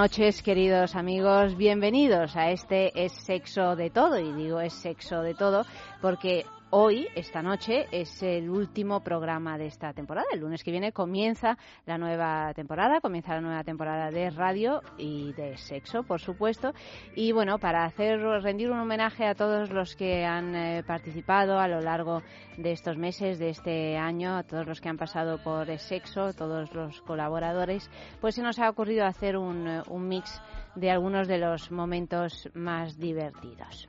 Noches, queridos amigos. Bienvenidos a este Es Sexo de Todo. Y digo Es Sexo de Todo porque Hoy, esta noche, es el último programa de esta temporada. El lunes que viene comienza la nueva temporada, comienza la nueva temporada de radio y de sexo, por supuesto. Y bueno, para hacer rendir un homenaje a todos los que han eh, participado a lo largo de estos meses, de este año, a todos los que han pasado por sexo, todos los colaboradores, pues se nos ha ocurrido hacer un, eh, un mix de algunos de los momentos más divertidos.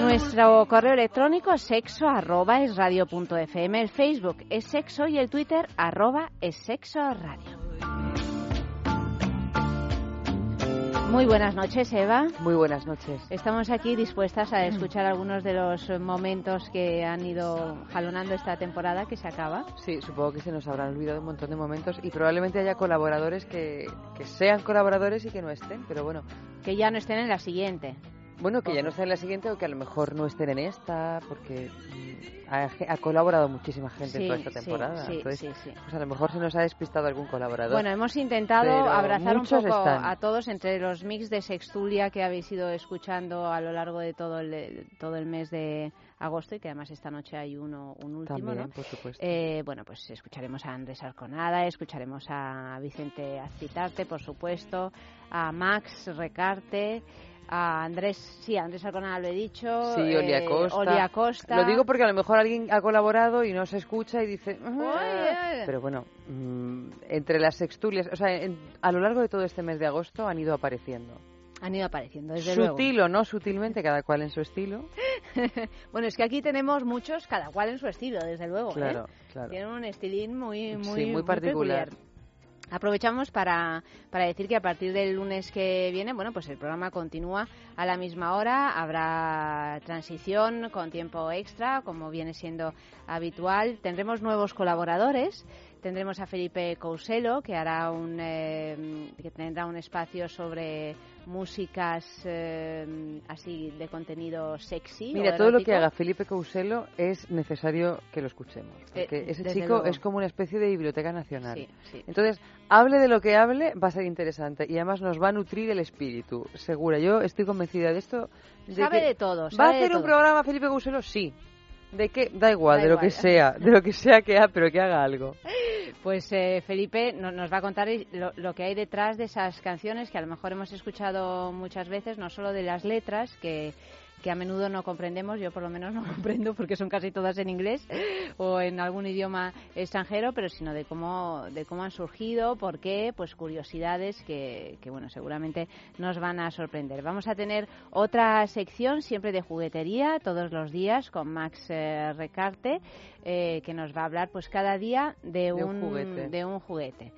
Nuestro correo electrónico sexo arroba es radio punto fm, el Facebook es sexo y el Twitter arroba es sexo radio. Muy buenas noches, Eva. Muy buenas noches. Estamos aquí dispuestas a escuchar algunos de los momentos que han ido jalonando esta temporada que se acaba. Sí, supongo que se nos habrán olvidado un montón de momentos y probablemente haya colaboradores que, que sean colaboradores y que no estén, pero bueno. Que ya no estén en la siguiente. Bueno, que ya no está en la siguiente o que a lo mejor no estén en esta, porque mm, ha, colaborado muchísima gente en toda esta temporada. Sí, Entonces, sí, pues a lo mejor se nos ha despistado algún colaborador. Bueno, hemos intentado abrazar un poco a todos entre los mix de Sextulia que habéis ido escuchando a lo largo de todo el, todo el mes de agosto y que además esta noche hay uno un último, También, por supuesto. Eh, bueno, pues escucharemos a Andrés Arconada, escucharemos a Vicente Azcitarte, por supuesto, a Max Recarte a Andrés, sí, Andrés Arconada lo he dicho. Sí, Oli eh, Acosta. Lo digo porque a lo mejor alguien ha colaborado y no se escucha y dice. Pero bueno, mm, entre las sextulias, o sea, a lo largo de todo este mes de agosto han ido apareciendo. Han ido apareciendo, desde Sutil o no sutilmente, cada cual en su estilo. bueno, es que aquí tenemos muchos, cada cual en su estilo, desde luego. ¿eh? Claro, claro. Tienen un estilín muy, muy, muy particular. Aprovechamos para, para, decir que a partir del lunes que viene, bueno, pues el programa continúa a la misma hora. Habrá transición con tiempo extra, como viene siendo habitual. Tendremos nuevos colaboradores. Tendremos a Felipe Couselo, que hará un, eh, que tendrá un espacio sobre músicas eh, así de contenido sexy. Mira, todo lo que haga Felipe Couselo es necesario que lo escuchemos. Eh, porque ese chico es como una especie de biblioteca nacional. Entonces, hable de lo que hable, va a ser interesante y además nos va a nutrir el espíritu, segura. Yo estoy convencida de esto. sabe de todo. ¿Va a hacer un programa Felipe Couselo? Sí. ¿De qué? Da igual, de lo que sea, de lo que sea que haga, pero que haga algo. Pues eh, Felipe nos va a contar lo, que hay detrás de esas canciones que a lo mejor hemos escuchado muchas veces, no solo de las letras, que que a menudo no comprendemos, yo por lo menos no comprendo porque son casi todas en inglés o en algún idioma extranjero, pero sino de cómo, de cómo han surgido, por qué, pues curiosidades que, que bueno, seguramente nos van a sorprender. Vamos a tener otra sección siempre de juguetería todos los días con Max eh, Recarte, eh, que nos va a hablar pues cada día de, un, juguete. De un juguete.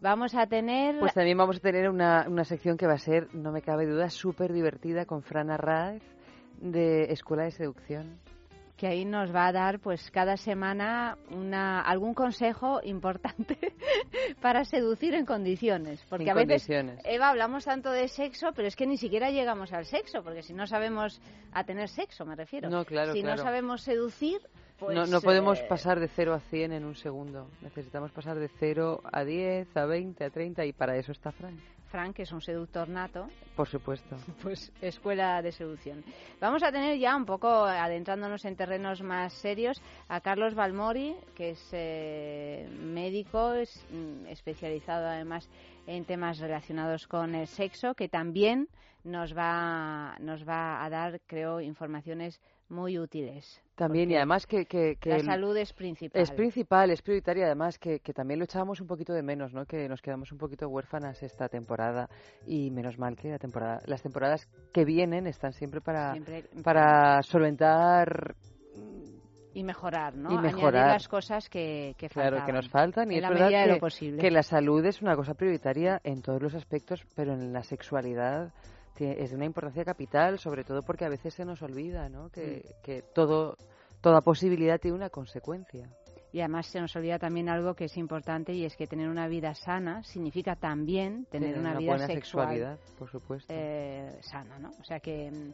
Vamos a tener... Pues también vamos a tener una, una sección que va a ser, no me cabe duda, súper divertida con Fran Arraez de Escuela de Seducción que ahí nos va a dar pues cada semana una, algún consejo importante para seducir en condiciones. Porque a veces, Eva, hablamos tanto de sexo, pero es que ni siquiera llegamos al sexo, porque si no sabemos a tener sexo, me refiero. No, claro, si no sabemos seducir, no, no, podemos eh, pasar de 0 a 100 en un segundo. Necesitamos pasar de 0 a 10, a 20, a 30 y para eso está Frank. Frank, que es un seductor nato. Por supuesto. Pues escuela de seducción. Vamos a tener ya un poco, adentrándonos en terrenos más serios, a Carlos Balmori, que es eh, médico, es mm, especializado además en temas relacionados con el sexo, que también nos va, nos va a dar, creo, informaciones muy útiles. También, y además que, que, La salud es principal. Es principal, es prioritaria, además que, que también lo echábamos un poquito de menos, ¿no? Que nos quedamos un poquito huérfanas esta temporada y menos mal que la temporada, las temporadas que vienen están siempre para, para solventar y mejorar, ¿no? Y mejorar. Añadir las cosas que, que Claro, que nos faltan y es verdad que, que la salud es una cosa prioritaria en todos los aspectos, pero en la sexualidad es de una importancia capital, sobre todo porque a veces se nos olvida, ¿no? Que, que todo, toda posibilidad tiene una consecuencia. Y además se nos olvida también algo que es importante y es que tener una vida sana significa también tener una, vida buena sexualidad, por supuesto. Eh, sana, ¿no? O sea que mm,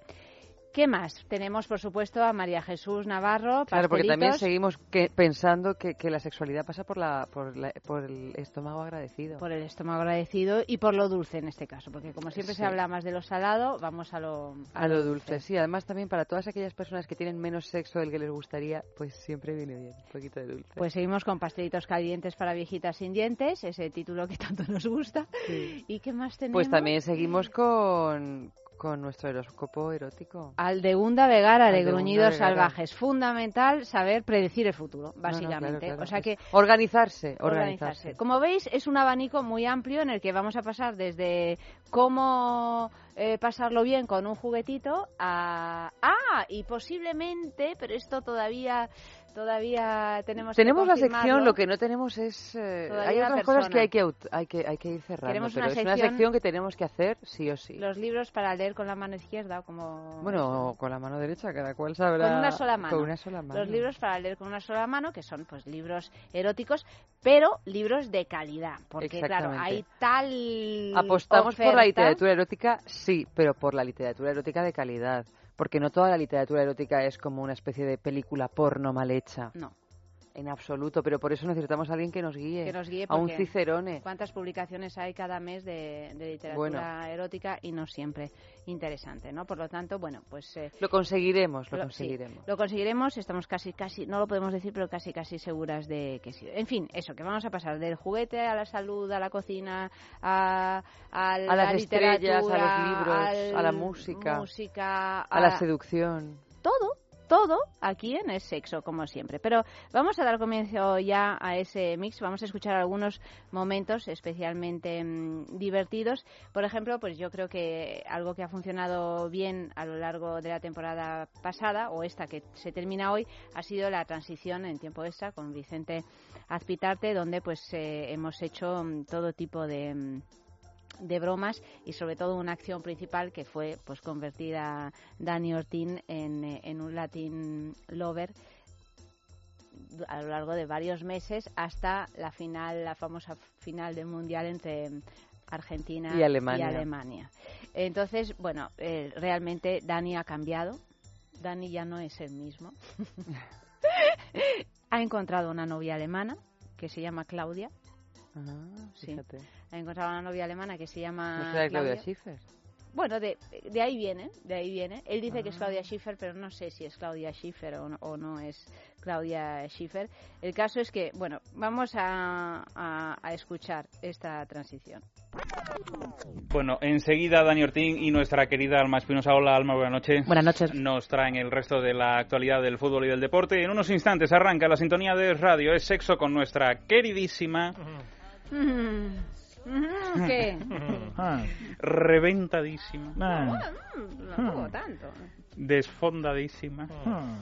¿Qué más? Tenemos, por supuesto, a María Jesús Navarro. Claro, porque también seguimos pensando que, la sexualidad pasa por, la, por, el estómago agradecido. Por el estómago agradecido y por lo dulce en este caso, porque como siempre se habla más de lo salado, vamos a lo, a, lo dulce. Sí, además también para todas aquellas personas que tienen menos sexo del que les gustaría, pues siempre viene bien un poquito de dulce. Pues seguimos con pastelitos calientes para viejitas sin dientes, ese título que tanto nos gusta. ¿Y qué más tenemos? Pues también seguimos con, con nuestro horóscopo erótico. Aldegunda Vegara de Gruñidos Salvajes. Fundamental saber predecir el futuro, básicamente. o sea que organizarse, organizarse, Como veis, es un abanico muy amplio en el que vamos a pasar desde cómo eh, pasarlo bien con un juguetito a ah y posiblemente, pero esto todavía todavía tenemos tenemos la sección lo que no tenemos es eh, hay otras cosas que hay que hay que hay que ir cerrando pero es una sección que tenemos que hacer sí o sí. Los libros para leer con la mano izquierda como bueno con la mano derecha cada cual sabrá con una sola mano. con una sola mano. los libros para leer con una sola mano que son pues libros eróticos pero libros de calidad porque claro hay tal apostamos por la literatura erótica sí pero por la literatura erótica de calidad porque no toda la literatura erótica es como una especie de película porno mal hecha. No. En absoluto, pero por eso necesitamos a alguien que nos guíe. Que nos guíe a un cicerone. ¿Cuántas publicaciones hay cada mes de, literatura erótica y no siempre interesante, ¿no? Por lo tanto, bueno, pues... Eh, lo conseguiremos, lo, conseguiremos. lo conseguiremos, estamos casi, casi, no lo podemos decir, pero casi, casi seguras de que sí. En fin, eso, que vamos a pasar del juguete a la salud, a la cocina, a, a, la las estrellas, a los libros, a la música, música a la seducción. Todo, todo aquí en el sexo, como siempre. Pero vamos a dar comienzo ya a ese mix. Vamos a escuchar algunos momentos especialmente mm, divertidos. Por ejemplo, pues yo creo que algo que ha funcionado bien a lo largo de la temporada pasada, o esta que se termina hoy, ha sido la transición en tiempo extra con Vicente Azpitarte, donde pues eh, hemos hecho mm, todo tipo de mm, de bromas y sobre todo una acción principal que fue pues convertir a Dani Ortín en, eh, en un Latin lover a lo largo de varios meses hasta la final, la famosa final del mundial entre Argentina y Alemania. Entonces, bueno, eh, realmente Dani ha cambiado. Dani ya no es el mismo. ha encontrado una novia alemana que se llama Claudia Ah, fíjate. Sí. Ha encontrado una novia alemana que se llama. ¿No será Claudia Schiffer? Bueno, de, de, ahí viene, de ahí viene. Él dice que es Claudia ah. Schiffer, pero no sé si es Claudia Schiffer o no, o no es Claudia Schiffer. El caso es que, bueno, vamos a, a, escuchar esta transición. Bueno, enseguida Dani Ortín y nuestra querida Alma Espinosa. Hola, Alma, buenas noches. Buenas noches. Nos traen el resto de la actualidad del fútbol y del deporte. En unos instantes arranca la sintonía de radio Es Sexo con nuestra queridísima... ¿Qué? Ah. Reventadísima. Ah. No, tanto. Desfondadísima. Ah.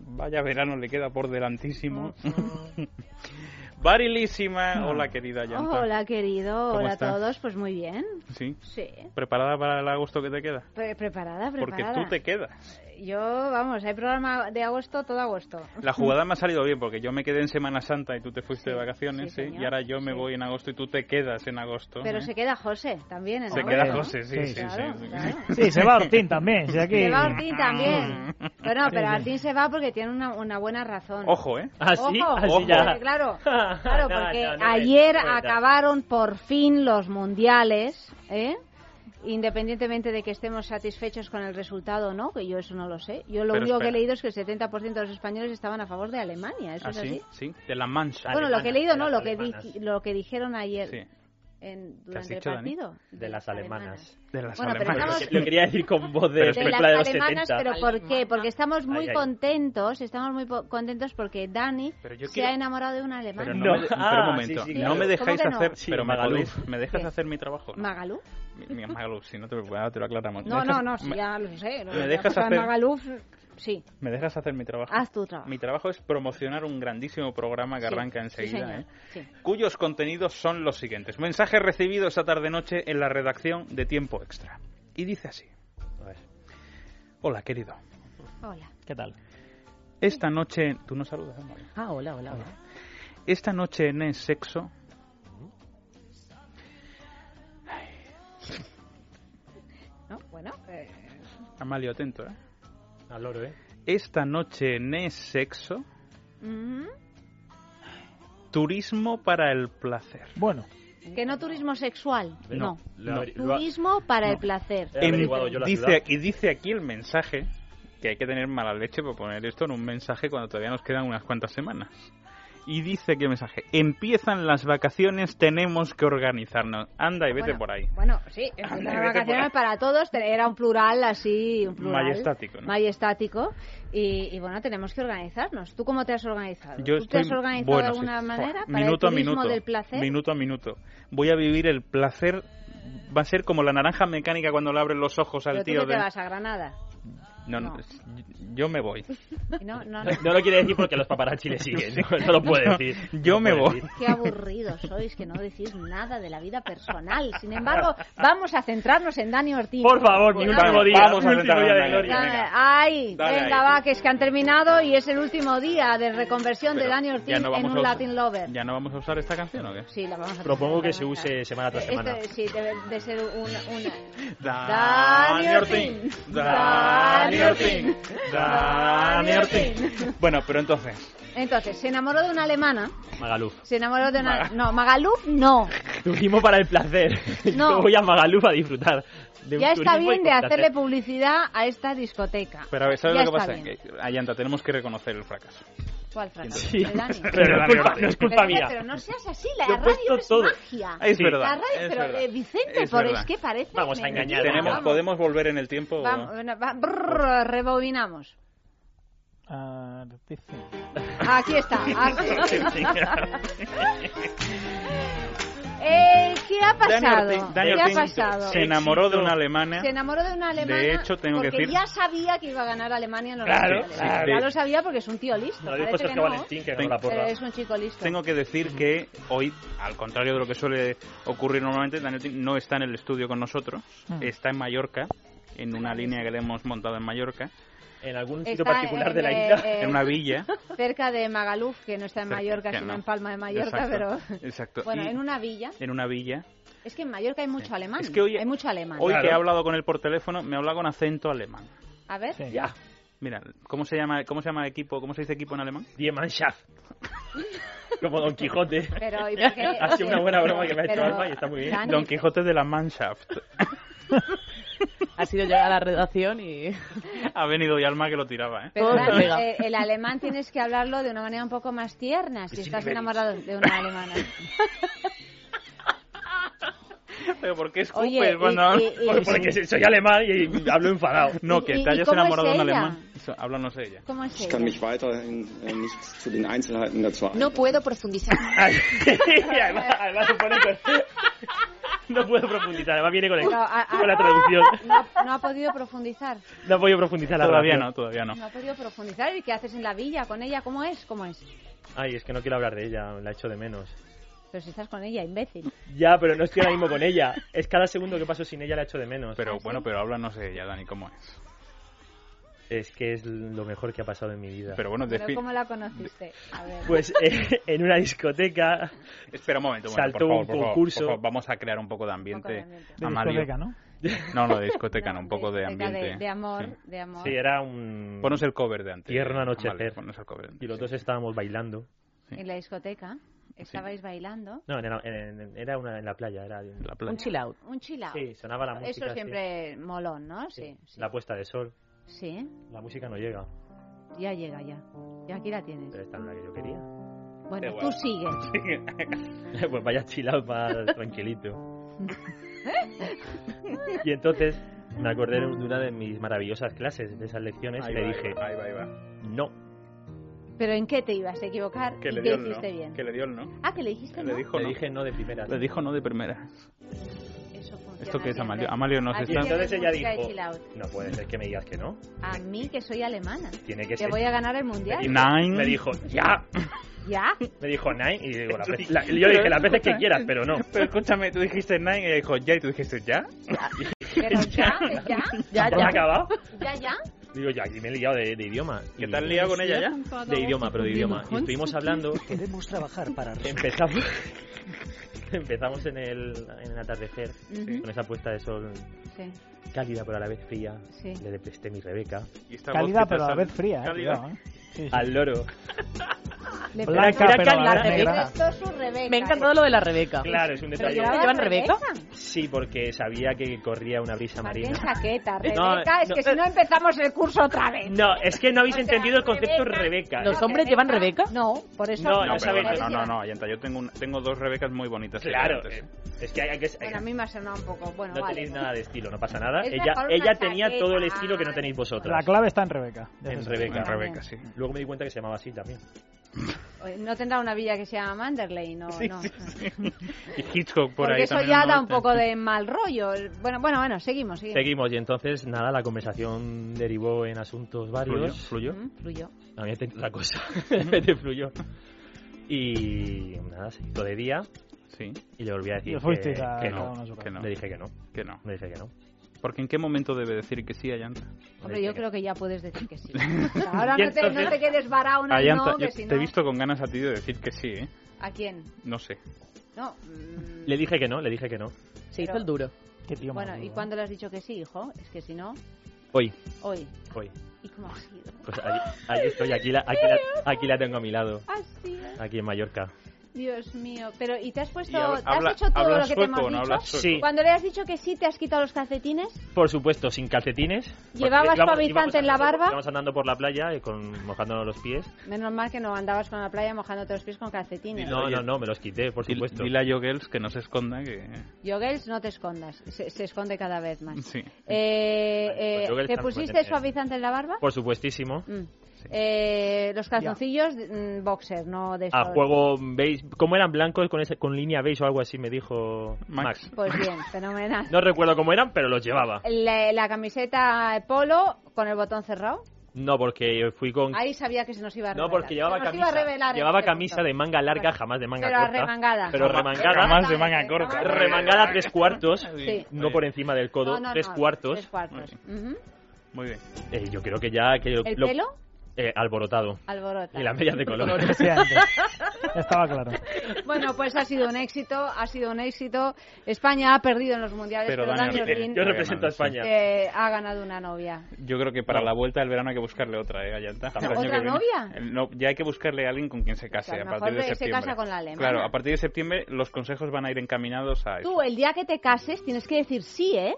Vaya verano le queda por delantísimo. Barilísima. Hola, querida Yanta. Hola, querido. Hola a todos. Pues muy bien. ¿Sí? Sí. ¿Preparada para el agosto que te queda? preparada, preparada. Porque tú te quedas. Yo, vamos, hay programa de agosto todo agosto. La jugada me ha salido bien porque yo me quedé en Semana Santa y tú te fuiste de vacaciones, sí, y ahora yo me voy en agosto y tú te quedas en agosto. Pero se queda José también en Se queda José, sí, sí, sí. Sí, se va Ortín también. Se va Ortín también. Pero no, pero Ortín se va porque tiene una, una buena razón. Ojo, ¿eh? ¿Ah? Ojo, ya. claro, claro, porque ayer acabaron por fin los mundiales, ¿eh? Independientemente de que estemos satisfechos con el resultado o no, que yo eso no lo sé. Yo lo único que he leído es que el 70% de los españoles estaban a favor de Alemania. ¿Eso ¿Ah, es así? Sí, de la mancha. Bueno, lo que he leído no, lo que, lo que dijeron ayer. Sí en, durante el partido? De, las alemanas. De las bueno, alemanas. Pero Lo quería decir con voz de, de las alemanas, pero ¿por qué? Porque estamos muy contentos, estamos muy contentos porque Dani se ha enamorado de una alemana. Pero, no, me, un momento, no me dejáis hacer, pero ¿me dejas hacer mi trabajo? ¿Magaluf? Magaluf, si no te, te lo aclaramos. No, no, no, ya lo sé. ¿Me dejas hacer? Magaluf, Sí. ¿Me dejas hacer mi trabajo? Haz tu trabajo. Mi trabajo es promocionar un grandísimo programa que arranca enseguida, ¿eh? cuyos contenidos son los siguientes. Mensaje recibido esta tarde-noche en la redacción de Tiempo Extra. Y dice así. Hola, querido. Hola. ¿Qué tal? Esta noche... ¿Tú no saludas, Ah, hola, hola, hola. Esta noche en el sexo... No, bueno... Eh... Amalio, atento, ¿eh? Al loro, ¿eh? Esta noche no es sexo. Turismo para el placer. Bueno. Que no turismo sexual, no. turismo para el placer. dice, y dice aquí el mensaje que hay que tener mala leche para poner esto en un mensaje cuando todavía nos quedan unas cuantas semanas y dice que mensaje, empiezan las vacaciones, tenemos que organizarnos. Anda y vete por ahí. Bueno, sí, las vacaciones para todos, era un plural así, un plural. Majestático. Majestático. Y, bueno, tenemos que organizarnos. ¿Tú cómo te has organizado? Yo ¿Tú te has organizado de alguna manera para minuto el turismo a minuto, del placer? Minuto a minuto. Voy a vivir el placer va a ser como la naranja mecánica cuando le abren los ojos al Pero tío. Tú te vas a Granada. No, no, yo me voy. No, no, no. lo quiere decir porque los paparazzi le siguen, no, lo puede decir. Yo me voy. Qué aburridos sois que no decís nada de la vida personal. Sin embargo, vamos a centrarnos en Dani Ortiz. Por favor, mi último día. Vamos a centrarnos en Gloria. Ay, venga, va, que es que han terminado y es el último día de reconversión de Dani Ortiz en un Latin Lover. ¿Ya no vamos a usar esta canción o qué? Sí, la vamos a Propongo que se use semana tras semana. sí, debe de ser una... una... Dani Ortiz. Dani bueno, pero entonces. Entonces, se enamoró de una alemana. Magaluf. Se enamoró de una. No, Magaluf no. Turismo para el placer. No. Yo voy a Magaluf a disfrutar. ya está bien de hacerle publicidad a esta discoteca. Pero a ver, ¿sabes lo que pasa? Ayanta, tenemos que reconocer el fracaso. ¿Cuál fracaso? Sí. Pero, no, es culpa, mía. Pero no seas así, la radio es todo. magia. Es verdad. La radio, es pero verdad. Eh, Vicente, por es que parece. Vamos a engañar. Tenemos, ¿Podemos volver en el tiempo? Vamos, brrr, rebobinamos. Uh, aquí está. Aquí. Eh, ¿Qué ha pasado? Daniel ¿Qué ha pasado? Se enamoró de una alemana. Se enamoró de una alemana. De hecho, tengo que decir. ya sabía que iba a ganar Alemania en los claro, claro. Ya lo sabía porque es un tío listo. No lo dijo Sergio Valentín, que no la porra. Es un chico listo. Tengo que decir que hoy, al contrario de lo que suele ocurrir normalmente, Daniel no está en el estudio con nosotros. Está en Mallorca, en una línea que le hemos montado en Mallorca en algún sitio particular de la isla. Eh, en una villa. Cerca de Magaluf, que no está en Mallorca, sino en Palma de Mallorca, pero... Exacto. Bueno, en una villa. En una villa. Es que en Mallorca hay mucho alemán. Es que hoy, hay mucho alemán. Hoy que he hablado con él por teléfono, me habla con acento alemán. A ver. Ya. Mira, ¿cómo se llama cómo se llama equipo? ¿Cómo se dice equipo en alemán? Die Mannschaft. Como Don Quijote. Pero, ¿y por qué? Ha sido una buena broma que me ha hecho Alma y está muy bien. Don Quijote de la Mannschaft. ha sido llegar a la redacción y... ha venido y Alma que lo tiraba, ¿eh? Pero eh, el alemán tienes que hablarlo de una manera un poco más tierna si estás enamorado de una alemana. Pero ¿por qué escupes cuando Porque soy alemán y hablo enfadado. No, que te hayas enamorado de un alemán. Háblanos de ella. ¿Cómo es ella? No puedo profundizar. además, se pone no puedo profundizar, además viene con, el, con la traducción. No, ha podido profundizar. No ha podido profundizar Todavía no, todavía no. No ha podido profundizar. ¿Y qué haces en la villa con ella? ¿Cómo es? ¿Cómo es? Ay, es que no quiero hablar de ella, la echo de menos. Pero si estás con ella, imbécil. Ya, pero no estoy ahora mismo con ella. Es cada segundo que paso sin ella la echo de menos. Pero ¿Ah, bueno, pero háblanos de ella, Dani, ¿cómo es? Es que es lo mejor que ha pasado en mi vida. Pero bueno, ¿cómo la conociste? A ver. Pues eh, en una discoteca. Espera un momento, saltó un concurso. vamos a crear un poco de ambiente. De discoteca, ¿no? No, no, de discoteca, no, un poco de ambiente. De, amor, sí. de amor. Sí, era un. Ponos el cover de antes. Tierno anochecer. Vale, el cover. Y los dos estábamos bailando. ¿En la discoteca? ¿Estabais bailando? No, era, en, era una, en la playa. Era la playa. Un chill out. Un chill out. Sí, sonaba la música. Eso siempre molón, ¿no? Sí, sí. La puesta de sol. Sí. La música no llega. Ya llega, ya. Y aquí la tienes. Pero esta es la que yo quería. Bueno, tú sigues. pues vaya chilado más tranquilito. y entonces me acordé de una de mis maravillosas clases, de esas lecciones, y le dije, ahí va, ahí va. no. ¿Pero en qué te ibas a equivocar? Que ¿Y le qué dio hiciste bien? Que le dio el no. Ah, que le dijiste no. Le dijo le dije no de primera. Le dijo no de primera. ¿Esto qué es, Amalio? Amalio nos está... Entonces ella dijo, no puede ser que me digas que no. A mí, que soy alemana. Tiene que, que voy a ganar el Mundial. Y Nine. Me dijo, ya. ¿Ya? Me dijo Nine y digo, la, yo dije las veces que quieras, pero no. Pero escúchame, tú dijiste Nine y ella dijo ya y tú dijiste ya. Pero ya, ya, ya, ya. acabado? Ya, ya. Digo, ya, aquí me he liado de, de idioma. ¿Qué tal liado con ella ya? De idioma, pero de idioma. Y estuvimos hablando. Queremos trabajar para. Empezamos. Empezamos en el, en el atardecer, con esa puesta de sol sí. cálida pero a la vez fría. Sí. Le presté mi Rebeca. Cálida pero a la vez fría, eh, cuidado, ¿eh? al loro. Le Blanca, Era pero la la Rebeca. su Rebeca. Me ha encantado lo de la Rebeca. Claro, es un ¿Pero detalle. ¿Llevan Rebeca? Sí, porque sabía que corría una brisa marina. chaqueta, Rebeca. No, es no, que si no empezamos el curso otra vez. No, es que no habéis O sea, entendido el concepto Rebeca- Rebeca. ¿Los No, hombres llevan Rebeca? No, por eso. No, No, no pero sabéis. no, no, no, Ayanta, yo tengo, un- tengo dos Rebecas muy bonitas. Claro, eh, es que hay, hay que. Bueno, a mí me ha sonado un poco. Bueno, no vale. tenéis nada de estilo, no pasa nada. Es Ella, ella tenía todo el chaqueta. estilo que no tenéis La vosotras. clave está en Rebeca. En. Rebeca. En Rebeca, sí. Luego me di cuenta que se llamaba así también. No tendrá una villa que se llama Manderley, no, Sí, no. sí, sí. Y Hitchcock por Porque ahí eso ya da un poco de mal rollo. Bueno, bueno, bueno, seguimos, seguimos. Seguimos y entonces, nada, la conversación derivó en asuntos varios. Fluyó, fluyó. Mm, fluyó. A mí me la cosa. me fluyó. Y nada, se hizo de día Sí, y le volví a decir que, a que no. que no. Le dije que no. que no. Le dije que no. Porque en qué momento debe decir que sí, Ayanta. Hombre, yo creo que ya puedes decir que sí. Ahora no te, no te quedes varado en el Ayanta, no, que si te he no... visto con ganas a ti de decir que sí, ¿eh? ¿A quién? No sé. No. mm, Le dije que no, le dije que no. Se hizo Pero- el duro. Qué tío más Bueno, ¿y cuándo le has dicho que sí, hijo? Es que si no, Hoy, hoy. hoy. ¿Y cómo ha sido? Pues ahí, ahí estoy, aquí la, aquí, la, aquí la tengo a mi lado, Así es. aquí en Mallorca. Dios mío. Pero, ¿y te has puesto... ¿Te has hecho todo ¿hablas lo que te hemos no dicho? Sí. Cuando le has dicho que sí, ¿te has quitado los calcetines? Por supuesto, sin calcetines. ¿Llevabas suavizante íbamos en la barba? Íbamos andando por la playa y con, mojándonos los pies. Menos mal que no andabas con la playa mojándote los pies con calcetines. No, no, no, me los quité, por supuesto. Dile a Jogels que no se esconda, que... Yogels, no te escondas. Se, se esconde cada vez más. Sí. Eh, eh, pues Yogels ¿Te pusiste tener. suavizante en la barba? Por supuestísimo. Mm. Eh, los calzoncillos, mm, boxer, no de A juego beige. ¿Cómo eran blancos con, ese, con línea beige o algo así? Me dijo Max. Max. Pues bien, fenomenal. No recuerdo cómo eran, pero los llevaba. La, la camiseta polo con el botón cerrado. No, porque fui con... Ahí sabía que se nos iba a No, revelar. porque llevaba camisa. iba a revelar en llevaba este camisa punto. de manga larga, jamás de manga Pero corta. arremangada. Pero remangada. Jamás de manga corta. Remangada tres cuartos. Sí. No por encima del codo, No, no, tres no, cuartos. Tres cuartos. Ujú. Muy bien. Eh, yo creo que ya... Que ¿El lo- pelo? Eh, alborotado. Alborota. Y las medias de color. Estaba claro. Bueno, pues ha sido un éxito, ha sido un éxito. España ha perdido en los mundiales, Pero pero, Dani Ortín Yo Ha represento a. España. eh, ha ganado una novia. Yo creo que para No. la vuelta del verano hay que buscarle otra, ¿eh, año ¿Otra novia? El- no, ya hay que buscarle a alguien con quien se case a partir de mejor se septiembre. casa con la alemana. Claro, a partir de septiembre los consejos van a ir encaminados a eso. Tú, el día que te cases, tienes que decir sí, ¿eh?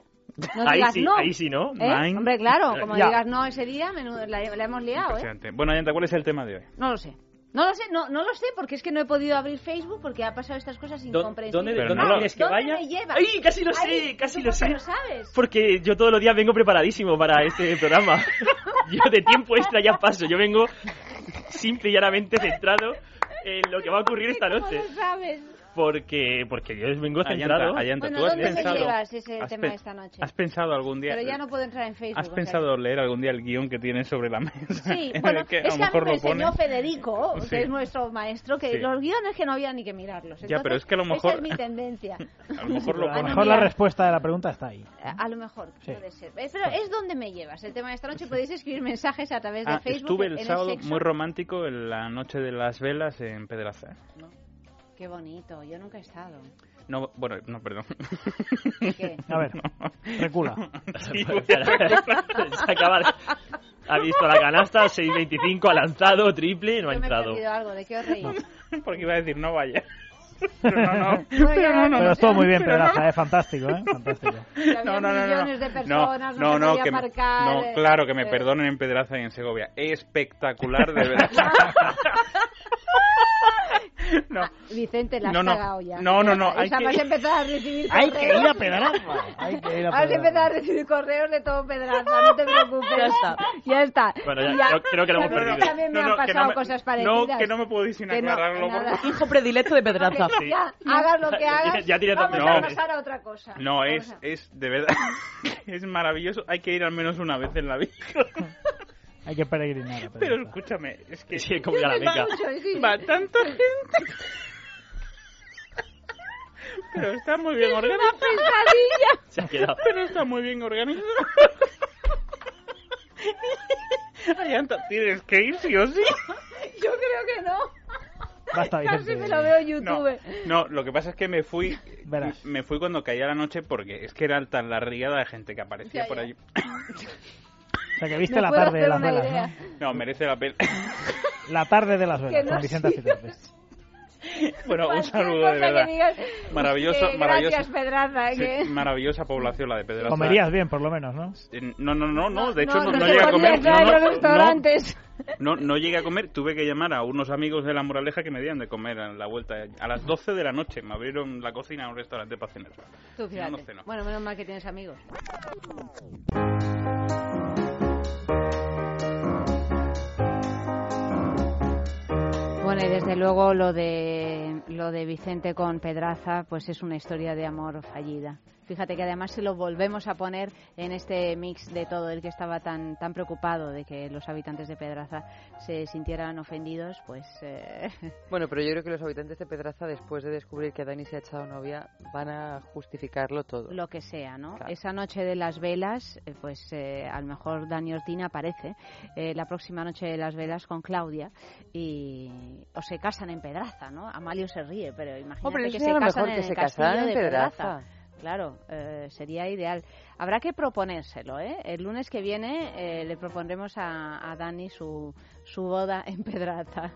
No ahí digas sí, no. ahí sí, ¿no? ¿Eh? Hombre, claro, como Ya. digas no ese día, menudo- la, la hemos liado, ¿eh? Bueno, Ayanta, ¿cuál es el tema de hoy? No lo sé. No lo sé, no, no lo sé, porque es que no he podido abrir Facebook porque ha pasado estas cosas ¿Dó- incomprensibles. ¿Dónde, Pero dónde no quieres que ¿Dónde vaya? me llevas? ¡Ay, casi lo sé! Ay, casi ¿tú lo sé. lo sabes? Porque yo todos los días vengo preparadísimo para este programa. yo de tiempo extra ya paso. Yo vengo simple y llanamente centrado en lo que va a ocurrir esta ¿Cómo noche. lo sabes? Porque porque yo vengo centrado. Ayanta, bueno, ¿tú has pensado, me llevas ese tema de esta noche? ¿Has pensado algún día? Pero ya no puedo entrar en Facebook. ¿Has pensado leer algún día el guion que tienes sobre la mesa? Sí, bueno, que es que a mí me enseñó Federico, que es nuestro maestro, que los guiones que no había ni que mirarlos. ya, pero es que a lo mejor... Esa es mi tendencia. a lo mejor, lo a lo mejor la respuesta de la pregunta está ahí. A, lo mejor, puede ser. Eh, pero es donde me llevas. El tema de esta noche podéis escribir mensajes a través de ah, Facebook. Estuve el sábado muy romántico en la noche de las velas en Pedraza. ¿no? Qué bonito, yo nunca he estado. No, bueno, no, perdón. ¿Qué? A ver, recula. Sí, ha visto la canasta, 6.25, ha lanzado, triple, no ha entrado. Me he algo, ¿de qué os reís? Porque iba a decir no vaya. Pero no, no. Pero, no, pero estuvo muy bien, Pedraza, es fantástico, ¿eh? Fantástico. No, no, no. Millones de personas, no, no, no, que, aparcar, no, claro, que me perdonen en Pedraza y en Segovia. Espectacular, de verdad. No. Vicente, la has cagado ya. No, no, no. Hay que... Vas a empezar a recibir correos. Hay que ir a Pedraza. Hay que ir a Vas a empezar a recibir correos de todo Pedraza, no te preocupes. Ya está. Ya está. Bueno, ya, ya. creo que lo hemos perdido. También me han pasado me, cosas parecidas. No, que no me puedo ir sin aclararlo. Por... Hijo predilecto de Pedraza. Sí. Ya, hagas lo que hagas, ya, ya vamos no, a pasar a otra cosa. No, es, es de verdad, es maravilloso. Hay que ir al menos una vez en la vida. Hay que peregrinar. Pero escúchame, es que... Sí, como ya la meca. Va tanta gente... Pero está muy bien organizado. pesadilla! Se ha quedado. Pero está muy bien organizado. Ayanta, tienes que ir sí o sí. Yo creo que no. Basta, Casi me lo veo en YouTube. No, no, lo que pasa es que me fui Verás. me fui cuando caía la noche porque es que era tan la riada de gente que aparecía por allí. O sea, que viste la tarde de las velas, ¿no? No, merece la pena. La tarde de las velas, con Vicente Bueno, un saludo de verdad. maravilloso, maravilloso. Pedraza, ¿eh? maravillosa población la de Pedraza. Comerías bien, por lo menos, ¿no? No, no, no, no, de hecho no, no, llegué a comer. No, no, restaurantes. No, no llegué a comer, tuve que llamar a unos amigos de la Moraleja que me dieran de comer a la vuelta. A las 12 de la noche me abrieron la cocina a un restaurante para cenar. Tú fíjate. bueno, menos mal que tienes amigos. Bueno, desde luego lo de, lo de Vicente con Pedraza, pues es una historia de amor fallida. Fíjate que además se lo volvemos a poner en este mix de todo, el que estaba tan tan preocupado de que los habitantes de Pedraza se sintieran ofendidos, pues... Eh... Bueno, pero yo creo que los habitantes de Pedraza, después de descubrir que Dani se ha echado novia, van a justificarlo todo. Lo que sea, ¿no? Esa noche de las velas, eh, pues eh, a lo mejor Dani Ortina aparece eh, la próxima noche de las velas con Claudia y... o se casan en Pedraza, ¿no? Amalio se ríe, pero imagínate que se casan en el castillo de Pedraza. Claro, eh, sería ideal. Habrá que proponérselo, ¿eh? El lunes que viene eh, le propondremos a, Dani su, su boda en Pedraza.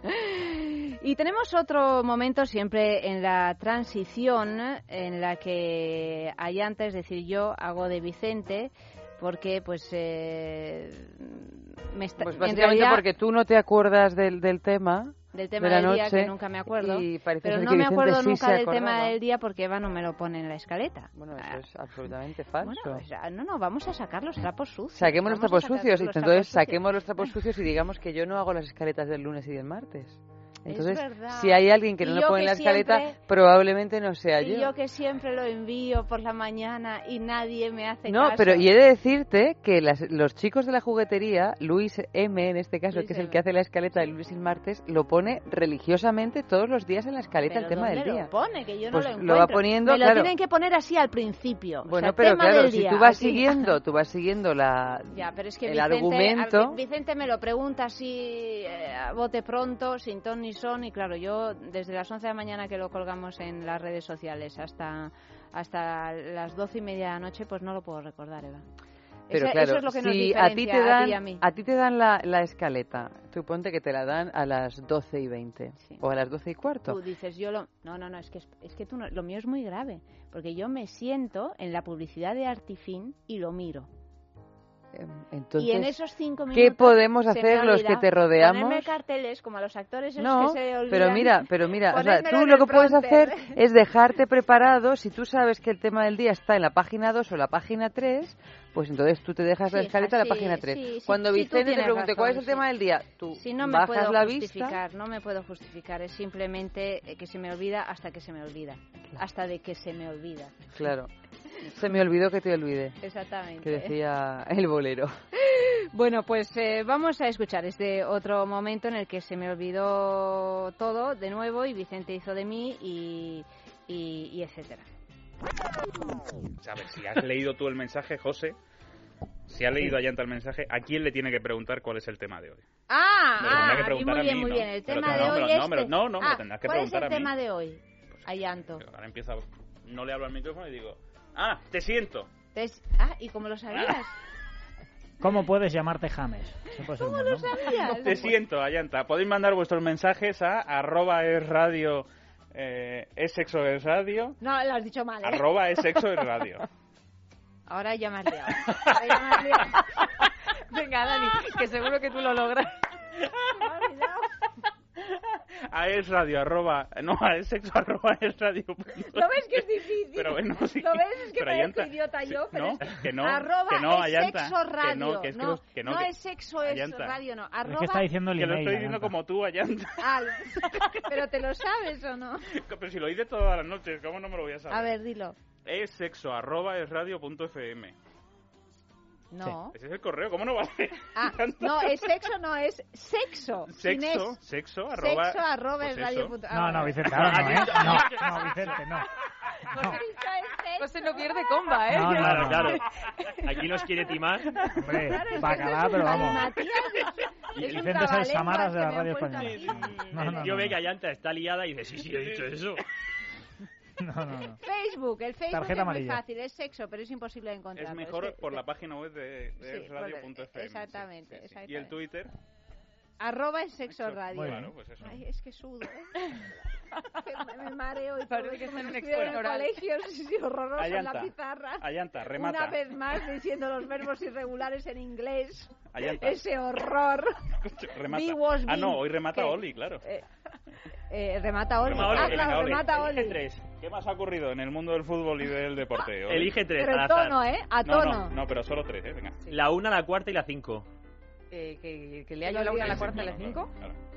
Y tenemos otro momento siempre en la transición en la que hay antes, es decir, yo hago de Vicente porque pues eh, me está, pues básicamente porque tú no te acuerdas del, del tema del tema del día que nunca me acuerdo. pero no me acuerdo nunca del tema del día porque Eva no me lo pone en la escaleta. Bueno, eso es absolutamente falso. Pues, no, no, vamos a sacar los trapos sucios. Saquemos los trapos sucios. entonces, saquemos los trapos sucios y digamos que yo no hago las escaletas del lunes y del martes. Entonces, si hay alguien que no lo pone en la escaleta, probablemente no sea y yo. yo que siempre lo envío por la mañana y nadie me hace no, caso. No, pero y he de decirte que los chicos de la juguetería, Luis M en este caso, que es el que hace la escaleta de lunes y martes, lo pone religiosamente todos los días en la escaleta el tema del día. lo pone? Que yo no pues lo Lo va poniendo, me lo tienen que poner así al principio. Bueno, pero claro, si tú vas siguiendo, tú vas siguiendo la, ya, pero es que el Vicente, argumento... Vicente me lo pregunta así eh, a bote pronto, sin ton ni son, y claro, yo desde las 11 de la mañana que lo colgamos en las redes sociales hasta, hasta las 12 y media de la noche, pues no lo puedo recordar, Eva. Pero claro, eso es lo que si a ti te dan, a, ti te dan la, la, escaleta, tú ponte que te la dan a las 12 y 20 o a las 12 y cuarto. Tú dices, yo lo... No, no, no, es que, es que tú lo mío es muy grave, porque yo me siento en la publicidad de Artifin y lo miro. Em, entonces, y en esos cinco minutos, ¿qué podemos hacer los que te rodeamos? Ponerme carteles como a los actores no, que se olvidan. pero mira, pero mira, o sea, tú lo que puedes hacer es dejarte preparado, si tú sabes que el tema del día está en la página 2 o la página 3, pues entonces tú te dejas la escaleta en la página 3. Cuando Vicente te pregunte cuál es el tema del día, tú si no me bajas puedo la justificar, vista. No me puedo justificar, es simplemente eh, que se me olvida hasta que se me olvida. Hasta de que se me olvida. Claro. Se me olvidó que te olvide. Exactamente. Que decía el bolero. Bueno, pues eh, vamos a escuchar este otro momento en el que se me olvidó todo de nuevo y Vicente hizo de mí y, y, etcétera. Ver, si has leído tú el mensaje, José, si ha leído Ayanta el mensaje, ¿a quién le tiene que preguntar cuál es el tema de hoy? Ah, ah muy bien, muy bien. El tema de hoy es... No, no, no, me ah, tendrás que ¿cuál preguntar es el tema de hoy, pues, Ayanto? Ahora empieza, no le hablo al micrófono y digo, ah, te siento. Ah, ¿y cómo lo sabías? ¿Cómo puedes llamarte James? ¿Cómo lo sabías? Te siento, Ayanta. Podéis mandar vuestros mensajes a arroba es radio... Eh, es sexo es radio. No, lo has dicho mal. ¿eh? Arroba es sexo es radio. Ahora ya me has liado. Ahora ya me has liado. Venga, Dani, que seguro que tú lo logras. A es radio arroba no a es sexo arroba es radio lo ves que es difícil pero bueno sí. Lo ves es que pero parezco idiota yo pero no, es que no arroba que no, es sexo radio que no, que es, no, que no, no es sexo es radio no. Arroba es que está diciendo el que lo estoy diciendo como tú Ayanta ah, pero te lo sabes o no pero si lo dices todas las noches cómo no me lo voy a saber a ver dilo. Es sexo arroba es radio no. Ese es el correo, ¿cómo no va Ah, no, es sexo, no, es sexo. Sexo, sexo, arroba. Sexo, arroba pues es radio. No, no, Vicente, ahora no, ¿eh? No, no, Vicente, no. No. José no pierde comba, ¿eh? No, no, Claro, no. claro. Aquí nos quiere timar. Hombre, Claro, bacalá, pero vamos. Y Vicente es el Samaras de la radio española. aquí. No, no, el tío no, ve no. que Ayanta está liada y dice, sí, sí, he dicho eso. No, no, no. Facebook, el Facebook Tarjeta es muy amarilla. fácil, es sexo, pero es imposible de encontrar. Es mejor por la página web de, de Sí, radio.fm. exactamente, Sí, sí, sí. exactamente. Y el Twitter. Arroba es sexo Muy radio. Claro, pues eso. Ay, es que sudo, ¿eh? Que me, mareo y Parece que está en un en el colegio, sí, sí, horroroso en la Allanta. pizarra. Allanta, remata. Una vez más diciendo los verbos irregulares en inglés. Allanta. Ese horror. remata. Ah, no, hoy remata ¿Qué? Oli, claro. Eh, eh, remata Oli. Remata Oli, ah, claro, Oli. remata Elige Oli. tres. ¿Qué más ha ocurrido en el mundo del fútbol y del deporte? Oli? Elige tres. Pero al azar. tono, ¿eh? A No, tono. no, no, pero solo tres, ¿eh? Venga. La una, la cuarta y la cinco. Eh, que, que yo lo la una, la cuarta y Sí, la cinco. claro, claro.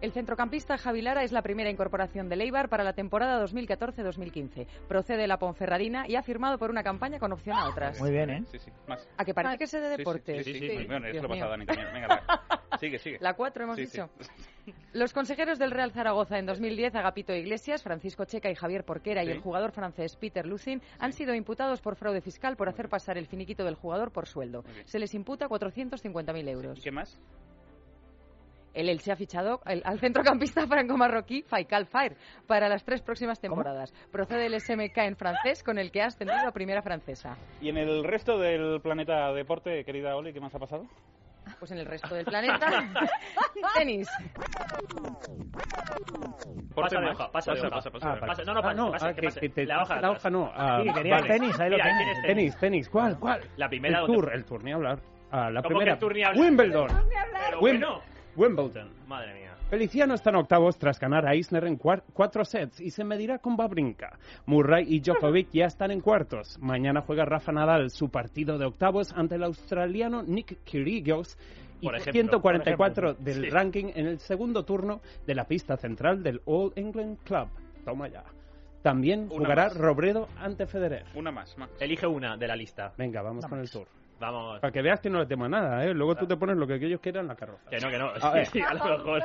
El centrocampista Javi Lara es la primera incorporación de Eibar para la temporada 2014-2015. Procede de la Ponferradina y ha firmado por una campaña con opción a otras. Muy bien, ¿eh? Sí, sí, más. A que parece que sé de Sí, sí, deportes. Sí, sí, Sí, sí. sí. Bueno, Dios lo pasa. Dani también. Venga, la- sigue, sigue. La 4 hemos Sí, sí. dicho. Los consejeros del Real Zaragoza en 2010, Agapito Iglesias, Francisco Checa y Javier Porquera y el jugador francés Peter Lucin han sido imputados por fraude fiscal por hacer pasar el finiquito del jugador por sueldo. Se les imputa 450.000 euros. ¿Y qué más? El Elche ha fichado al, al centrocampista franco-marroquí Faikal Fair para las tres próximas temporadas. Procede el SMK en francés con el que ha ascendido a primera francesa. ¿Y en el resto del planeta deporte, querida Oli, qué más ha pasado? Pues en el resto del planeta, tenis. Pasa de hoja, pasa de hoja. pasa, pasa, Ah, pasa. Pasa, no, no, Ah, no, pase, ah, que que- pase. que te- la hoja. la hoja no. ah, Sí, querías vale. tenis, ahí lo Mira, Tenis, tenis, ¿cuál, cuál? La primera El donde- tour, el tour, ni hablar. Ah, la ¿Cómo primera. que el tour ni hablar? Wimbledon. Pero Wim- bueno. Wimbledon. Madre mía. Feliciano está en octavos tras ganar a Eisner en cuatro sets y se medirá con Babrinka. Murray y Djokovic ya están en cuartos. Mañana juega Rafa Nadal su partido de octavos ante el australiano Nick Kyrgios y Por ejemplo, 144 por del Sí. ranking en el segundo turno de la pista central del All England Club. Toma ya. También Una jugará más. Robredo ante Federer. Una más, más. Elige una de la lista. Venga, vamos con el tour. Vamos. Para que veas que no le temo a nada, ¿eh? Luego tú te pones lo que ellos quieran en la carroza. Que no, que no. A ver. Sí, a lo mejor.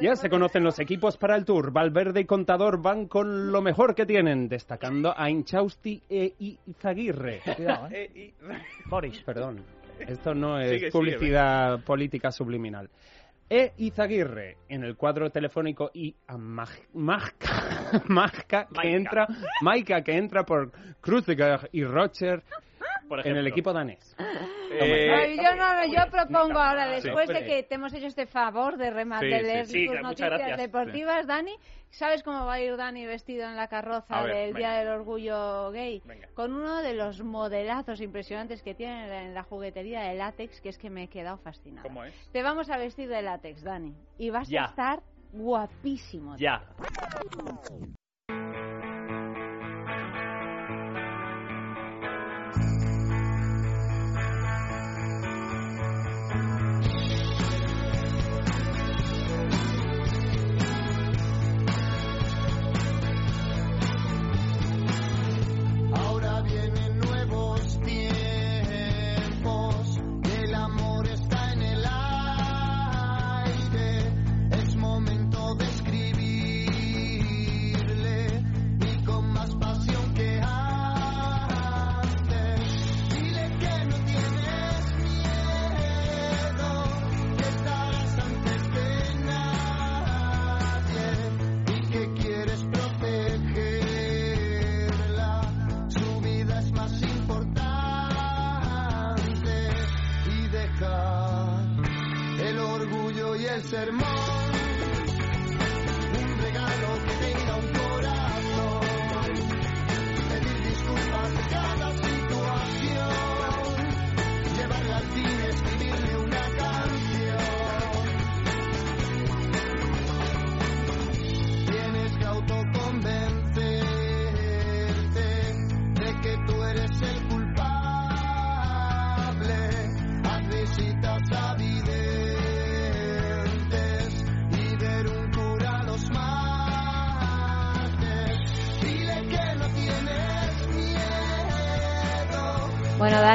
Ya se conocen los equipos para el Tour. Valverde y Contador van con lo mejor que tienen, destacando a Inchausti e Izaguirre. Cuidado, ¿eh? Y- Boris. Perdón, esto no es Sigue, sigue, publicidad política subliminal. E Izaguirre en el cuadro telefónico y a Majka, que entra, Maika que entra por Kruziger y Rocher en el equipo danés. Eh, yo, no, yo propongo ahora, después de que te hemos hecho este favor de, leer tus noticias deportivas, Dani, ¿sabes cómo va a ir Dani vestido en la carroza del Día del Orgullo Gay? Con uno de los modelazos impresionantes que tienen en la juguetería de látex, que es que me he quedado fascinado. ¿Cómo es? Te vamos a vestir de látex, Dani, y vas a estar guapísimo. Ya.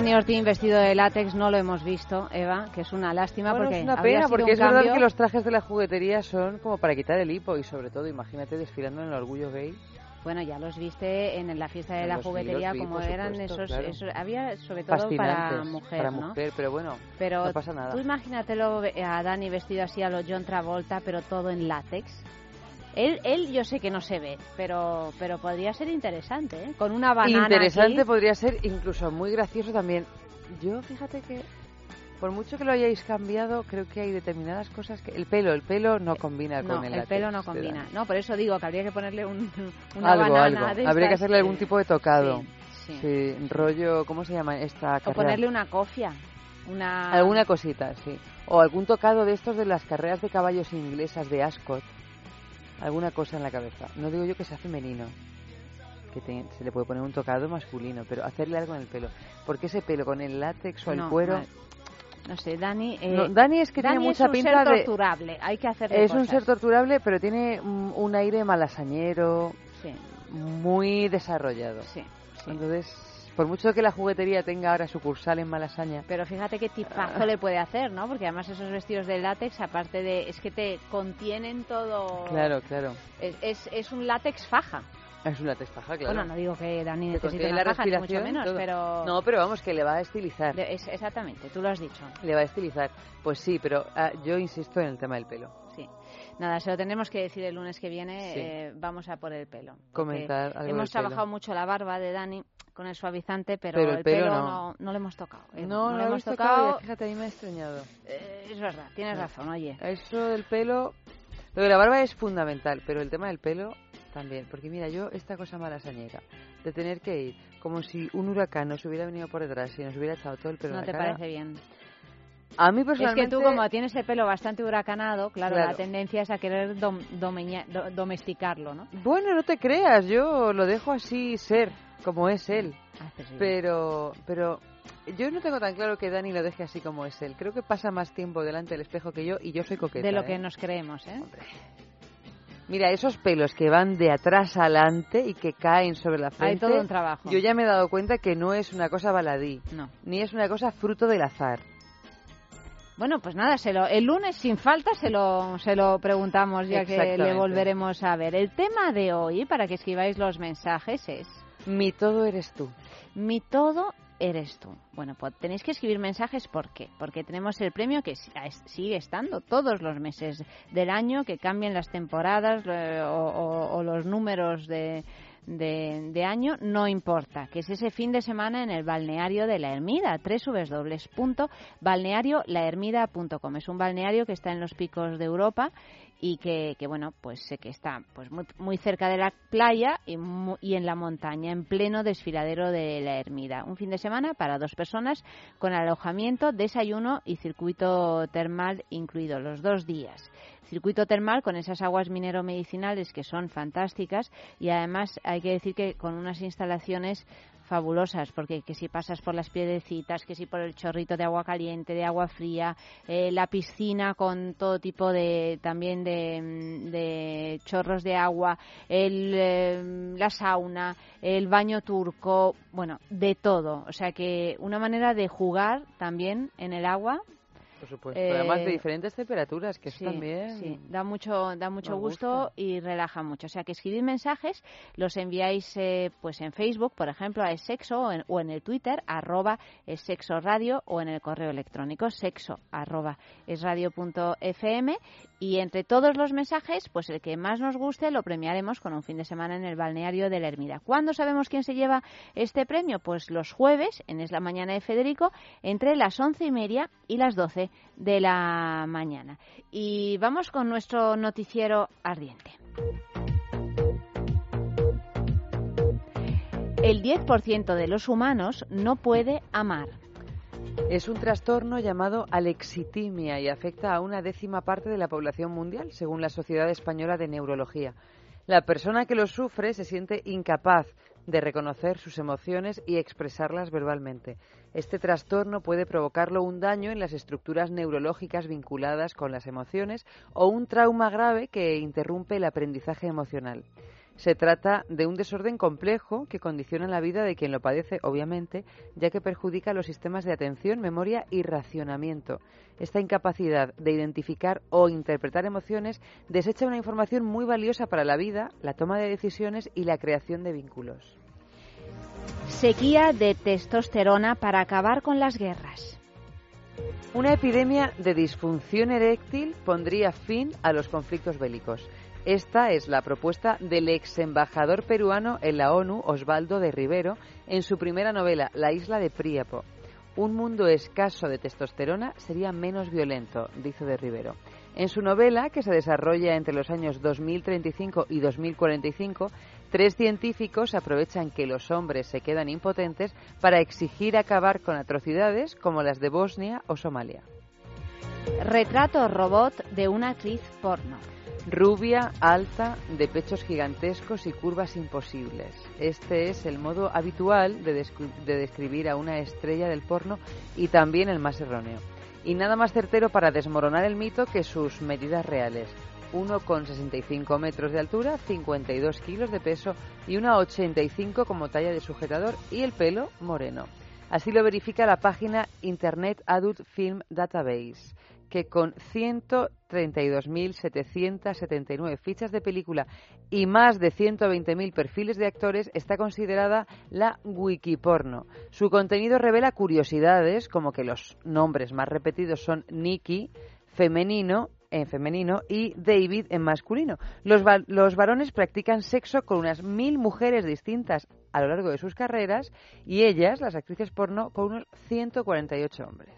Dani Ortín vestido de látex no lo hemos visto, Eva, que es una lástima porque es una pena porque es verdad que los trajes de la juguetería son como para quitar el hipo y sobre todo, imagínate desfilando en el orgullo gay. Bueno, ya los viste en la fiesta de la juguetería como eran esos, había sobre todo para mujer, para mujer, pero bueno, pero no pasa nada. Tú imagínatelo a Dani vestido así a lo John Travolta, pero todo en látex. Él, él yo sé que no se ve, pero, pero podría ser interesante, ¿eh? Con una banana Interesante podría ser, incluso muy gracioso también. Yo, fíjate que, por mucho que lo hayáis cambiado, creo que hay determinadas cosas que... El pelo, el pelo no combina con el el pelo no combina. No, por eso digo que habría que ponerle un, una banana algo. Habría que hacerle algún tipo de tocado. Sí, sí. rollo, ¿cómo se llama esta O ponerle una cofia. Una... Alguna cosita, sí. O algún tocado de estos de las carreras de caballos inglesas de Ascot alguna cosa en la cabeza. No digo yo que sea femenino, que se le puede poner un tocado masculino, pero hacerle algo en el pelo. Porque ese pelo con el látex o el cuero... No. sé, Dani. Eh, Dani es que tiene mucha es un ser torturable, hay que hacerle Es un ser torturable, pero tiene un, aire malasañero, sí. muy desarrollado. Sí, sí. Entonces por mucho que la juguetería tenga ahora sucursal en Malasaña. Pero fíjate qué tipazo le puede hacer, ¿no? Porque además esos vestidos de látex, aparte de... es que te contienen todo... Claro, claro. Es, es, un látex faja. Es un látex faja, claro. Bueno, no digo que Dani necesite una faja, ni mucho menos, pero... No, pero vamos, que le va a estilizar. exactamente, tú lo has dicho. Le va a estilizar. Pues sí, pero ah, yo insisto en el tema del pelo. Nada, se lo tendremos que decir el lunes que viene. Eh, vamos a por el pelo. Comentar algo Hemos trabajado mucho la barba de Dani con el suavizante, pero, el, pelo, no. no. lo hemos tocado. ¿eh? No, no, lo hemos tocado. fíjate, a mí me ha extrañado. Eh, es verdad, tienes razón, oye. Eso del pelo... Lo de la barba es fundamental, pero el tema del pelo también. Porque mira, yo esta cosa malasañera de tener que ir como si un huracán nos hubiera venido por detrás y nos hubiera echado todo el pelo no en la te parece bien. A mí personalmente... Es que tú, como tienes el pelo bastante huracanado, claro, la tendencia es a querer domesticarlo, ¿no? Bueno, no te creas, yo lo dejo así ser, como es él. Ah, pero, pero yo no tengo tan claro que Dani lo deje así como es él. Creo que pasa más tiempo delante del espejo que yo y yo soy coqueta. De lo que ¿eh? nos creemos, ¿eh? Mira, esos pelos que van de atrás adelante y que caen sobre la frente. Hay todo un trabajo. Yo ya me he dado cuenta que no es una cosa baladí. No. Ni es una cosa fruto del azar. Bueno, pues nada, se lo, el lunes sin falta se lo, se lo preguntamos ya que le volveremos a ver. El tema de hoy, para que escribáis los mensajes, es... Mi todo eres tú. Mi todo eres tú. Bueno, pues tenéis que escribir mensajes, ¿por qué? Porque tenemos el premio que sigue estando todos los meses del año, que cambien las temporadas o, los números de, de, año, no importa, que es ese fin de semana en el balneario de la Ermida, www.balneariolahermida.com. Es un balneario que está en los picos de Europa y que, bueno, pues sé que está pues muy, muy cerca de la playa y, y, en la montaña, en pleno desfiladero de la Ermida. Un fin de semana para dos personas con alojamiento, desayuno y circuito termal incluido los dos días circuito termal con esas aguas minero-medicinales que son fantásticas y además hay que decir que con unas instalaciones fabulosas, porque que si pasas por las piedrecitas, que si por el chorrito de agua caliente, de agua fría, eh, la piscina con todo tipo de también de, chorros de agua, el, eh, la sauna, el baño turco, bueno, de todo. O sea que una manera de jugar también en el agua por supuesto. Además de eh, diferentes temperaturas, que eso también. Sí, da mucho, da mucho gusto y relaja mucho. O sea, que escribid mensajes, los enviáis eh, pues en Facebook, por ejemplo, a Sexo o en, o en el Twitter, arroba Sexo Radio o en el correo electrónico sexo arroba esradio.fm y entre todos los mensajes, pues el que más nos guste lo premiaremos con un fin de semana en el balneario de la Ermida. ¿Cuándo sabemos quién se lleva este premio? Pues los jueves, en Es la Mañana de Federico, entre las once y media y las doce de la mañana. Y vamos con nuestro noticiero ardiente. El 10% de los humanos no puede amar. Es un trastorno llamado alexitimia y afecta a una décima parte de la población mundial, según la Sociedad Española de Neurología. La persona que lo sufre se siente incapaz de reconocer sus emociones y expresarlas verbalmente. Este trastorno puede provocarlo un daño en las estructuras neurológicas vinculadas con las emociones o un trauma grave que interrumpe el aprendizaje emocional. Se trata de un desorden complejo que condiciona la vida de quien lo padece, obviamente, ya que perjudica los sistemas de atención, memoria y racionamiento. Esta incapacidad de identificar o interpretar emociones desecha una información muy valiosa para la vida, la toma de decisiones y la creación de vínculos. Sequía de testosterona para acabar con las guerras. Una epidemia de disfunción eréctil pondría fin a los conflictos bélicos. Esta es la propuesta del ex embajador peruano en la ONU, Osvaldo de Rivero, en su primera novela, La isla de Príapo. Un mundo escaso de testosterona sería menos violento, dice de Rivero. En su novela, que se desarrolla entre los años 2035 y 2045, tres científicos aprovechan que los hombres se quedan impotentes para exigir acabar con atrocidades como las de Bosnia o Somalia. Retrato robot de una actriz porno. Rubia, alta, de pechos gigantescos y curvas imposibles. Este es el modo habitual de, describir a una estrella del porno y también el más erróneo. Y nada más certero para desmoronar el mito que sus medidas reales. 1,65 metros de altura, 52 kilos de peso y una 85 como talla de sujetador y el pelo moreno. Así lo verifica la página Internet Adult Film Database que con 132.779 fichas de película y más de 120.000 perfiles de actores está considerada la Wikiporno. Su contenido revela curiosidades como que los nombres más repetidos son Nicky, femenino en femenino y David en masculino. Los, los varones practican sexo con unas mil mujeres distintas a lo largo de sus carreras y ellas, las actrices porno, con unos 148 hombres.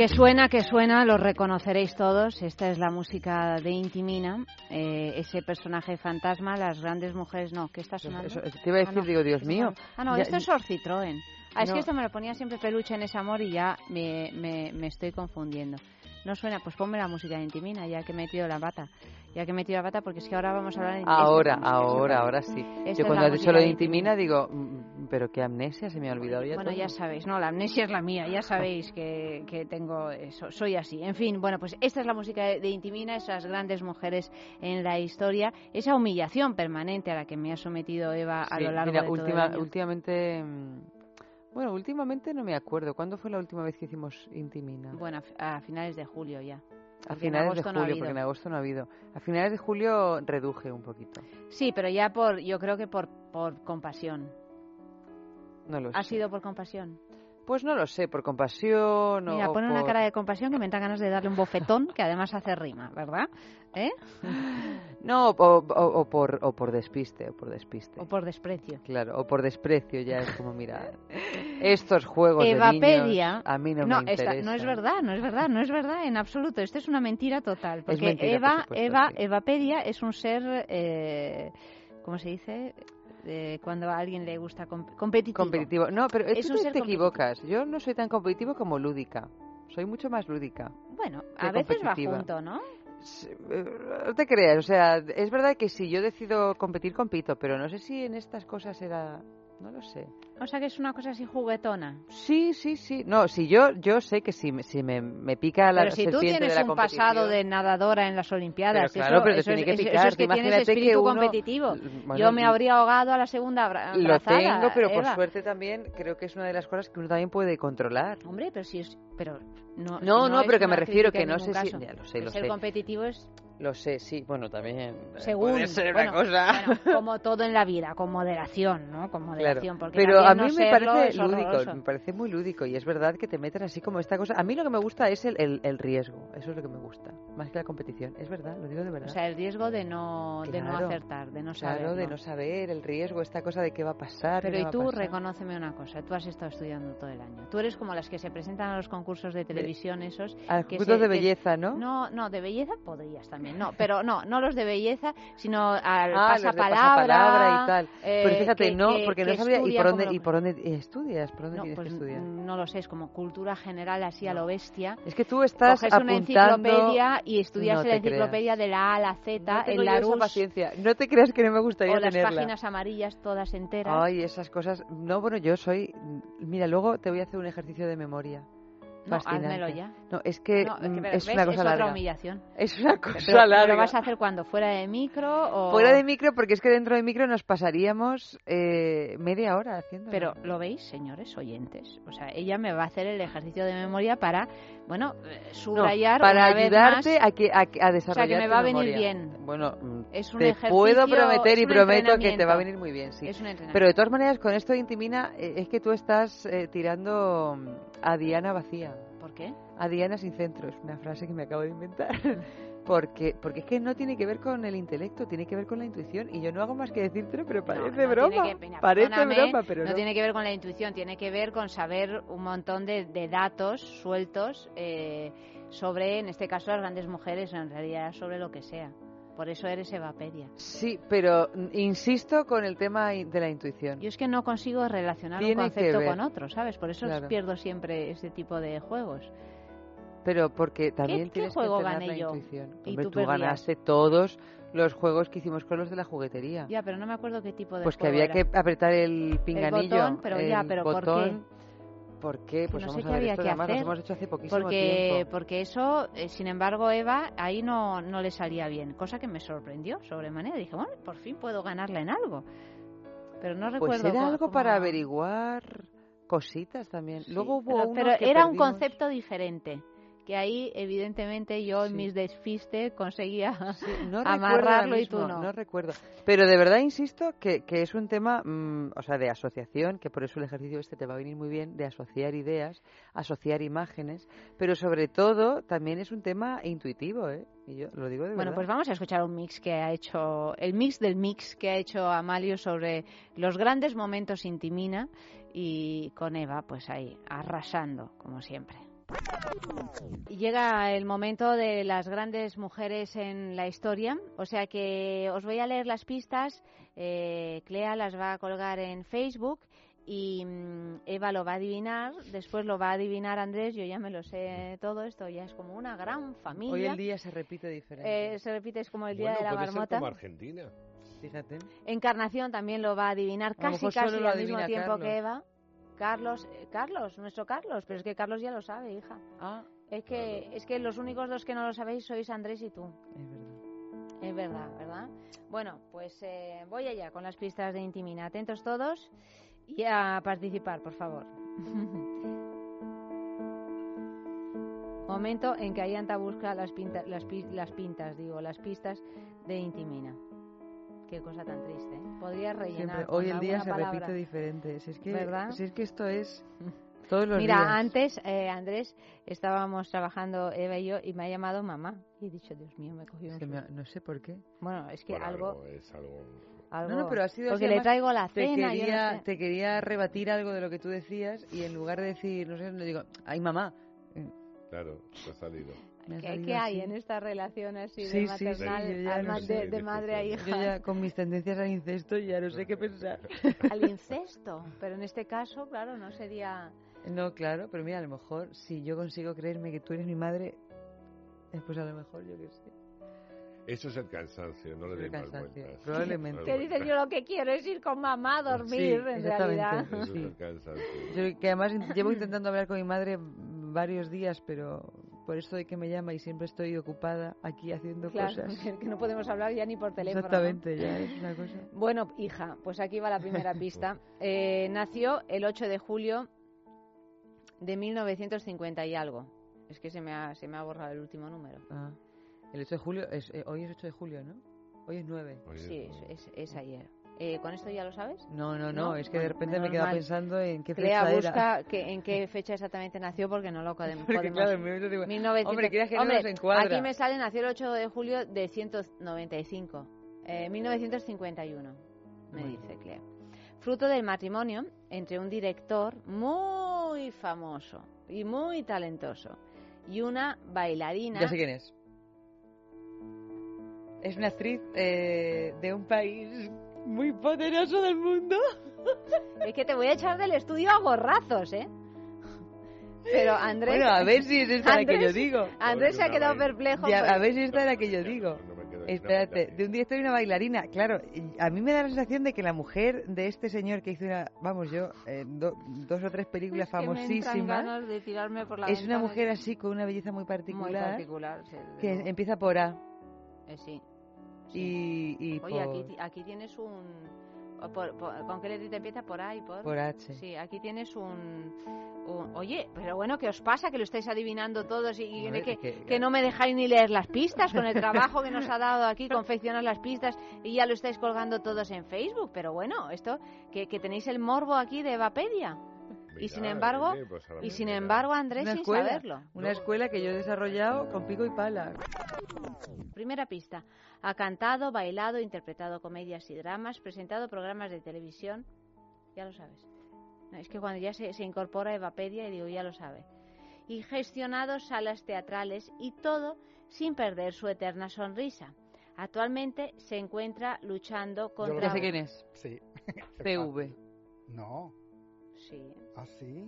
Que suena, que suena, lo reconoceréis todos. Esta es la música de Intimina, eh, ese personaje fantasma, las grandes mujeres. No, ¿qué está sonando? te iba a decir, ah, digo, Dios mío. Ah, no, esto es Orcitroen. Ah, es que esto me lo ponía siempre peluche en ese amor y ya me, me, me estoy confundiendo. No suena, pues ponme la música de Intimina, ya que he metido la bata. Ya que he metido la bata, porque es que ahora vamos a hablar de Ahora, ahora, ahora sí. Yo cuando has dicho lo de Intimina digo, mm, pero qué amnesia, se me ha olvidado ya Bueno, ya sabéis, no, la amnesia es la mía, ya sabéis que, que tengo eso, soy así. En fin, bueno, pues esta es la música de, Intimina, esas grandes mujeres en la historia, esa humillación permanente a la que me ha sometido Eva a lo largo de todo última, el año. Últimamente mm, bueno, últimamente no me acuerdo. ¿Cuándo fue la última vez que hicimos Intimina? Bueno, a, finales de julio ya. A finales de julio, porque en agosto no ha habido. A finales de julio reduje un poquito. Sí, pero ya por, yo creo que por, por compasión. No lo ¿Ha sido por compasión? Pues no lo sé, por compasión Mira, o pone una cara de compasión que me da ganas de darle un bofetón que además hace rima, ¿verdad? ¿Eh? No, o, por, o por despiste, o por despiste. O por desprecio. Claro, o por desprecio, ya es como, mira, estos juegos de niños a mí no, me interesan. no es verdad, no es verdad, no es verdad en absoluto. Esto es una mentira total. Porque Eva, Eva, Evapedia es un ser, eh, ¿cómo se dice? Cuando a alguien le gusta competitivo. Competitivo. No, pero es tú te, equivocas. Yo no soy tan competitivo como lúdica. Soy mucho más lúdica. Bueno, a veces va junto, ¿no? Eh, no te creas, o sea, es verdad que si yo decido competir, compito, pero no sé si en estas cosas era no lo sé. O sea que es una cosa así juguetona. Sí, sí, sí. No, si yo yo sé que si, si me, me pica la Pero si tú tienes un pasado de nadadora en las Olimpiadas, pero claro, eso, pero eso, es, que picar. es que tienes espíritu competitivo. yo me habría ahogado a la segunda abrazada, Lo tengo, pero por suerte también creo que es una de las cosas que uno también puede controlar. Hombre, pero si es... Pero no, no, no, pero que me refiero que no sé si... Ya lo sé, lo ser competitivo es lo sé, sí, bueno, también. Eh, Según, puede ser una cosa. como todo en la vida, con moderación, ¿no? Con moderación. Porque Pero a mí me parece lúdico, me parece muy lúdico y es verdad que te meten así como esta cosa. A mí lo que me gusta es el, el, riesgo, eso es lo que me gusta, más que la competición. Es verdad, lo digo de verdad. O sea, el riesgo de no, de no acertar, de no saber. Claro, de no saber, el riesgo, esta cosa de qué va a pasar. Pero y tú, reconóceme una cosa, tú has estado estudiando todo el año. Tú eres como las que se presentan a los concursos de televisión, esos. A los concursos de belleza, ¿no? No, no, de belleza podrías también, no, pero no no los de belleza, sino al ah, pasapalabra, y tal. Eh, Pero fíjate, no, porque no sabía y por dónde y por dónde estudias, por dónde no, tienes que pues, estudiar. No lo sé, es como cultura general así a lo bestia. Es que tú estás Coges una enciclopedia y estudias la enciclopedia de la A a la Z en la Esa paciencia. No te creas que no me gustaría o las páginas amarillas todas enteras. Ay, esas cosas. No, bueno, yo soy mira, luego te voy a hacer un ejercicio de memoria no, házmelo ya. No, es que, mm, es una cosa es otra humillación. Es una cosa larga. ¿Lo vas a hacer cuando? ¿Fuera de micro o...? Fuera de micro, porque es que dentro de micro nos pasaríamos eh, media hora haciendo. Pero, ¿lo veis, señores oyentes? O sea, ella me va a hacer el ejercicio de memoria para, bueno, eh, subrayar Para ayudarte a, que, a, a, desarrollar O sea, que me va a venir bien. Bueno, es un te puedo prometer y prometo que te va a venir muy bien, sí. Es un Pero de todas maneras, con esto de Intimina, eh, es que tú estás tirando a Diana vacía. ¿Por qué? A Diana sin centro, es una frase que me acabo de inventar. porque, porque es que no tiene que ver con el intelecto, tiene que ver con la intuición. Y yo no hago más que decírtelo, pero parece broma. parece broma, pero no. No tiene que ver con la intuición, tiene que ver con saber un montón de, datos sueltos eh, sobre, en este caso, las grandes mujeres, en realidad sobre lo que sea. Por eso eres Evapedia. Sí, pero insisto con el tema de la intuición. Yo es que no consigo relacionar un concepto con otro, ¿sabes? Por eso pierdo siempre ese tipo de juegos. Pero porque también tienes que tener la intuición. ¿Y tú, ganaste todos los juegos que hicimos con los de la juguetería. Ya, pero no me acuerdo qué tipo de Pues que había que apretar el pinganillo, el botón, pero ya, pero ¿por qué? ¿Por qué? Pues no vamos sé a ver, esto además hacer, hemos hecho hace poquísimo porque, tiempo. Porque eso, eh, sin embargo, Eva, ahí no, no le salía bien, cosa que me sorprendió sobremanera. Dije, bueno, por fin puedo ganarla en algo. Pero no pues recuerdo. Pues era algo para averiguar cositas también. Luego hubo pero, pero era un concepto diferente que ahí evidentemente yo en mis desfistes conseguía amarrarlo y tú no. No recuerdo. Pero de verdad insisto que, que es un tema, mm, o sea, de asociación, que por eso el ejercicio este te va a venir muy bien, de asociar ideas, asociar imágenes, pero sobre todo también es un tema intuitivo, ¿eh? Y yo lo digo de bueno, pues vamos a escuchar un mix que ha hecho, el mix del mix que ha hecho Amalio sobre los grandes momentos Intimina y con Eva, pues ahí, arrasando, como siempre. Llega el momento de las grandes mujeres en la historia, o sea que os voy a leer las pistas. Eh, Clea las va a colgar en Facebook y mm, Eva lo va a adivinar, después lo va a adivinar Andrés, yo ya me lo sé todo esto, ya es como una gran familia. Hoy el día se repite diferente. Eh, se repite, es como el día de la puede marmota. como Argentina. Fíjate. Encarnación también lo va a adivinar casi casi al mismo tiempo que Eva. Carlos, eh, Carlos, nuestro Carlos, pero es que Carlos ya lo sabe, hija. Ah, es que es que los únicos dos que no lo sabéis sois Andrés y tú. Es verdad. Es verdad, ¿verdad? Bueno, pues eh, voy allá con las pistas de Intimina. Atentos todos y a participar, por favor. Momento en que Ayanta busca las, las, las pintas, digo, las pistas de Intimina. Qué cosa tan triste. ¿eh? Podría rellenar. Hoy el día se repite diferente. Si es que, ¿verdad? Si es que esto es todos los Mira, días. antes, eh, Andrés, estábamos trabajando Eva y yo y me ha llamado mamá. Y he dicho, Dios mío, me cogió un me ha, No sé por qué. Bueno, es que Bueno, algo... Es algo... algo- No, no, pero ha sido Porque así, le además, traigo la te cena, yo quería, no sé. te quería rebatir algo de lo que tú decías y en lugar de decir, no sé, le digo, ay mamá. Claro, te ha salido. ¿Qué, qué hay en esta relación así Sí, de sí, sí, maternal, yo ya al no sé, de, de es madre a hija? Yo ya con mis tendencias al incesto ya no sé qué pensar. Al incesto. Pero en este caso, claro, no sería... No, claro, pero mira, a lo mejor si yo consigo creerme que tú eres mi madre, eh, pues a lo mejor yo qué sé. Eso es el cansancio, no le Es cansancio, vueltas. probablemente. Que dices, yo lo que quiero es ir con mamá a dormir, Sí, en realidad. Eso es Sí. el cansancio. Yo, que además llevo intentando hablar con mi madre varios días, pero por esto de que me llama y siempre estoy ocupada aquí haciendo Claro, cosas. que que no podemos hablar ya ni por teléfono. ¿no? Exactamente, ya es una cosa. Bueno, hija, pues aquí va la primera pista. Eh, nació el 8 de julio de 1950 y algo. Es que se me ha, se me ha borrado el último número. Ah, el 8 de julio, es, eh, hoy es 8 de julio, ¿no? Hoy es 9. Oye, Sí, no. es, es- es ayer. Eh, ¿Con esto ya lo sabes? No, no, no, ¿No? es que de Bueno, repente me mal. pensando en qué Clea fecha busca era. que, en qué fecha exactamente nació porque no lo podemos... Porque claro, digo, 1900 hombre, que Hombre, nos encuadra. Aquí me sale nació el 8 de julio de 195. Eh, 1951, me dice Clea. Fruto del matrimonio entre un director muy famoso y muy talentoso y una bailarina. Ya sé quién es. Es una actriz eh, de un país muy poderoso del mundo. Es que te voy a echar del estudio a gorrazos, ¿eh? Pero Andrés. Bueno, a ver si es esta la que yo Andrés- digo. Andrés se ha quedado perplejo. Ya, a ver si esta es la que yo digo. Espérate, de un director y una bailarina. Claro, a mí me da la sensación de que la mujer de este señor que hizo una, vamos yo, eh, do- dos o tres películas Es que famosísimas, ganas de tirarme por la es una mujer así con una belleza muy muy particular, particular. sí, desde que luego. empieza por A Eh, sí. Y, y Oye, por, aquí, ti- aquí tienes un... por- por- ¿Con qué letrita empieza? Por A y por... por H. Sí, aquí tienes un, un- Oye, pero bueno, ¿qué os pasa? Que lo estáis adivinando todos y, y A ver, que, que- que no me dejáis ni leer las pistas con el trabajo que nos ha dado aquí, confeccionar las pistas y ya lo estáis colgando todos en Facebook. Pero bueno, esto, que, que tenéis el morbo aquí de Evapedia. Y sin embargo, pues y sin embargo, Andrés Una sin escuela, saberlo. una escuela que yo he desarrollado con pico y pala. Primera pista. Ha cantado, bailado, interpretado comedias y dramas, presentado programas de televisión. Ya lo sabes. No, es que cuando ya se, se incorpora Evapedia y digo, ya lo sabe. Y gestionado salas teatrales y todo sin perder su eterna sonrisa. Actualmente se encuentra luchando contra... Ya sé quién es. Sí. CV. No. Sí. ¿Ah, sí?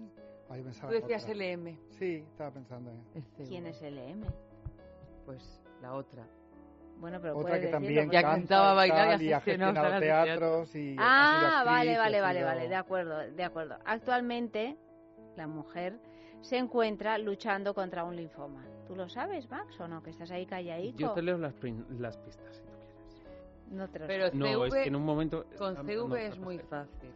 Ah, yo pensaba Tú decías otra. LM. Sí, estaba pensando en... ¿Quién es LM? Pues la otra. Bueno, pero Otra que decirlo, también Ya canta cantaba, bailaba y y ha gestionado teatros y Ah, actriz, vale, vale, vale, vale, de acuerdo, de acuerdo. Actualmente la mujer se encuentra luchando contra un linfoma. ¿Tú lo sabes, Max, o no? Que estás ahí calladito. Yo te leo las, las pistas. No te lo Pero sé. No, CV, es que en un momento... con no, CV no es muy fácil.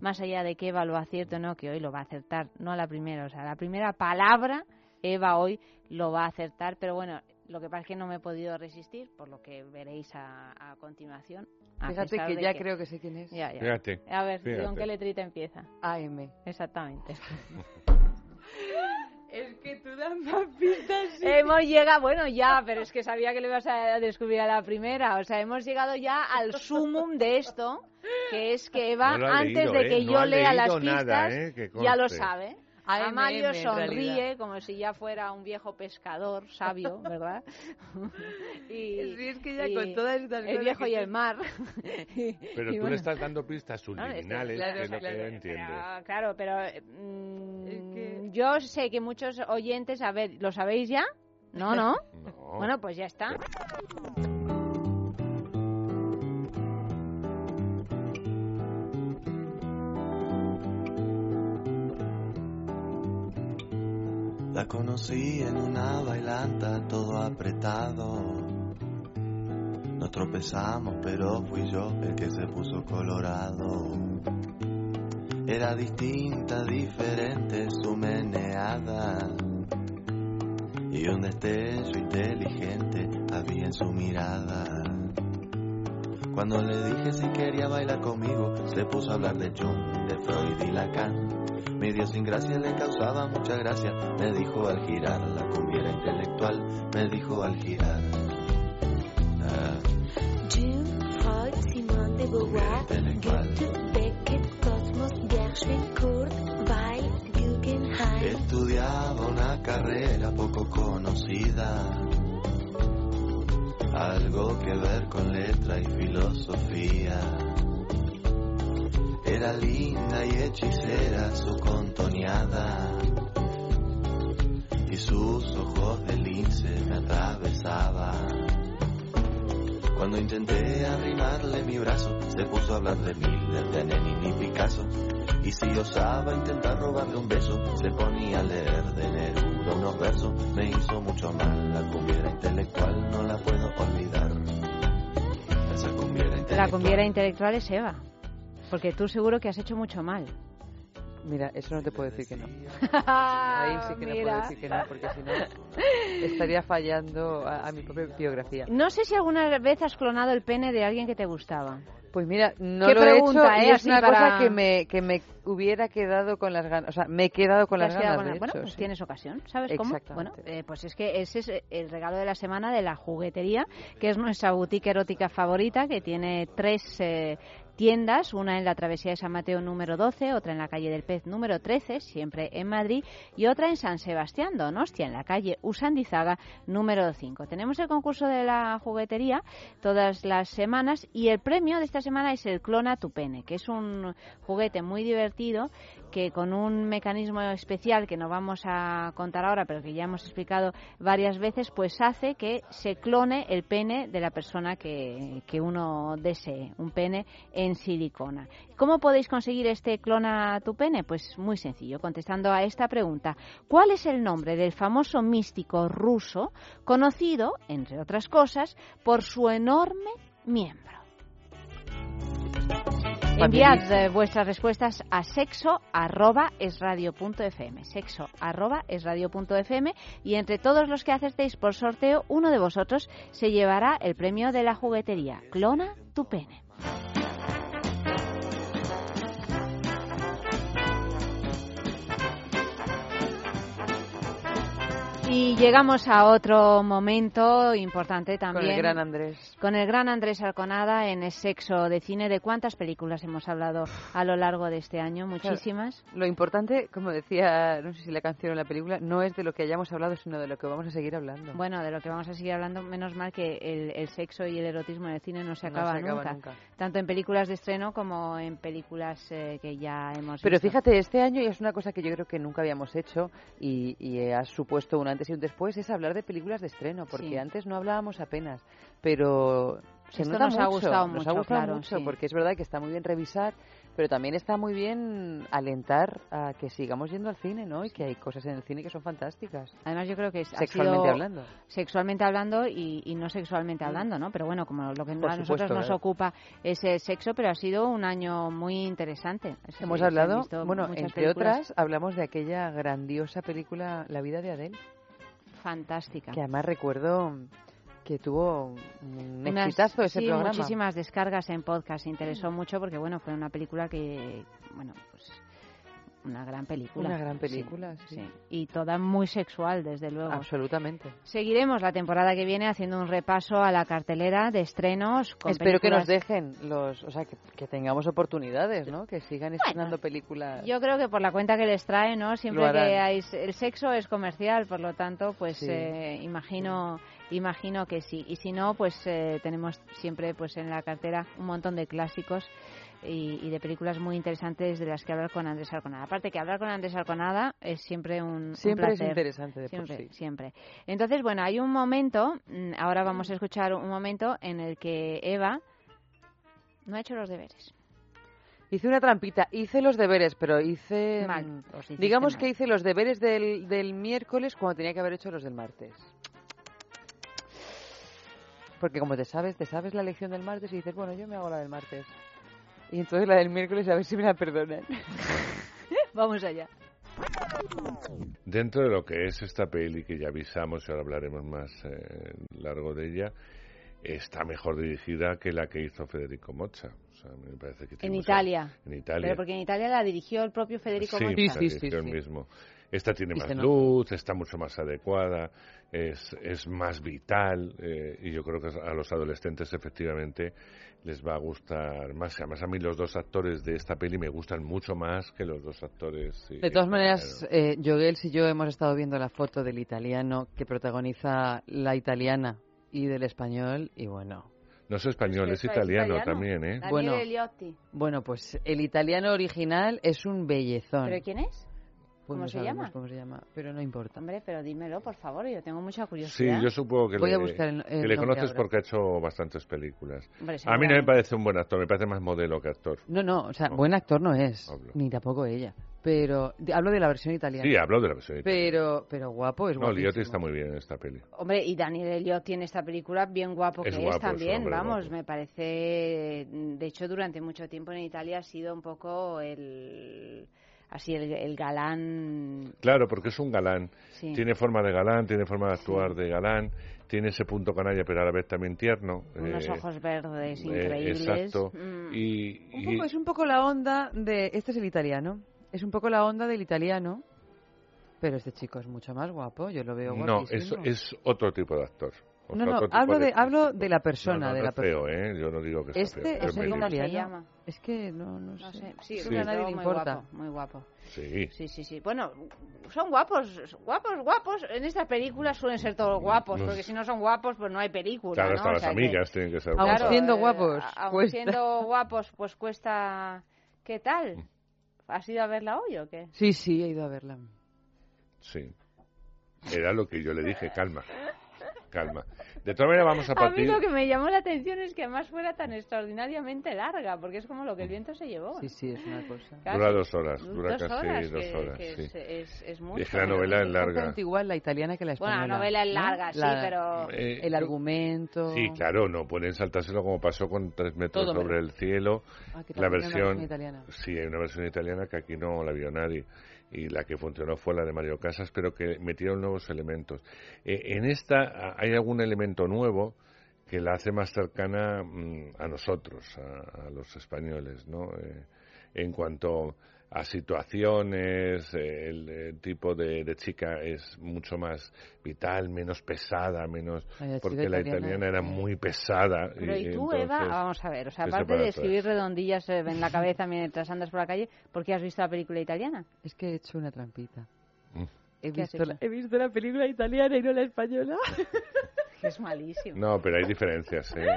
Más allá de que Eva lo acierte o no, que hoy lo va a acertar, no a la primera, o sea, la primera palabra Eva hoy lo va a acertar, pero bueno, lo que pasa es que no me he podido resistir, por lo que veréis a, continuación. Fíjate que ya creo que sé quién es. Fíjate. A ver, ¿con qué letrita empieza? AM. Exactamente. Es que tú das más pistas. Hemos llegado, bueno, ya, pero es que sabía que lo ibas a descubrir a la primera. O sea, hemos llegado ya al sumum de esto, que es que Eva, antes de que ¿eh? yo lea las pistas, ¿eh? ya lo sabe. Mario sonríe como si ya fuera un viejo pescador sabio, ¿verdad? y, es que ya con todas estas El viejo y el mar. pero tú le estás dando pistas subliminales, que es lo que entiende. claro, pero mm, yo sé que muchos oyentes, a ver, ¿lo sabéis ya? ¿No, no? no. Bueno, pues ya está. Conocí en una bailanta todo apretado. Nos tropezamos, pero fui yo el que se puso colorado. Era distinta, diferente su meneada. Y un destello inteligente había en su mirada. Cuando le dije si quería bailar conmigo, se puso a hablar de Jung, de Freud y Lacan mi dio sin gracia, le causaba mucha gracia. Me dijo al girar, la cumbia intelectual. Me dijo al girar. Ah. Jim, Freud, Simone de Beauvoir, Goethe, Beckett, Cosmos, Gershwin, Kurt, Weil, Guggenheim. Estudiaba una carrera poco conocida. Algo que ver con letra y filosofía era linda y hechicera su contoneada y sus ojos de lince me atravesaban. Cuando intenté arrimarle mi brazo, se puso a hablar de Miller, de Lenin y Picasso. Y si osaba intentar robarle un beso, se ponía a leer de Neruda unos versos. Me hizo mucho mal, la cumbiera intelectual no la puedo olvidar. Esa cumbiera intelectual. La cumbiera intelectual es Eva. Porque tú seguro que has hecho mucho mal. Mira, eso no te puedo decir que no. Ahí sí que no puedo decir que no, porque si no estaría fallando a, mi propia biografía. No sé si alguna vez has clonado el pene de alguien que te gustaba. Pues mira, no lo he hecho y es una cosa que me, que me hubiera quedado con las ganas. O sea, me he quedado con las ganas. bueno, pues tienes ocasión, ¿sabes cómo? Bueno, eh, pues es que ese es el regalo de la semana de la juguetería, que es nuestra boutique erótica favorita, que tiene tres eh, tiendas, una en la Travesía de San Mateo número 12, otra en la calle del Pez número 13, siempre en Madrid, y otra en San Sebastián, Donostia, en la calle Usandizaga número 5. Tenemos el concurso de la juguetería todas las semanas y el premio de esta semana es el Clona Tu Pene, que es un juguete muy divertido que con un mecanismo especial que no vamos a contar ahora, pero que ya hemos explicado varias veces, pues hace que se clone el pene de la persona que, que uno desee, un pene en silicona. ¿Cómo podéis conseguir este clona tu pene? Pues muy sencillo, contestando a esta pregunta. ¿Cuál es el nombre del famoso místico ruso conocido, entre otras cosas, por su enorme miembro? Enviad eh, vuestras respuestas a sexo arroba sexo arroba y entre todos los que acertéis por sorteo, uno de vosotros se llevará el premio de la juguetería. Clona tu pene. Y llegamos a otro momento importante también. Con el gran Andrés. Con el gran Andrés Arconada en el sexo de cine. ¿De cuántas películas hemos hablado a lo largo de este año? Muchísimas. lo importante, como decía, no sé si la canción o la película, no es de lo que hayamos hablado, sino de lo que vamos a seguir hablando. Bueno, de lo que vamos a seguir hablando, menos mal que el, sexo y el erotismo en el cine no se acaba, nunca. Tanto en películas de estreno como en películas eh, que ya hemos Pero fíjate, este año y es una cosa que yo creo que nunca habíamos hecho y, y ha supuesto una antes y un después es hablar de películas de estreno, porque antes no hablábamos apenas, pero se Esto nos ha gustado nos mucho, ha gustado claro, mucho porque es verdad que está muy bien revisar pero también está muy bien alentar a que sigamos yendo al cine, ¿no? Y que hay cosas en el cine que son fantásticas. Además, yo creo que es sexualmente hablando. Sexualmente hablando y, no sexualmente mm. hablando, ¿no? Pero bueno, como lo que a nosotros nos ocupa es el sexo, pero ha sido un año muy interesante. Hemos hablado, bueno, entre otras, hablamos de aquella grandiosa película La vida de Adele. Fantástica. Que además recuerdo que tuvo un exitazo ese sí, programa. muchísimas descargas en podcast. Interesó mucho porque, bueno, fue una película que, bueno, pues una gran película. Una gran película, sí, Y toda muy sexual, desde luego. Absolutamente. Seguiremos la temporada que viene haciendo un repaso a la cartelera de estrenos. Espero que nos dejen los, o sea, que, tengamos oportunidades, ¿no? Que sigan estrenando películas. Yo creo que por la cuenta que les trae, ¿no? Siempre que hay, el sexo es comercial, por lo tanto, pues eh, imagino imagino que sí. Y si no, pues eh, tenemos siempre pues en la cartera un montón de clásicos y, de películas muy interesantes de las que hablar con Andrés Arconada. Aparte que hablar con Andrés Arconada es siempre un, siempre es interesante de siempre, por sí. siempre. Entonces, bueno, hay un momento, mm, ahora vamos a escuchar un momento en el que Eva no ha hecho los deberes. Hice una trampita, hice los deberes, pero hice... Mal, mm, digamos que hice los deberes del, del miércoles cuando tenía que haber hecho los del martes. Porque como te sabes, te sabes la lección del martes y dices, bueno, yo me hago la del martes. Y entonces la del miércoles a ver si me la perdonan. Vamos allá. Dentro de lo que es esta peli, que ya avisamos y ahora hablaremos más eh, largo de ella, está mejor dirigida que la que hizo Federico Mocha. me parece que en Italia. En Italia. Pero porque en Italia la dirigió el propio Federico sí, Mocha. Sí, sí, sí, el mismo. Esta tiene más luz, está mucho más adecuada, es, es más vital eh, y yo creo que a los adolescentes efectivamente les va a gustar más. Además a mí los dos actores de esta peli me gustan mucho más que los dos actores. de todas maneras, eh, y yo hemos estado viendo la foto del italiano que protagoniza la italiana y del español y bueno, no es español, es, italiano, también, ¿eh? Bueno, bueno, pues el italiano original es un bellezón. ¿Pero quién es? Pues ¿Cómo se llama? cómo se llama, pero no importa. Hombre, pero dímelo, por favor, yo tengo mucha curiosidad. Sí, yo supongo que, Voy le, a buscar el, le conoces porque ha hecho bastantes películas. a mí no me parece un buen actor, me parece más modelo que actor. No, no, o sea, buen actor no es, ni tampoco ella. Pero hablo de la versión italiana. Sí, hablo de la versión italiana. Pero, pero guapo es No, Liotti está muy bien en esta peli. Hombre, y Daniel Elliot tiene esta película bien guapo que es, también, vamos, me parece... De hecho, durante mucho tiempo en Italia ha sido un poco el así el, galán. Claro, porque es un galán. Tiene forma de galán, tiene forma de actuar de galán, tiene ese punto canalla, pero a la vez también tierno. Unos eh, ojos verdes eh, increíbles. exacto. Mm. Y, un poco, es un poco la onda de. Este es el italiano. Es un poco la onda del italiano. Pero este chico es mucho más guapo, yo lo veo No, es, es otro tipo de actor. No, no, hablo de, hablo de la persona. de la feo, ¿eh? Yo no digo que este sea feo. Es ¿Cómo se llama? Es que no, no, sé. Sí, sí. a nadie le importa. muy guapo. Sí. Sí, sí, sí. Bueno, son guapos, guapos, guapos. En estas películas suelen ser todos guapos, porque si no son guapos, pues no hay película. Claro, ¿no? hasta las amigas tienen que ser guapas. Aún siendo guapos. aún siendo guapos, pues cuesta. ¿Qué tal? Mm. ¿Has ido a verla hoy o qué? Sí, sí, he ido a verla. Sí. Era lo que yo le dije, calma. Calma. De todas maneras, vamos a partir. A mí lo que me llamó la atención es que además fuera tan extraordinariamente larga, porque es como lo que el viento se llevó. Sí, sí, es una cosa. dura dos horas, dura casi dos horas. sí. es, es, mucho. Es que la novela es larga. igual la italiana que la española. Bueno, la novela es larga, sí, pero. Eh, el argumento. Sí, claro, no pueden saltárselo como pasó con Tres metros sobre el cielo. Ah, la versión. italiana. Sí, hay una versión italiana que aquí no la vio nadie y la que funcionó fue la de Mario Casas, pero que metieron nuevos elementos. Eh, en esta hay algún elemento nuevo que la hace más cercana mm, a nosotros, a, los españoles, ¿no? Eh, en cuanto a situaciones, el, tipo de, chica es mucho más vital, menos pesada, menos porque la italiana era muy pesada. Pero y, tú, Eva, vamos a ver, o sea, aparte de escribir redondillas en la cabeza mientras andas por la calle, ¿por qué has visto la película italiana? Es que he hecho una trampita. Mm. He, visto la, he visto la película italiana y no la española. es malísimo. No, pero hay diferencias, ¿eh?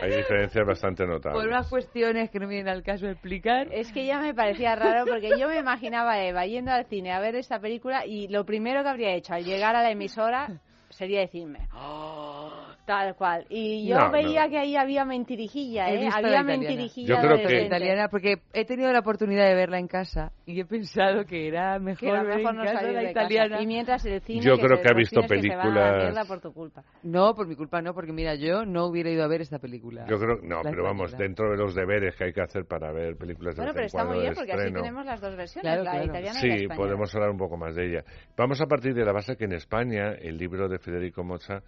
Hay diferencias bastante notables. Por unas cuestiones que no vienen al caso de explicar. Es que ya me parecía raro porque yo me imaginaba a Eva yendo al cine a ver esta película y lo primero que habría hecho al llegar a la emisora sería decirme, oh, Tal cual. Y yo veía que ahí había mentirijilla, ¿eh? Había mentirijilla. Yo creo que... italiana porque he tenido la oportunidad de verla en casa y he pensado que era mejor, ver en casa la italiana. Y mientras el cine Yo creo que, ha visto películas... por tu culpa. No, por mi culpa no, porque mira, yo no hubiera ido a ver esta película. Yo creo, no, pero vamos, dentro de los deberes que hay que hacer para ver películas de Bueno, pero está muy bien porque así tenemos las dos versiones, la italiana sí, y la Sí, podemos hablar un poco más de ella. Vamos a partir de la base que en España el libro de Federico Moza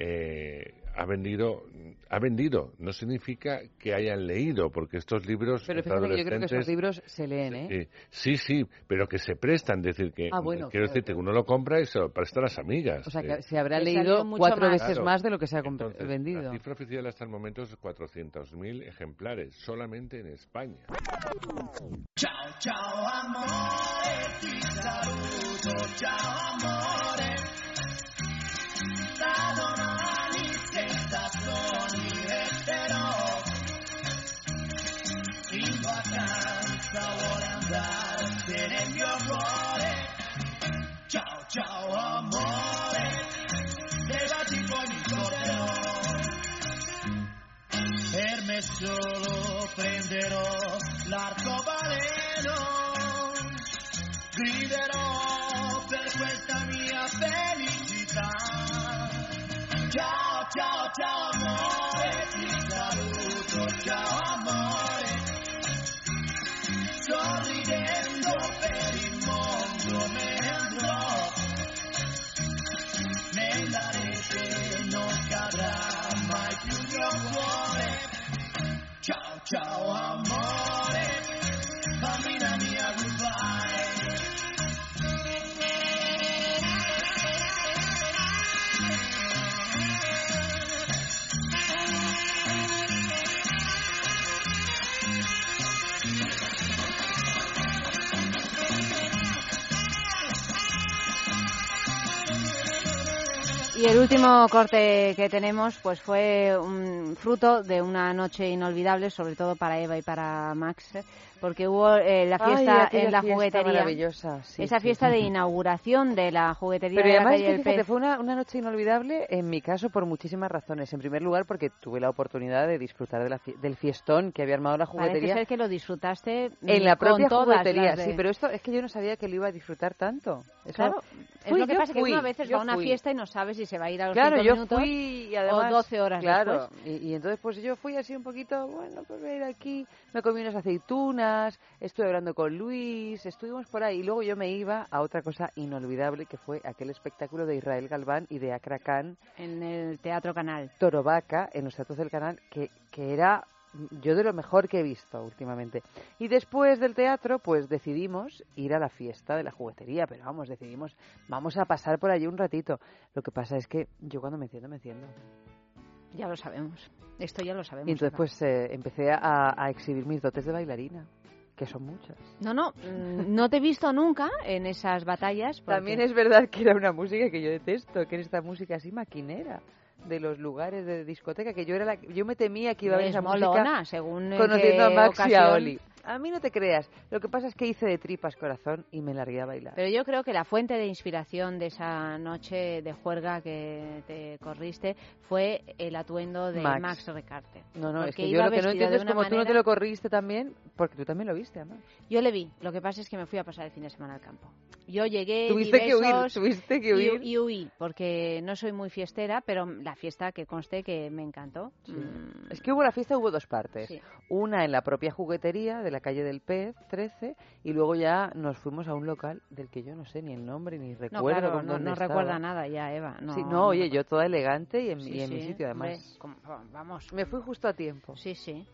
eh, ha vendido, ha vendido, no significa que hayan leído, porque estos libros. Pero fíjate yo creo que esos libros se leen, ¿eh? Sí, sí, pero que se prestan, decir que. Ah, quiero decirte que uno lo compra y se lo presta a las amigas. O sea, que se habrá leído cuatro veces más de lo que se ha vendido. La cifra oficial hasta el momento es 400.000 ejemplares, solamente en España. Chao, chao, amore, saludo, chao, pasado mani sensazioni resterò. In vacanza vuole andare nel mio cuore. Ciao ciao amore levati con il corteo per me solo prenderò l'arcobaleno. Griderò Chao amor, chao amor. Y el último corte que tenemos pues fue un fruto de una noche inolvidable, sobre todo para Eva y para Max, porque hubo eh, la fiesta en la juguetería. Maravillosa, esa fiesta de inauguración de la juguetería. Pero además, fíjate, fue una, una, noche inolvidable en mi caso por muchísimas razones. En primer lugar, porque tuve la oportunidad de disfrutar de la del fiestón que había armado la juguetería. Parece ser que lo disfrutaste en la propia juguetería. Sí, pero esto es que yo no sabía que lo iba a disfrutar tanto. claro, es lo que pasa que uno a veces va a una fiesta y no sabe si se va a ir a los claro, yo minutos fui y además, o 12 horas claro, después. Y, y, entonces pues yo fui así un poquito, bueno, pues voy a ir aquí, me comí unas aceitunas, estuve hablando con Luis, estuvimos por ahí y luego yo me iba a otra cosa inolvidable que fue aquel espectáculo de Israel Galván y de Akra Khan en el Teatro Canal. Torovaca, en los teatros del canal, que, que era yo de lo mejor que he visto últimamente. Y después del teatro, pues decidimos ir a la fiesta de la juguetería, pero vamos, decidimos, vamos a pasar por allí un ratito. Lo que pasa es que yo cuando me enciendo, me enciendo. Ya lo sabemos, esto ya lo sabemos. Y entonces pues eh, empecé a, a exhibir mis dotes de bailarina que son muchas. No, no, mm, no te he visto nunca en esas batallas. Porque... También es verdad que era una música que yo detesto, que es esta música así maquinera de los lugares de discoteca que yo era la, yo me temía que iba a ver esa molona, música según conociendo a Max ocasión. y a Oli. A mí no te creas. Lo que pasa es que hice de tripas corazón y me largué a bailar. Pero yo creo que la fuente de inspiración de esa noche de juerga que te corriste fue el atuendo de Max, Max Recarte. No, no, es que yo lo que no entiendo es como manera... tú no te lo corriste también, porque tú también lo viste, además. Yo le vi. Lo que pasa es que me fui a pasar el fin de semana al campo. Yo llegué tuviste que huir, tuviste que huir. Y, y, huí, porque no soy muy fiestera, pero la fiesta que conste que me encantó. Sí. Mm. Es que hubo la fiesta, hubo dos partes. Sí. Una en la propia juguetería de la calle del Pez, 13, y luego ya nos fuimos a un local del que yo no sé ni el nombre ni recuerdo. No, claro, no, no recuerda nada ya, Eva. No, sí, no, oye, yo toda elegante y en, sí, y en sí, mi sitio además. Vamos. Me fui justo a tiempo. Sí, sí.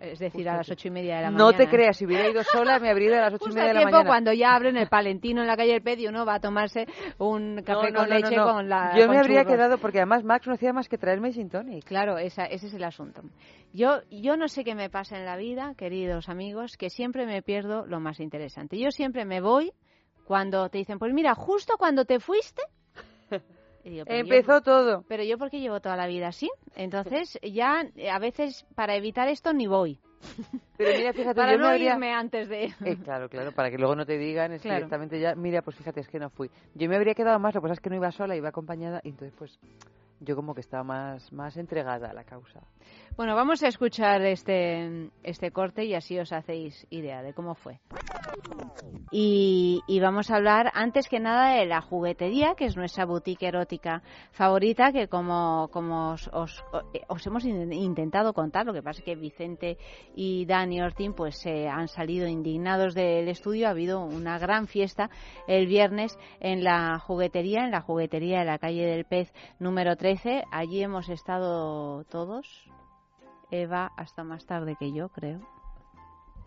Es decir, Justo a las ocho y media de la mañana. No te creas, si hubiera ido sola me habría ido a las ocho y media de la tiempo mañana. cuando ya abren el Palentino en la calle del Pez y uno va a tomarse un café no, con no, leche con la Yo con me habría churros. quedado, porque además Max no hacía más que traerme gin tonic. Claro, esa, ese es el asunto. Yo, yo no sé qué me pasa en la vida, queridos amigos, que siempre me pierdo lo más interesante. Yo siempre me voy cuando te dicen, pues mira, justo cuando te fuiste... Digo, Empezó yo, todo. Pero yo porque llevo toda la vida así. Entonces ya a veces para evitar esto ni voy. Pero mira, fíjate, para yo no habría... irme antes de... Eh, claro, claro, para que luego no te digan es Claro. directamente ya, mira, pues fíjate, es que no fui. Yo me habría quedado más, lo que pasa es que no iba sola, iba acompañada, y entonces pues yo como que estaba más, más entregada a la causa. Bueno, vamos a escuchar este, este corte y así os hacéis idea de cómo fue. Y, vamos a hablar antes que nada de la juguetería, que es nuestra boutique erótica favorita, que como, como os, os, hemos intentado contar, lo que pasa es que Vicente y Dani Ortín pues se han salido indignados del estudio. Ha habido una gran fiesta el viernes en la juguetería, en la juguetería de la calle del Pez número 13. Allí hemos estado todos, Eva hasta más tarde que yo, creo.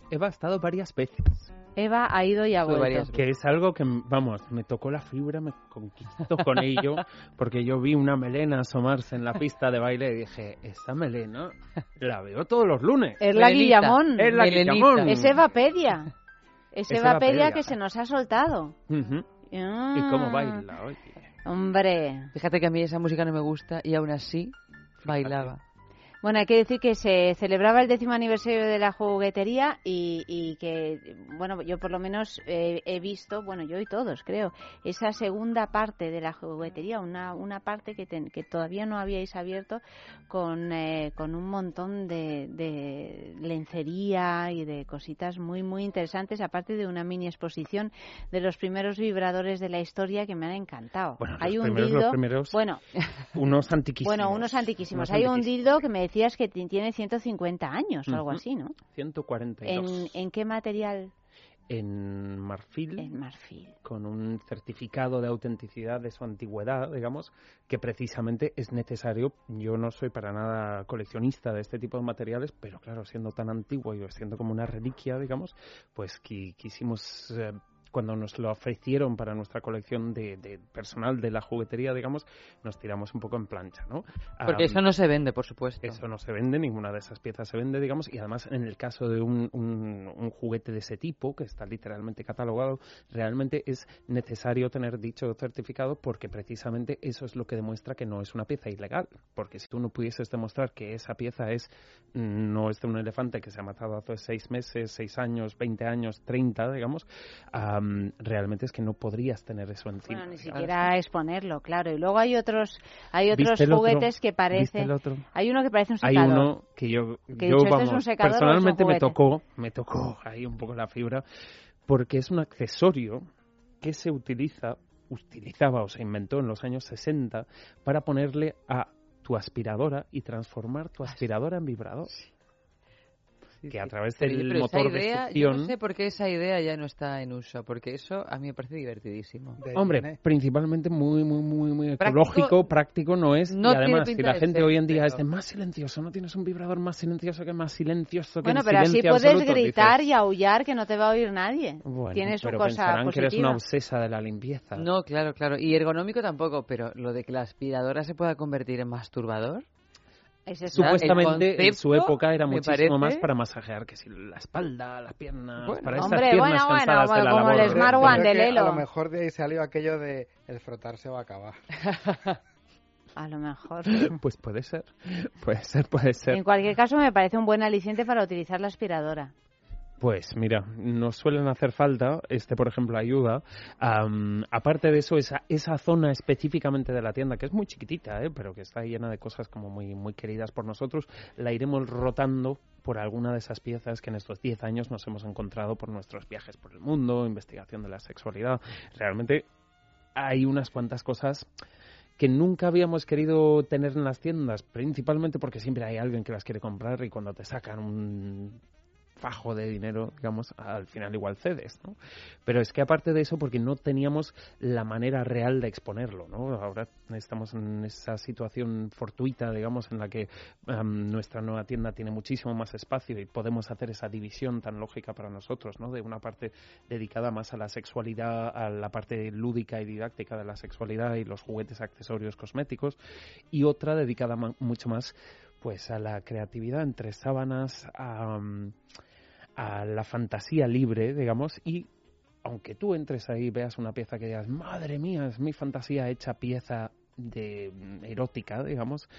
Eva ha estado varias veces. Eva ha ido y ha vuelto. Que es algo que, vamos, me tocó la fibra, me conquistó con ello, porque yo vi una melena asomarse en la pista de baile y dije, esta melena la veo todos los lunes. Es la Guillamón. Es la Guillamón. Es Eva Pedia. Es, Eva, Pedia que se nos ha soltado. ¿Y cómo baila? Oye. Hombre. Fíjate que a mí esa música no me gusta y aún así bailaba. Bueno, hay que decir que se celebraba el décimo aniversario de la juguetería y, que, bueno, yo por lo menos he visto, bueno, yo y todos creo, esa segunda parte de la juguetería, una, una parte que, que todavía no habíais abierto con, eh, con un montón de, de, lencería y de cositas muy, muy interesantes, aparte de una mini exposición de los primeros vibradores de la historia que me han encantado. Bueno, Hay un dildo, bueno, unos antiquísimos. Bueno, unos antiquísimos. Hay un dildo que me decías que tiene 150 años o algo así, ¿no? 142. ¿En, ¿En qué material? en marfil, en marfil, con un certificado de autenticidad de su antigüedad, digamos, que precisamente es necesario. Yo no soy para nada coleccionista de este tipo de materiales, pero claro, siendo tan antiguo y siendo como una reliquia, digamos, pues quisimos eh, cuando nos lo ofrecieron para nuestra colección de, personal de la juguetería, digamos, nos tiramos un poco en plancha, ¿no? Porque eso no se vende, por supuesto. Eso no se vende, ninguna de esas piezas se vende, digamos, y además en el caso de un, un, juguete de ese tipo, que está literalmente catalogado, realmente es necesario tener dicho certificado porque precisamente eso es lo que demuestra que no es una pieza ilegal. Porque si tú no pudieses demostrar que esa pieza es no es de un elefante que se ha matado hace seis meses, seis años, veinte años, treinta, digamos, realmente es que no podrías tener eso encima. Bueno, ni siquiera exponerlo, claro. Y luego hay otros, hay otros juguetes que parecen. Hay uno que parece un secador. Hay uno que yo, yo vamos, personalmente me tocó, me tocó ahí un poco la fibra, porque es un accesorio que se utiliza, utilizaba o se inventó en los años 60 para ponerle a tu aspiradora y transformar tu aspiradora en vibrador que a través del motor de succión... Yo no sé por qué esa idea ya no está en uso, porque eso a mí me parece divertidísimo. Hombre, principalmente muy, muy, muy, muy ecológico, práctico no es. y además, si la gente hoy en día es de más silencioso, no tienes un vibrador más silencioso que más silencioso que Bueno, pero así puedes gritar y aullar que no te va a oír nadie. Bueno, tienes pero cosa pensarán que eres una obsesa de la limpieza. No, claro, claro. Y ergonómico tampoco, pero lo de que la aspiradora se pueda convertir en masturbador... Supuestamente en su época era muchísimo más para masajear que si la espalda, las piernas, para esas hombre, piernas bueno, cansadas bueno, de la como labor. el Smart One de Lelo. A lo mejor de ahí salió aquello de el frotarse va a acabar. A lo mejor. Pues puede ser, puede ser, puede ser. En cualquier caso, me parece un buen aliciente para utilizar la aspiradora. Pues mira, nos suelen hacer falta, este por ejemplo ayuda. aparte de eso, esa, esa zona específicamente de la tienda, que es muy chiquitita, ¿eh? pero que está llena de cosas como muy, muy queridas por nosotros, la iremos rotando por alguna de esas piezas que en estos 10 años nos hemos encontrado por nuestros viajes por el mundo, investigación de la sexualidad. Realmente hay unas cuantas cosas que nunca habíamos querido tener en las tiendas, principalmente porque siempre hay alguien que las quiere comprar y cuando te sacan un fajo de dinero, digamos, al final igual cedes, ¿no? Pero es que aparte de eso, porque no teníamos la manera real de exponerlo, ¿no? Ahora estamos en esa situación fortuita, digamos, en la que nuestra nueva tienda tiene muchísimo más espacio y podemos hacer esa división tan lógica para nosotros, ¿no? De una parte dedicada más a la sexualidad, a la parte lúdica y didáctica de la sexualidad y los juguetes, accesorios, cosméticos, y otra dedicada mucho más pues a la creatividad entre sábanas, a, a la fantasía libre, digamos, y aunque tú entres ahí y veas una pieza que digas, madre mía, es mi fantasía hecha pieza de erótica, digamos,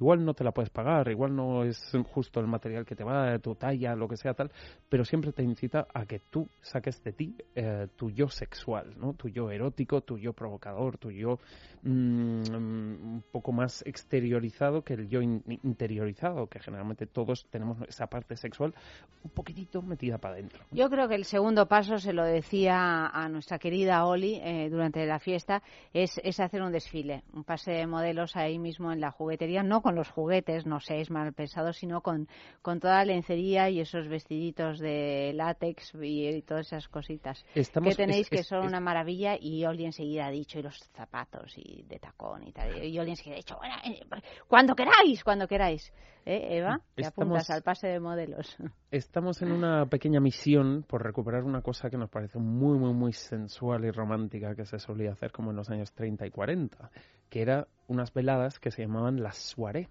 igual no te la puedes pagar, igual no es justo el material que te va, tu talla, lo que sea tal, pero siempre te incita a que tú saques de ti eh, tu yo sexual, ¿no? Tu yo erótico, tu yo provocador, tu yo mm, un poco más exteriorizado que el yo interiorizado, que generalmente todos tenemos esa parte sexual un poquitito metida para adentro. Yo creo que el segundo paso, se lo decía a nuestra querida Oli eh, durante la fiesta, es, es hacer un desfile, un pase de modelos ahí mismo en la juguetería, no con los juguetes, no es mal pensado, sino con, con toda la lencería y esos vestiditos de látex y, todas esas cositas que tenéis que son una maravilla y Oli enseguida ha dicho, y los zapatos y de tacón y tal, y Oli enseguida ha dicho, bueno, eh, cuando queráis, cuando queráis. ¿Eh, Eva? Te apuntas al pase de modelos. Estamos en una pequeña misión por recuperar una cosa que nos parece muy, muy, muy sensual y romántica que se solía hacer como en los años 30 y 40, que era unas veladas que se llamaban las soirées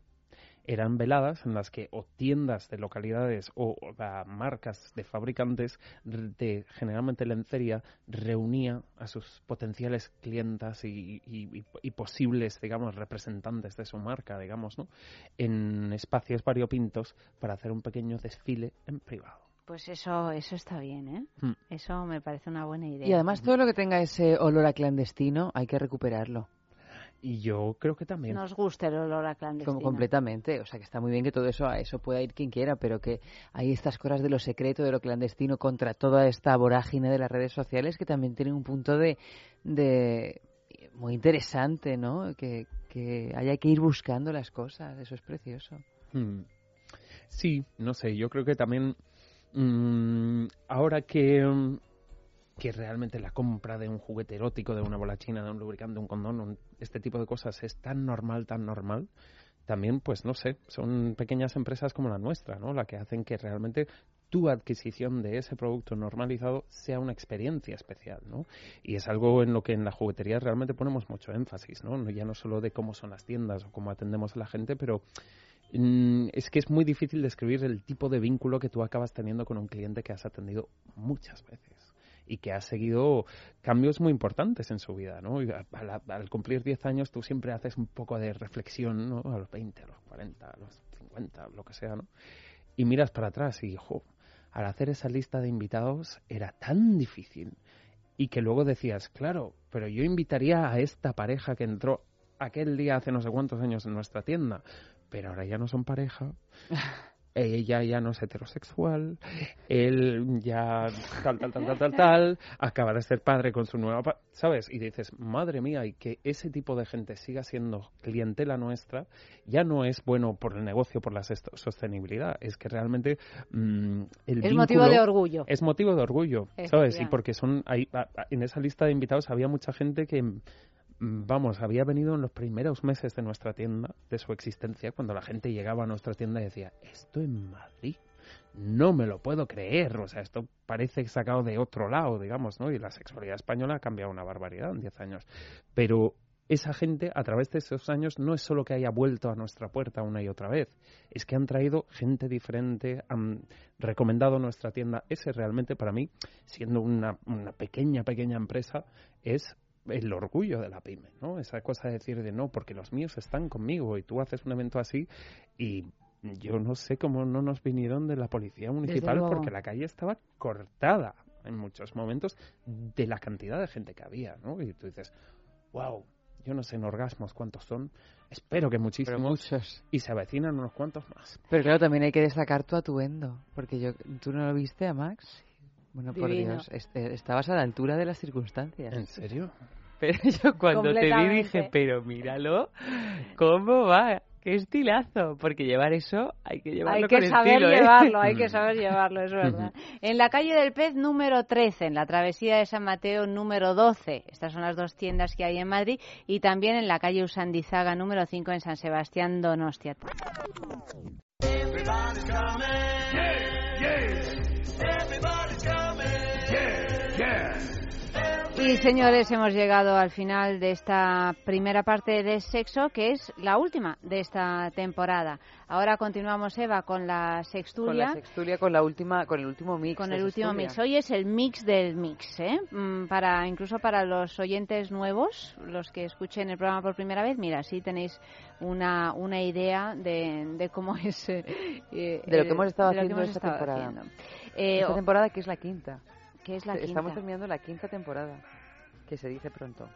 eran veladas en las que o tiendas de localidades o, marcas de fabricantes de generalmente lencería reunía a sus potenciales clientas y, posibles, digamos, representantes de su marca, digamos, ¿no? En espacios variopintos para hacer un pequeño desfile en privado. Pues eso, eso está bien, ¿eh? Hmm. Eso me parece una buena idea. Y además todo lo que tenga ese olor a clandestino hay que recuperarlo. Y yo creo que también. Nos gusta el olor a clandestino. Como completamente. O sea, que está muy bien que todo eso, a eso pueda ir quien quiera, pero que hay estas cosas de lo secreto, de lo clandestino, contra toda esta vorágine de las redes sociales que también tienen un punto de. de muy interesante, ¿no? Que, que haya que ir buscando las cosas. Eso es precioso. Hmm. Sí, no sé. Yo creo que también. Mm, ahora que que realmente la compra de un juguete erótico, de una bola china, de un lubricante, de un condón, este tipo de cosas es tan normal, tan normal, también, pues no sé, son pequeñas empresas como la nuestra, ¿no? La que hacen que realmente tu adquisición de ese producto normalizado sea una experiencia especial, ¿no? Y es algo en lo que en la juguetería realmente ponemos mucho énfasis, ¿no? Ya no solo de cómo son las tiendas o cómo atendemos a la gente, pero mm, es que es muy difícil describir el tipo de vínculo que tú acabas teniendo con un cliente que has atendido muchas veces y que ha seguido cambios muy importantes en su vida, ¿no? al, cumplir 10 años tú siempre haces un poco de reflexión, ¿no? A los 20, a los 40, a los 50, lo que sea, ¿no? Y miras para atrás y, jo, al hacer esa lista de invitados era tan difícil y que luego decías, claro, pero yo invitaría a esta pareja que entró aquel día hace no sé cuántos años en nuestra tienda, pero ahora ya no son pareja. ella ya no es heterosexual, él ya tal, tal, tal, tal, tal, tal, acaba de ser padre con su nueva, ¿sabes? Y dices, madre mía, y que ese tipo de gente siga siendo clientela nuestra, ya no es bueno por el negocio, por la sostenibilidad, es que realmente mm, el Es motivo de orgullo. Es motivo de orgullo, ¿sabes? Y porque son, ahí, en esa lista de invitados había mucha gente que vamos, había venido en los primeros meses de nuestra tienda, de su existencia, cuando la gente llegaba a nuestra tienda y decía, esto en Madrid, no me lo puedo creer, o sea, esto parece sacado de otro lado, digamos, ¿no? Y la sexualidad española ha cambiado una barbaridad en 10 años. Pero esa gente, a través de esos años, no es solo que haya vuelto a nuestra puerta una y otra vez, es que han traído gente diferente, han recomendado nuestra tienda. Ese realmente para mí, siendo una, una pequeña, pequeña empresa, es el orgullo de la pyme, ¿no? Esa cosa de decir de no, porque los míos están conmigo y tú haces un evento así y yo no sé cómo no nos vinieron de la policía municipal porque la calle estaba cortada en muchos momentos de la cantidad de gente que había, ¿no? Y tú dices, wow, yo no sé en orgasmos cuántos son, espero que muchísimos. muchos. Y se avecinan unos cuantos más. Pero claro, también hay que destacar tu atuendo, porque yo, ¿tú no lo viste a Max? Bueno, por Dios, este, estabas a la altura de las circunstancias. ¿En serio? Pero yo cuando te vi dije, pero míralo, ¿cómo va? ¡Qué estilazo! Porque llevar eso hay que llevarlo Hay que saber ¿eh? llevarlo, hay que saber llevarlo, es verdad. En la calle del Pez número 13, en la travesía de San Mateo número 12. Estas son las dos tiendas que hay en Madrid. Y también en la calle Usandizaga número 5 en San Sebastián, Donostia. Y señores, hemos llegado al final de esta primera parte de sexo, que es la última de esta temporada. Ahora continuamos, Eva, con la sextulia. Con la sextulia, con, la última, con el último mix. Con el último mix. Hoy es el mix del mix, ¿eh? Mm, para, incluso para los oyentes nuevos, los que escuchen el programa por primera vez, mira, sí tenéis una, una idea de, cómo es... Eh, de lo que hemos estado haciendo esta temporada. Eh, esta temporada que es la quinta. Que es la Estamos terminando la quinta temporada, que se dice pronto.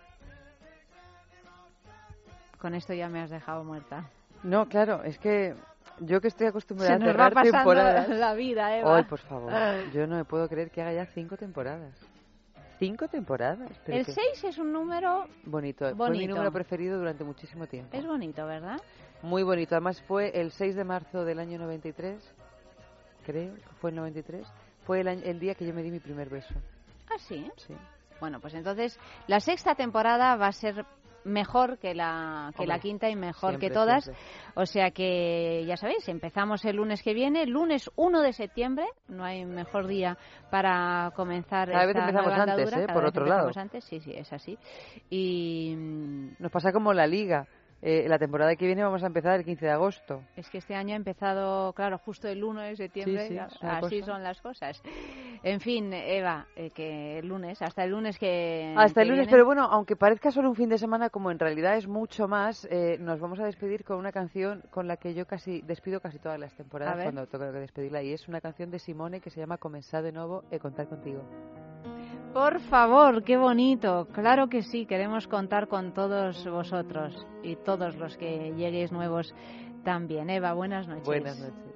Con esto ya me has dejado muerta. No, claro, es que yo que estoy acostumbrada Se a cerrar va temporadas. la vida, Eva. Ay, por favor. Yo no me puedo creer que haga ya cinco temporadas. ¿Cinco temporadas? el 6 es un número bonito. bonito. Fue mi número preferido durante muchísimo tiempo. Es bonito, ¿verdad? Muy bonito. Además fue el 6 de marzo del año 93, creo fue el 93. Fue el, el día que yo me di mi primer beso. ¿Ah, sí? Sí. Bueno, pues entonces la sexta temporada va a ser mejor que la, que la quinta y mejor que todas. O sea que ya sabéis, empezamos el lunes que viene, lunes 1 de septiembre, no hay mejor día para comenzar Cada esta vez empezamos antes, ¿eh? por otro lado. antes, sí, sí, es así. Y nos pasa como la liga. Eh, la temporada que viene vamos a empezar el 15 de agosto. Es que este año ha empezado, claro, justo el 1 de septiembre, así son las cosas. En fin, Eva, eh, que el lunes, hasta el lunes que... Hasta el lunes, pero bueno, aunque parezca solo un fin de semana, como en realidad es mucho más, eh, nos vamos a despedir con una canción con la que yo casi despido casi todas las temporadas cuando tengo que despedirla, y es una canción de Simone que se llama Comenzar de nuevo y contar contigo. Por favor, qué bonito. Claro que sí, queremos contar con todos vosotros y todos los que lleguéis nuevos también. Eva, buenas noches. Buenas noches.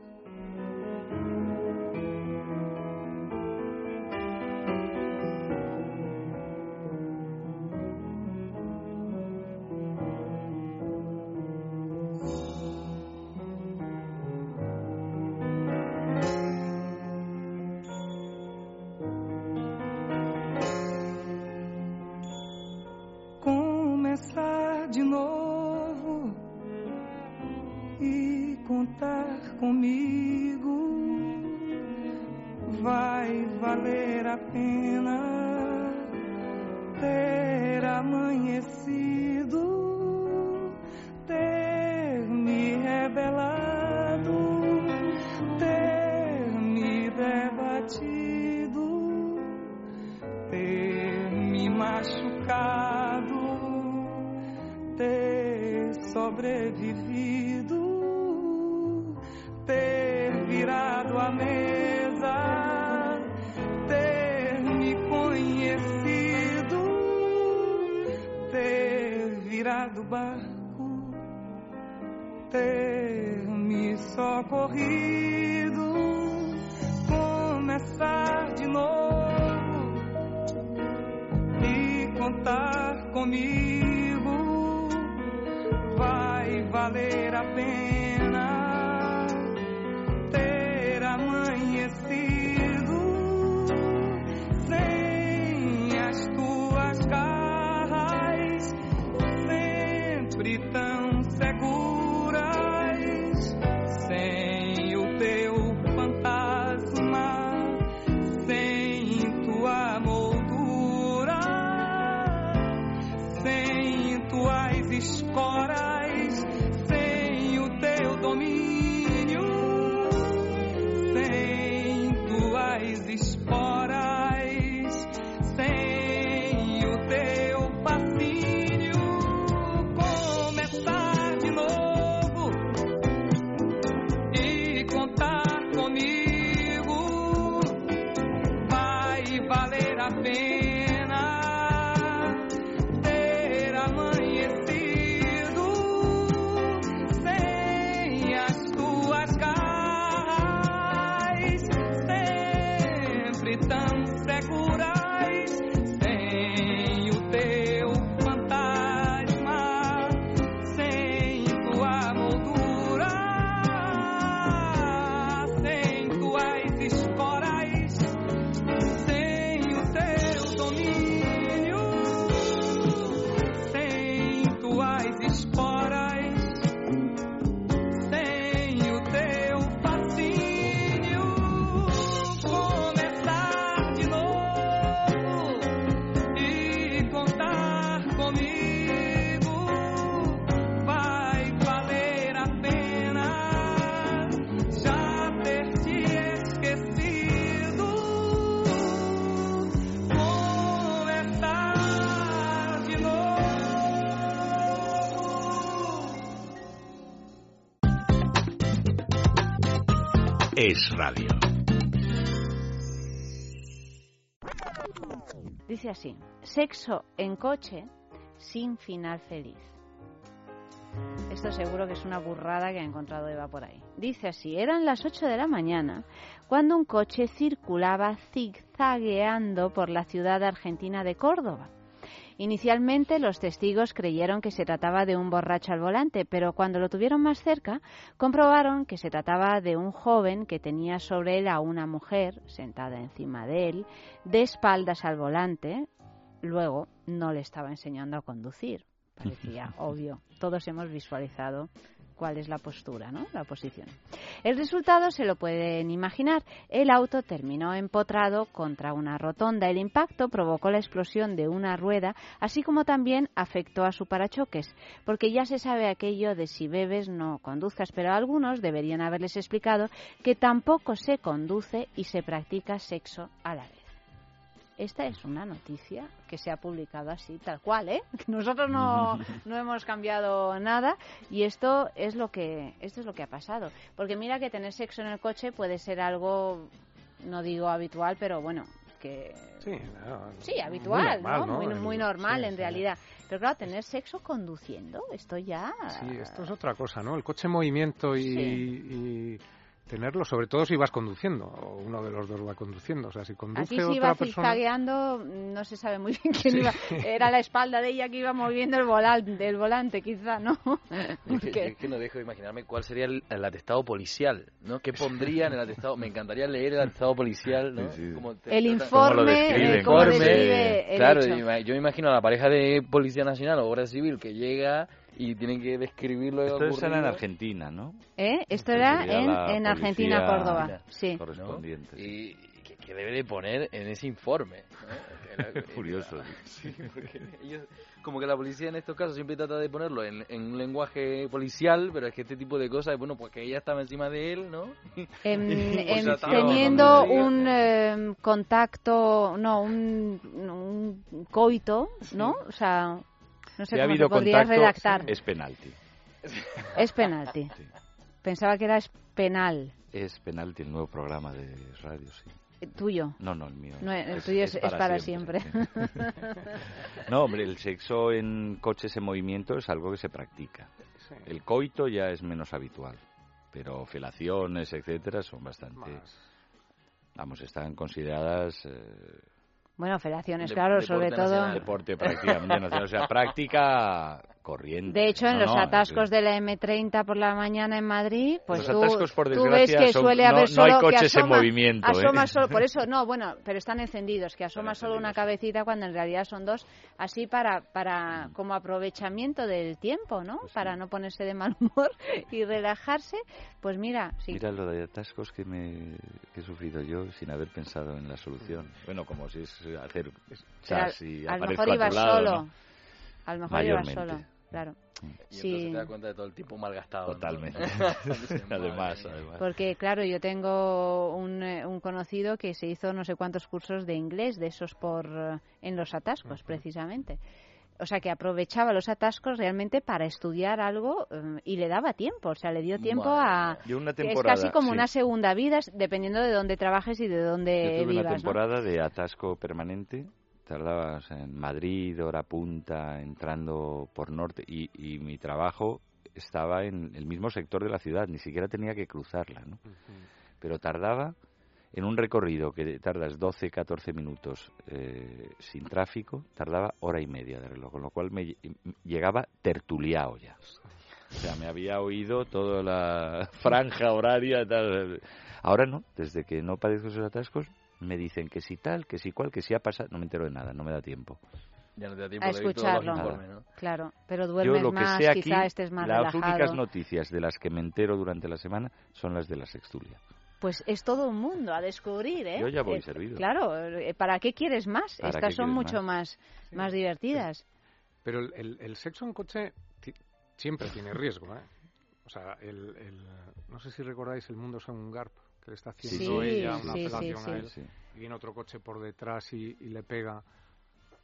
Es radio. Dice así, sexo en coche sin final feliz. Esto seguro que es una burrada que ha encontrado Eva por ahí. Dice así, eran las 8 de la mañana cuando un coche circulaba zigzagueando por la ciudad argentina de Córdoba. Inicialmente los testigos creyeron que se trataba de un borracho al volante, pero cuando lo tuvieron más cerca comprobaron que se trataba de un joven que tenía sobre él a una mujer sentada encima de él, de espaldas al volante. Luego no le estaba enseñando a conducir. Parecía obvio. Todos hemos visualizado cuál es la postura, ¿no? La posición. El resultado se lo pueden imaginar. El auto terminó empotrado contra una rotonda. El impacto provocó la explosión de una rueda, así como también afectó a su parachoques, porque ya se sabe aquello de si bebes no conduzcas, pero algunos deberían haberles explicado que tampoco se conduce y se practica sexo a la vez. Esta es una noticia que se ha publicado así, tal cual, ¿eh? Nosotros no, no hemos cambiado nada y esto es lo que esto es lo que ha pasado. Porque mira que tener sexo en el coche puede ser algo, no digo habitual, pero bueno, que sí, sí habitual, muy normal, ¿no? Muy, muy normal en realidad. Pero claro, tener sexo conduciendo, esto ya. Sí, esto es otra cosa, ¿no? El coche en movimiento y tenerlo, sobre todo si vas conduciendo, o uno de los dos va conduciendo. O sea, si conduce Aquí si iba zigzagueando, no se sabe muy bien quién iba. Era la espalda de ella que iba moviendo el volante, el volante quizá, ¿no? Es que, no dejo de imaginarme cuál sería el, atestado policial, ¿no? ¿Qué pondría en el atestado? Me encantaría leer el atestado policial, ¿no? el informe, cómo describe, Claro, yo me imagino a la pareja de Policía Nacional o Guardia Civil que llega y tienen que describirlo. Esto era en Argentina, ¿no? ¿Eh? Esto era en, en Argentina, Córdoba. Sí. Correspondiente. Y que, debe de poner en ese informe. Curioso. Sí, porque ellos, como que la policía en estos casos siempre trata de ponerlo en, un lenguaje policial, pero es que este tipo de cosas, bueno, pues que ella estaba encima de él, ¿no? teniendo un em, contacto, no, un, un coito, ¿no? O sea, no sé si cómo ha habido contacto, redactar. Es penalti. Es penalti. Pensaba que era es penal. Es penalti el nuevo programa de radio, sí. Eh, ¿Tuyo? No, no, el mío. el tuyo es, para, siempre. no, hombre, el sexo en coches en movimiento es algo que se practica. El coito ya es menos habitual, pero felaciones, etcétera, son bastante... Vamos, están consideradas... Eh, bueno, federaciones, claro, sobre todo. Deporte prácticamente o sea, práctica corriente. De hecho, en los atascos de la M30 por la mañana en Madrid, pues tú, ves que suele haber solo no hay coches en movimiento. Asoma ¿eh? solo, por eso, no, bueno, pero están encendidos, que asoma solo una cabecita cuando en realidad son dos, así para, para como aprovechamiento del tiempo, ¿no? Pues para no ponerse de mal humor y relajarse, pues mira, sí. Mira lo de atascos que me he sufrido yo sin haber pensado en la solución. Bueno, como si es hacer chas y a lo mejor iba solo. A lo mejor iba solo claro. Mm. Y sí. entonces te das cuenta de todo el tiempo malgastado. Totalmente. además, además. Porque, claro, yo tengo un, eh, un, conocido que se hizo no sé cuántos cursos de inglés, de esos por eh, en los atascos, precisamente. O sea, que aprovechaba los atascos realmente para estudiar algo eh, y le daba tiempo. O sea, le dio tiempo a... Una es casi como una segunda vida, dependiendo de dónde trabajes y de dónde Yo tuve vivas. una temporada de atasco permanente tardabas en Madrid, hora punta, entrando por norte, y, mi trabajo estaba en el mismo sector de la ciudad, ni siquiera tenía que cruzarla, ¿no? Pero tardaba en un recorrido que tardas 12, 14 minutos eh, sin tráfico, tardaba hora y media de reloj, con lo cual me llegaba tertuliado ya. O sea, me había oído toda la franja horaria. Tal. Ahora no, desde que no padezco esos atascos, me dicen que si tal, que si cual, que si ha pasado, no me entero de nada, no me da tiempo. Ya no te da tiempo a escucharlo, ¿no? claro, pero duermes lo que más, aquí, quizá estés más las únicas noticias de las que me entero durante la semana son las de la sextulia. Pues es todo un mundo a descubrir, ¿eh? Yo ya voy eh, servido. Claro, eh, ¿para qué quieres más? Estas son mucho más, más, divertidas. Pero el, el, sexo en coche siempre tiene riesgo, ¿eh? O sea, el, no sé si recordáis el mundo es un garp que le está haciendo ella una sí, a él y viene otro coche por detrás y, le pega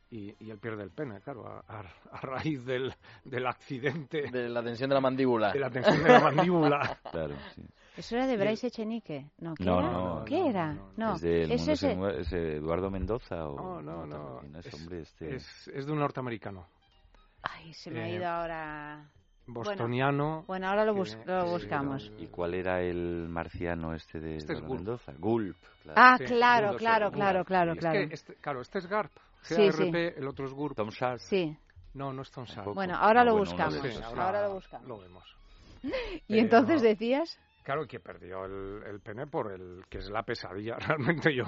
y, él pierde el pene, claro, a, raíz del, del, accidente. De la tensión de la mandíbula. De la tensión de la mandíbula. claro, sí. ¿Eso era de Bryce Echenique? No, ¿qué no, era? No, ¿Qué era? No, ¿Es, de ¿Es, ¿Es Eduardo Mendoza o...? No, no, no. Es, hombre este... es, es de un norteamericano. Ay, se me ha ido ahora... Bostoniano. Bueno, ahora lo, buscamos. ¿Y cuál era el marciano este de este Eduardo Mendoza? Gulp. Claro. Ah, claro, claro, claro, claro, claro. Este, claro, este es GARP. GARP, el otro es GURP. Tom Sharp. Sí. No, no es Tom Sharp. Bueno, ahora lo buscamos. ahora, lo buscamos. Lo vemos. ¿Y entonces decías? Claro, que perdió el, el, pene por el que es la pesadilla. Realmente yo,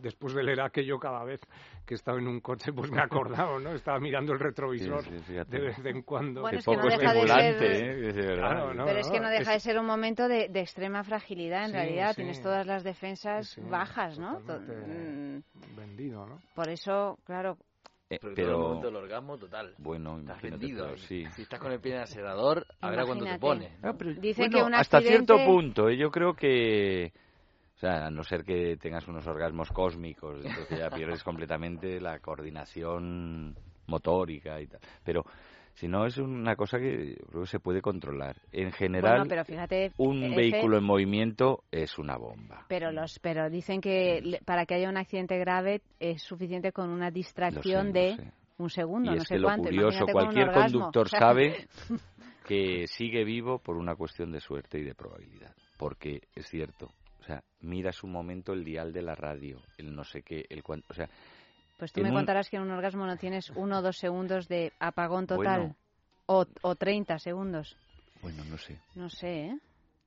después de leer aquello, cada vez que estaba en un coche, pues me he acordado, ¿no? Estaba mirando el retrovisor de vez en cuando. Bueno, es que poco estimulante, ¿eh? Pero es que no deja de ser un momento de, extrema fragilidad, en realidad. Tienes todas las defensas bajas, ¿no? Mm. Vendido, ¿no? Por eso, claro, eh, pero el momento del orgasmo total. Bueno, estás vendido. sí. Si estás con el pie en el acelerador, a ver a cuándo te pone. Dice que un hasta cierto punto, ¿eh? yo creo que o sea, a no ser que tengas unos orgasmos cósmicos, entonces ya pierdes completamente la coordinación motórica y tal. Pero si no, es una cosa que creo que se puede controlar. En general, un vehículo en movimiento es una bomba. Pero los, pero dicen que para que haya un accidente grave es suficiente con una distracción de un segundo, y no es sé que cuánto. Lo curioso, cualquier conductor sabe que sigue vivo por una cuestión de suerte y de probabilidad. Porque es cierto, o sea, miras un momento el dial de la radio, el no sé qué, el cuánto, o sea, pues tú me contarás que en un orgasmo no tienes uno o dos segundos de apagón total. o, o 30 segundos. Bueno, no sé. No sé, ¿eh?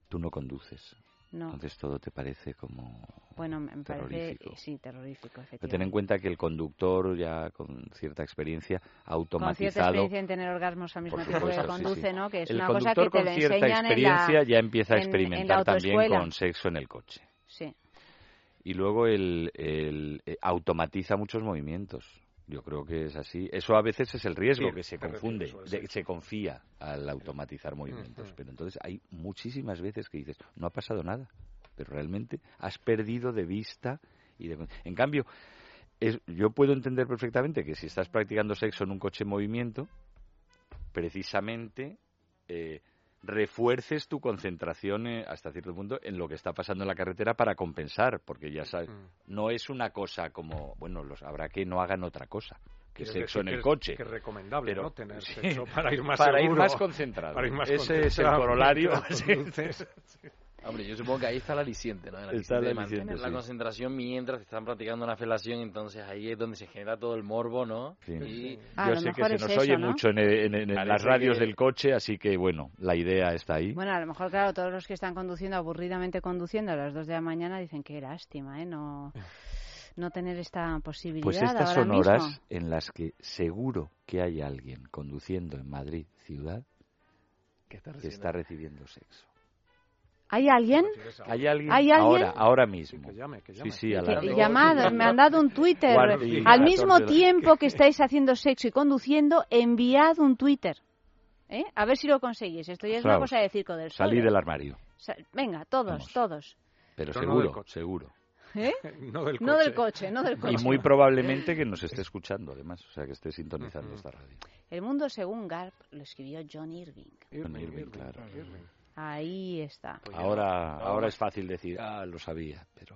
Tú no conduces. No. Entonces todo te parece como. Bueno, me parece. Sí, terrorífico, efectivamente. ten en cuenta que el conductor, ya con cierta experiencia, automatizado. Con cierta experiencia en tener orgasmos al mismo tiempo que conduce, ¿no? Que es el una cosa que te con cierta experiencia ya empieza a experimentar también con sexo en el coche. Sí y luego el, eh, automatiza muchos movimientos. Yo creo que es así. Eso a veces es el riesgo, que se confunde, se confía al automatizar movimientos. Pero entonces hay muchísimas veces que dices, no ha pasado nada, pero realmente has perdido de vista. y de... En cambio, es, yo puedo entender perfectamente que si estás practicando sexo en un coche en movimiento, precisamente eh, refuerces tu concentración eh, hasta cierto punto en lo que está pasando en la carretera para compensar, porque ya sabes, mm. no es una cosa como, bueno, los habrá que no hagan otra cosa que sexo en el coche. Que es recomendable, ¿no? Tener sexo para ir más para ir más concentrado. Ese es el corolario. Hombre, yo supongo que ahí está la aliciente, ¿no? La está de mantener la concentración mientras están practicando una felación, entonces ahí es donde se genera todo el morbo, ¿no? Sí. yo sé que se nos oye mucho en, las radios del coche, así que bueno, la idea está ahí. Bueno, a lo mejor, claro, todos los que están conduciendo, aburridamente conduciendo a las 2 de la mañana, dicen que lástima, ¿eh? No, no tener esta posibilidad. Pues estas son horas en las que seguro que hay alguien conduciendo en Madrid, ciudad, que está recibiendo sexo. ¿Hay alguien? ¿Hay alguien? Ahora, ahora mismo. Que llame, que llame. Sí, sí, a la Llamada, me han dado un Twitter. Al mismo tiempo que estáis haciendo sexo y conduciendo, enviad un Twitter. ¿Eh? A ver si lo conseguís. Esto ya es una cosa de circo del sol. Salí del armario. venga, todos, todos. Pero, seguro, seguro. ¿Eh? no, del coche. no del coche, Y muy probablemente que nos esté escuchando, además, o sea, que esté sintonizando esta radio. El mundo según Garp lo escribió John Irving. John Irving, claro. Ahí está. Pues ahora ahora es fácil decir, ah, lo sabía, pero...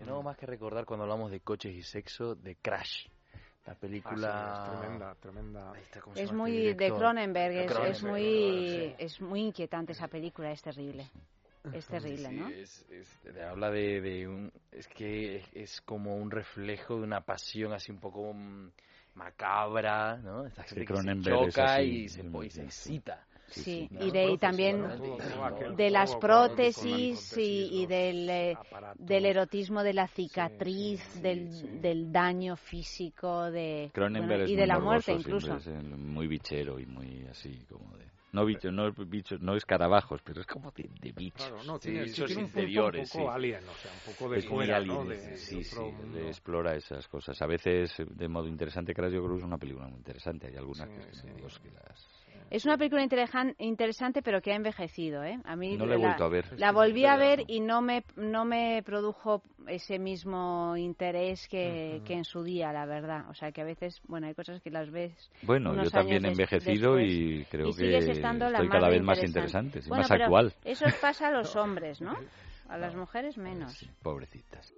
no más que recordar cuando hablamos de coches y sexo, de Crash. La película ah, es tremenda, tremenda. Es muy de Cronenberg, es, muy es muy inquietante esa película, es terrible. Es terrible, ¿no? Es, habla de, de, un es que es como un reflejo de una pasión así un poco mm, macabra, ¿no? Esta gente que se choca y se, y se excita. Sí, y de también de las prótesis y, del, eh, del erotismo de la cicatriz, del, del daño físico de y de la muerte incluso. Es muy bichero y muy así como de no bichos, no bichos, no escarabajos, pero es como de, de bichos. Claro, no, tiene, sí, esos interiores, un poco alien, o sea, un poco de es fuera, alien, ¿no? sí, sí, explora esas cosas. A veces de modo interesante, creo yo creo que es una película muy interesante. Hay algunas que, Dios, que las Es una película interesante, pero que ha envejecido, ¿eh? A mí no la he vuelto a ver. La volví a ver y no me, no me produjo ese mismo interés que, que en su día, la verdad. O sea, que a veces, bueno, hay cosas que las ves. Bueno, yo también he envejecido y creo que estoy cada vez más interesante, y más actual. Eso pasa a los hombres, ¿no? A las mujeres menos. pobrecitas.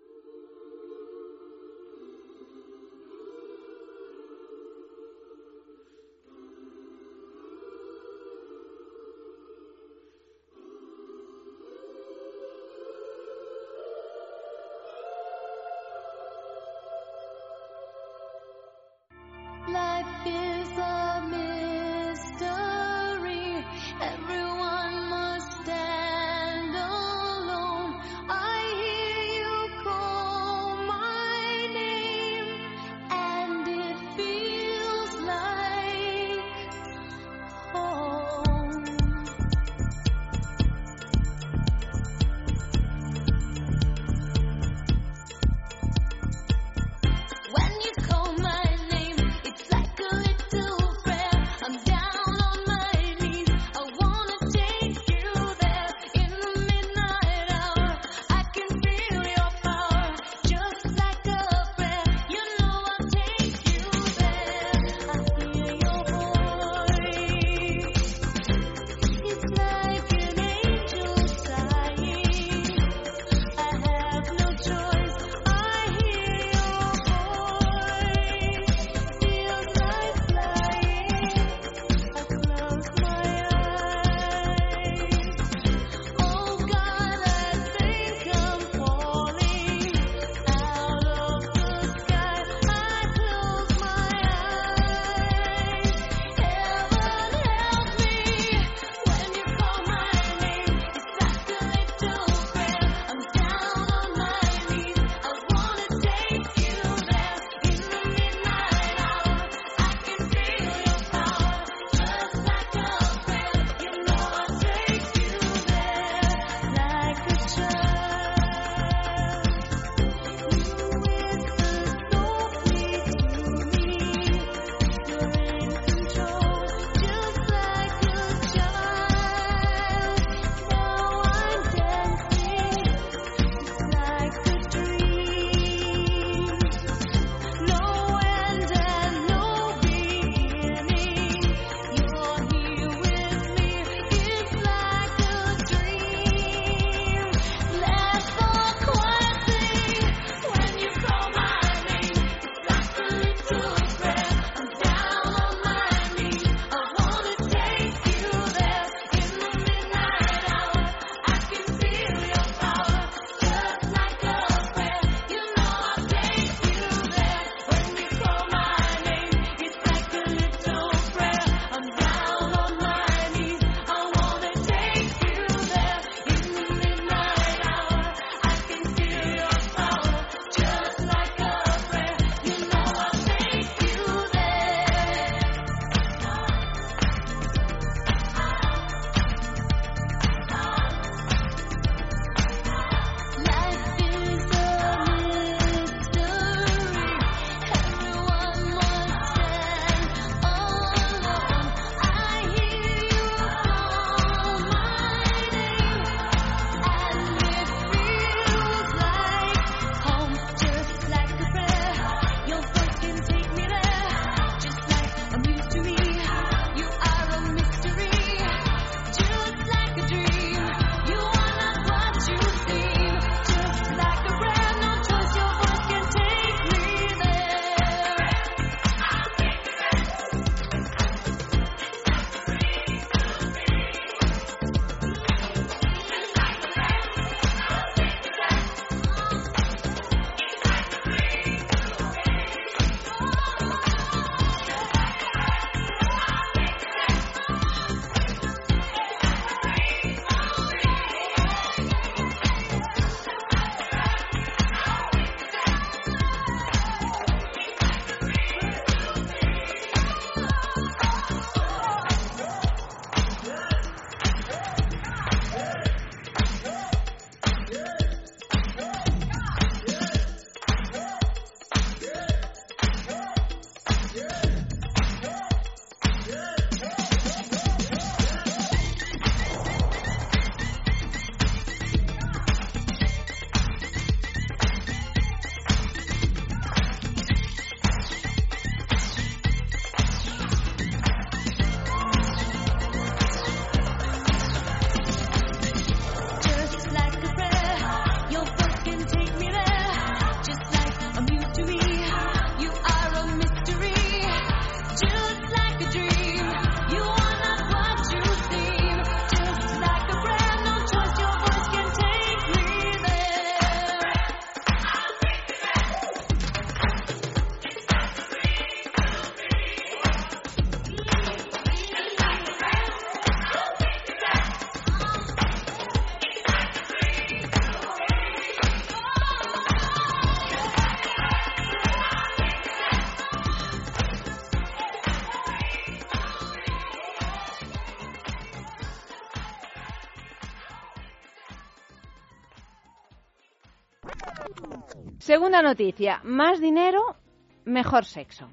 Segunda noticia, más dinero, mejor sexo.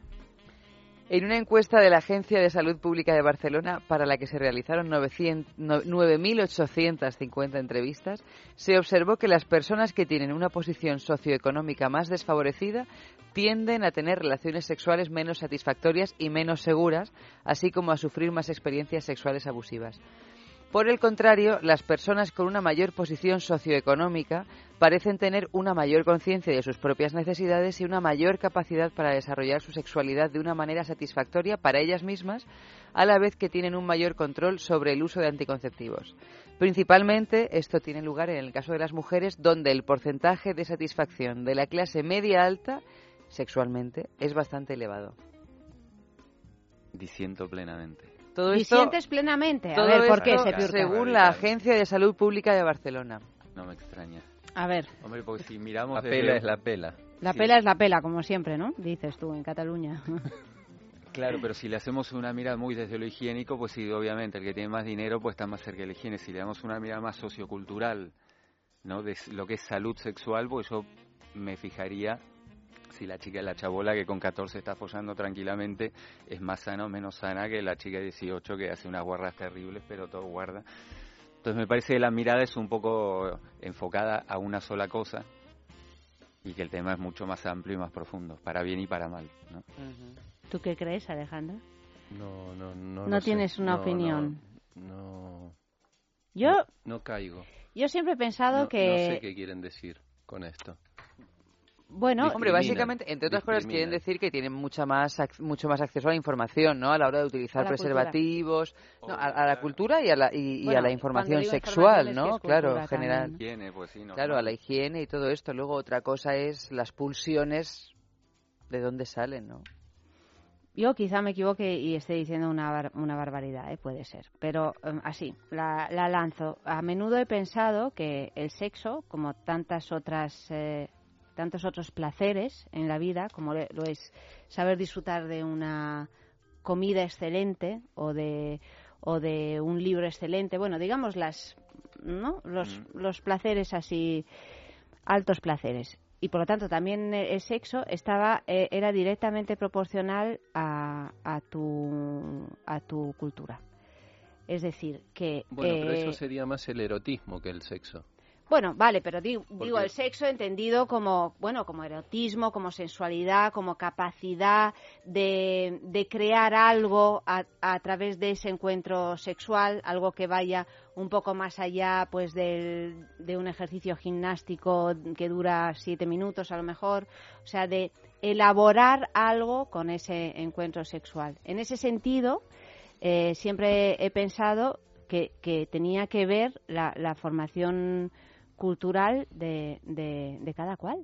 En una encuesta de la Agencia de Salud Pública de Barcelona, para la que se realizaron 9.850 entrevistas, se observó que las personas que tienen una posición socioeconómica más desfavorecida tienden a tener relaciones sexuales menos satisfactorias y menos seguras, así como a sufrir más experiencias sexuales abusivas. Por el contrario, las personas con una mayor posición socioeconómica parecen tener una mayor conciencia de sus propias necesidades y una mayor capacidad para desarrollar su sexualidad de una manera satisfactoria para ellas mismas, a la vez que tienen un mayor control sobre el uso de anticonceptivos. Principalmente esto tiene lugar en el caso de las mujeres, donde el porcentaje de satisfacción de la clase media alta sexualmente es bastante elevado. Diciendo plenamente. Todo sientes plenamente. A ver, ¿por qué se Según la Agencia de Salud Pública de Barcelona. No me extraña. A ver. Hombre, porque si miramos... La pela es la pela. La pela es la pela, como siempre, ¿no? Dices tú, en Cataluña. Claro, pero si le hacemos una mirada muy desde lo higiénico, pues sí, obviamente, el que tiene más dinero pues está más cerca de la higiene. Si le damos una mirada más sociocultural, ¿no? De lo que es salud sexual, pues yo me fijaría si la chica, la chabola que con 14 está follando tranquilamente, es más sana o menos sana que la chica de 18 que hace unas guardas terribles, pero todo guarda. Entonces me parece que la mirada es un poco enfocada a una sola cosa y que el tema es mucho más amplio y más profundo, para bien y para mal. ¿no? ¿Tú qué crees, Alejandra? No, no, no. No tienes una opinión. No. Yo. No, caigo. Yo siempre he pensado que. No sé qué quieren decir con esto. Bueno, hombre, básicamente, entre otras cosas, quieren decir que tienen mucha más, mucho más acceso a la información, ¿no? A la hora de utilizar preservativos, a, la cultura y a la, y, a la información sexual, ¿no? Claro, general. Pues claro, a la higiene y todo esto. Luego, otra cosa es las pulsiones, de dónde salen, ¿no? Yo quizá me equivoque y esté diciendo una, una barbaridad, ¿eh? puede ser. Pero em, así, la, la, lanzo. A menudo he pensado que el sexo, como tantas otras eh, tantos otros placeres en la vida, como lo es saber disfrutar de una comida excelente o de, o de un libro excelente, bueno, digamos las, ¿no? los, mm. los placeres así, altos placeres. Y por lo tanto también el sexo estaba eh, era directamente proporcional a, a, tu, a tu cultura. Es decir, que... Bueno, pero eso eh, sería más el erotismo que el sexo. Bueno, vale, pero digo, el sexo entendido como, bueno, como erotismo, como sensualidad, como capacidad de, de crear algo a, a, través de ese encuentro sexual, algo que vaya un poco más allá, pues, del, de un ejercicio gimnástico que dura siete minutos a lo mejor, o sea, de elaborar algo con ese encuentro sexual. En ese sentido, eh, siempre he pensado que, que tenía que ver la, la formación cultural de, de, cada cual.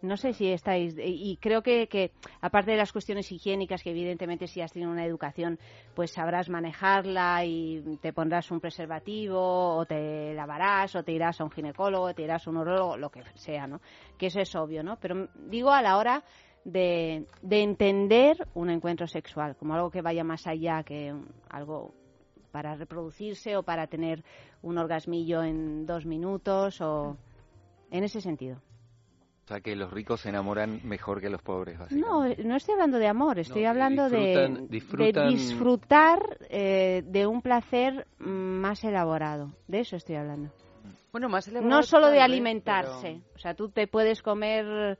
No sé si estáis, y creo que, que, aparte de las cuestiones higiénicas, que evidentemente si has tenido una educación, pues sabrás manejarla y te pondrás un preservativo, o te lavarás, o te irás a un ginecólogo, te irás a un urologo, lo que sea, ¿no? Que eso es obvio, ¿no? Pero digo a la hora de, de entender un encuentro sexual, como algo que vaya más allá que algo para reproducirse o para tener un orgasmillo en dos minutos o en ese sentido. O sea, que los ricos se enamoran mejor que los pobres, No, no estoy hablando de amor, estoy hablando de, disfrutar eh, de un placer más elaborado. De eso estoy hablando. Bueno, más No solo de alimentarse. O sea, tú te puedes comer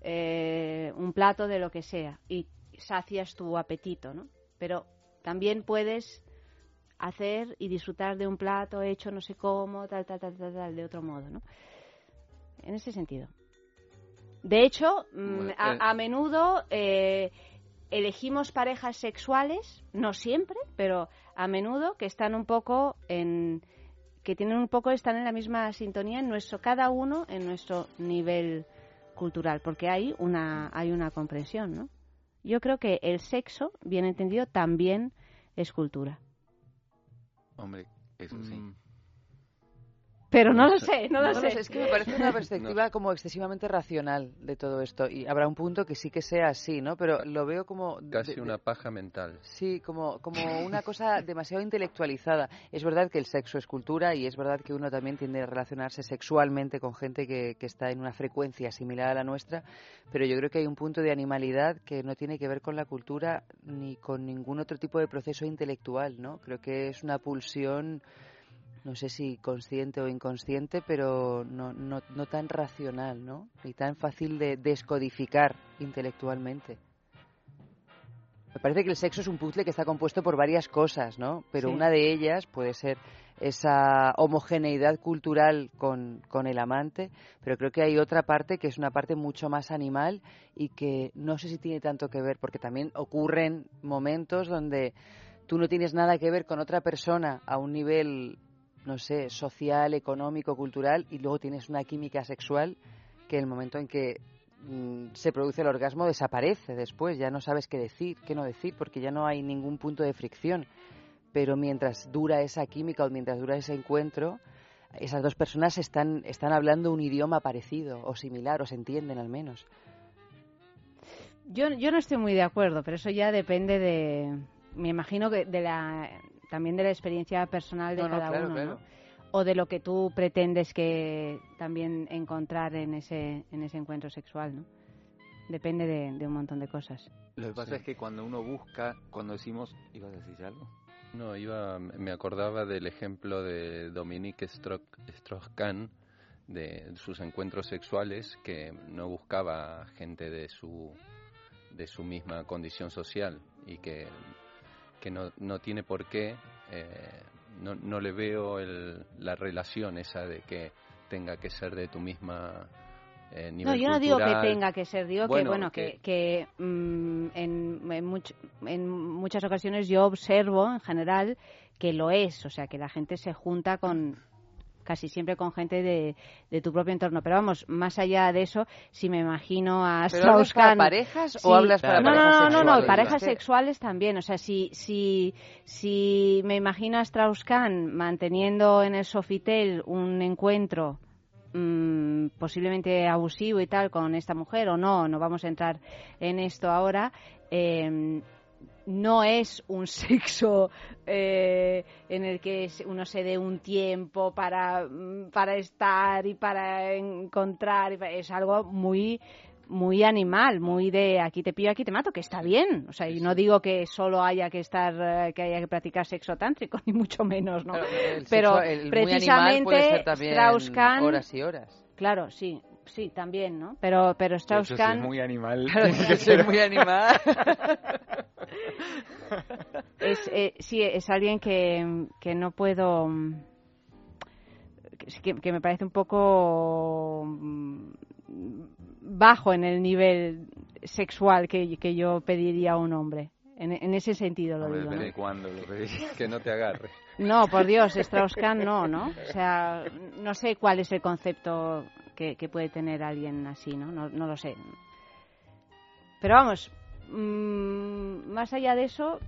eh, un plato de lo que sea y sacias tu apetito, ¿no? Pero también puedes hacer y disfrutar de un plato hecho no sé cómo, tal, tal, tal, tal, tal de otro modo, ¿no? En ese sentido. De hecho, mm, eh. a, menudo eh, elegimos parejas sexuales, no siempre, pero a menudo que están un poco en que tienen un poco están en la misma sintonía en nuestro cada uno en nuestro nivel cultural, porque hay una hay una comprensión, ¿no? Yo creo que el sexo, bien entendido, también es cultura. Hombre, eso sí. Pero no lo sé, no lo sé. Es que me parece una perspectiva como excesivamente racional de todo esto y habrá un punto que sí que sea así, ¿no? Pero lo veo como... Casi una paja mental. Sí, como, como una cosa demasiado intelectualizada. Es verdad que el sexo es cultura y es verdad que uno también tiende a relacionarse sexualmente con gente que, que está en una frecuencia similar a la nuestra, pero yo creo que hay un punto de animalidad que no tiene que ver con la cultura ni con ningún otro tipo de proceso intelectual, ¿no? Creo que es una pulsión no sé si consciente o inconsciente, pero no, no, no tan racional, ¿no? Y tan fácil de descodificar intelectualmente. Me parece que el sexo es un puzzle que está compuesto por varias cosas, ¿no? Pero una de ellas puede ser esa homogeneidad cultural con, con, el amante, pero creo que hay otra parte que es una parte mucho más animal y que no sé si tiene tanto que ver, porque también ocurren momentos donde tú no tienes nada que ver con otra persona a un nivel no sé, social, económico, cultural, y luego tienes una química sexual que el momento en que mm, se produce el orgasmo desaparece después, ya no sabes qué decir, qué no decir, porque ya no hay ningún punto de fricción. Pero mientras dura esa química o mientras dura ese encuentro, esas dos personas están, están hablando un idioma parecido o similar, o se entienden al menos. Yo, yo no estoy muy de acuerdo, pero eso ya depende de, me imagino que de la también de la experiencia personal de cada uno, O de lo que tú pretendes que también encontrar en ese, en ese encuentro sexual, ¿no? Depende de, un montón de cosas. Lo que pasa es que cuando uno busca, cuando decimos, ¿ibas a decir algo? No, iba, me acordaba del ejemplo de Dominique Strauss-Kahn, de sus encuentros sexuales, que no buscaba gente de su, de su misma condición social y que que no, no tiene por qué, eh, no, no, le veo el, la relación esa de que tenga que ser de tu misma eh, nivel No, yo no digo que tenga que ser, digo que, bueno, que, que, mm, en, en, en muchas ocasiones yo observo en general que lo es, o sea, que la gente se junta con casi siempre con gente de, de, tu propio entorno. Pero vamos, más allá de eso, si me imagino a Strauss Kahn... parejas o hablas para no, parejas no, sexuales? No, no, parejas sexuales también. O sea, si, si, si me imagino a Strauss Kahn manteniendo en el Sofitel un encuentro mmm, posiblemente abusivo y tal con esta mujer o no, no vamos a entrar en esto ahora. Eh, no es un sexo eh, en el que uno se dé un tiempo para, mm, para estar y para encontrar. Es algo muy muy animal, muy de aquí te pillo, aquí te mato, que está bien. O sea, y no digo que solo haya que estar, eh, que haya que practicar sexo tántrico, ni mucho menos, ¿no? Pero, precisamente Strauss-Kahn... Horas y horas. Claro, sí sí, también, ¿no? Pero, pero Strauss-Kahn... es muy animal. es muy animal. es, eh, sí, es alguien que, que no puedo... Que, que, me parece un poco mm, bajo en el nivel sexual que, que yo pediría a un hombre. En, en ese sentido lo digo. ¿no? cuándo lo Que no te agarre. No, por Dios, Strauss-Kahn no, ¿no? O sea, no sé cuál es el concepto que, puede tener alguien así, ¿no? ¿no? No lo sé. Pero vamos, mmm, más allá de eso...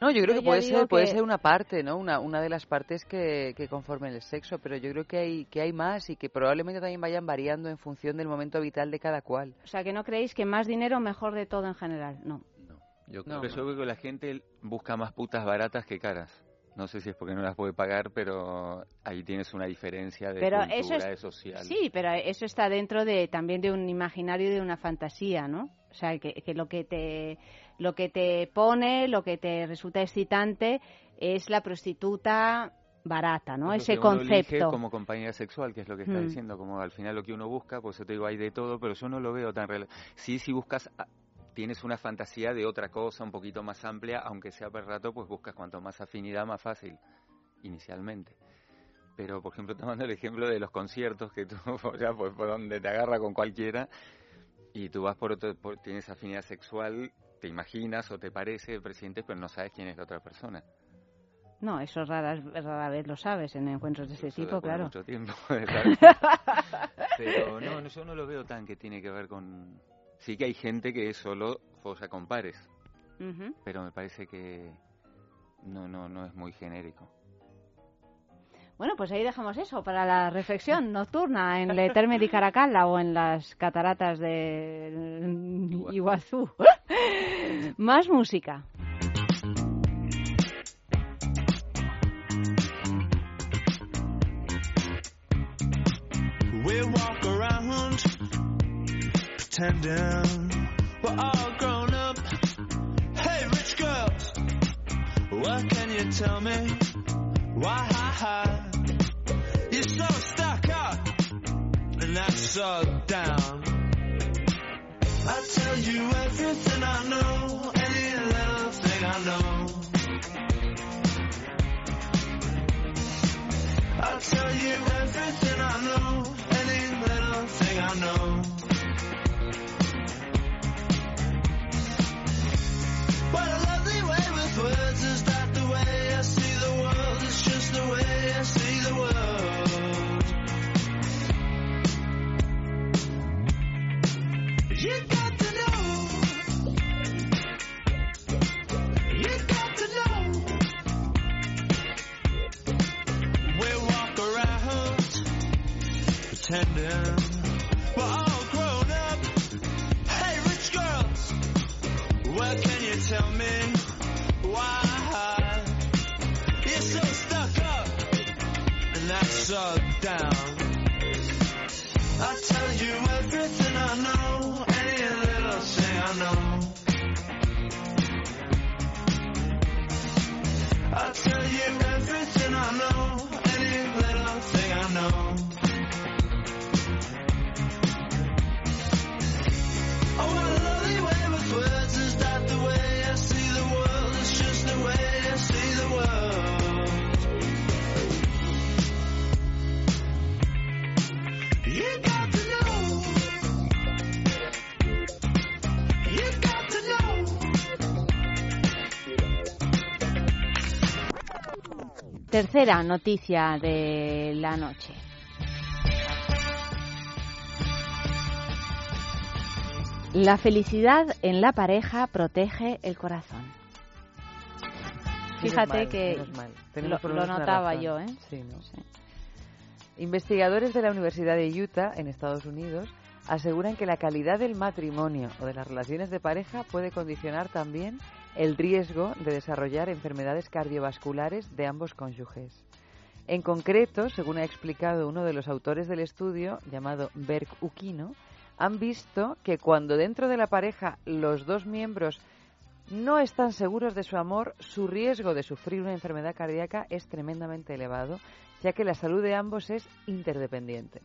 No, yo creo que puede ser, puede ser una parte, ¿no? Una, una de las partes que, que conformen el sexo, pero yo creo que hay, que hay más y que probablemente también vayan variando en función del momento vital de cada cual. O sea, que no creéis que más dinero mejor de todo en general, no. No, yo creo que la gente busca más putas baratas que caras. No sé si es porque no las puede pagar, pero ahí tienes una diferencia de pero cultura, eso social. Sí, pero eso está dentro de también de un imaginario y de una fantasía, ¿no? O sea, que, que lo que te lo que te pone, lo que te resulta excitante es la prostituta barata, ¿no? Ese concepto. como compañía sexual, que es lo que está mm. diciendo, como al final lo que uno busca, pues yo te digo, hay de todo, pero yo no lo veo tan real. Sí, si buscas tienes una fantasía de otra cosa un poquito más amplia, aunque sea por rato, pues buscas cuanto más afinidad, más fácil, inicialmente. Pero, por ejemplo, tomando el ejemplo de los conciertos, que tú ya pues por donde te agarra con cualquiera, y tú vas por otro, tienes afinidad sexual, te imaginas o te parece el presidente, pero no sabes quién es la otra persona. No, eso rara, rara vez lo sabes en encuentros de ese tipo, claro. mucho tiempo. pero no, yo no lo veo tan que tiene que ver con, Sí que hay gente que es solo fosa con pares, pero me parece que no, no, no es muy genérico. Bueno, pues ahí dejamos eso para la reflexión nocturna en Le Terme di Caracalla o en las cataratas de Iguazú. Más música. Pretending we're all grown up. Hey, rich girls, what can you tell me? Why you're so stuck up and that's so down? I tell you everything I know, any little thing I know. I'll tell you everything I know, any little thing I know. Pretending we're all grown up. Hey, rich girls, what can you tell me? Why you're so stuck up and that's so down? I tell you everything I know, any little thing I know. I tell you everything I know, Tercera noticia de la noche. La felicidad en la pareja protege el corazón. Fíjate mal, que lo, notaba yo, ¿eh? Sí, ¿no? Investigadores de la Universidad de Utah, en Estados Unidos, aseguran que la calidad del matrimonio o de las relaciones de pareja puede condicionar también el riesgo de desarrollar enfermedades cardiovasculares de ambos cónyuges. En concreto, según ha explicado uno de los autores del estudio, llamado Berg Ukino, han visto que cuando dentro de la pareja los dos miembros no están seguros de su amor, su riesgo de sufrir una enfermedad cardíaca es tremendamente elevado, ya que la salud de ambos es interdependiente.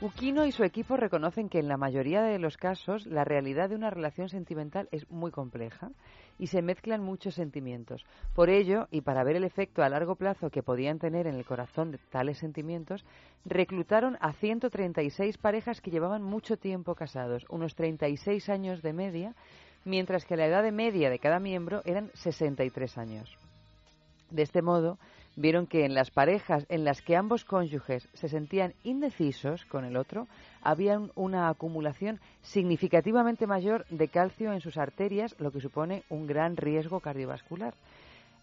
Ukino y su equipo reconocen que en la mayoría de los casos la realidad de una relación sentimental es muy compleja y se mezclan muchos sentimientos. Por ello, y para ver el efecto a largo plazo que podían tener en el corazón de tales sentimientos, reclutaron a 136 parejas que llevaban mucho tiempo casados, unos 36 años de media, mientras que la edad de media de cada miembro eran 63 años. De este modo, vieron que en las parejas en las que ambos cónyuges se sentían indecisos con el otro, había un- una acumulación significativamente mayor de calcio en sus arterias, lo que supone un gran riesgo cardiovascular.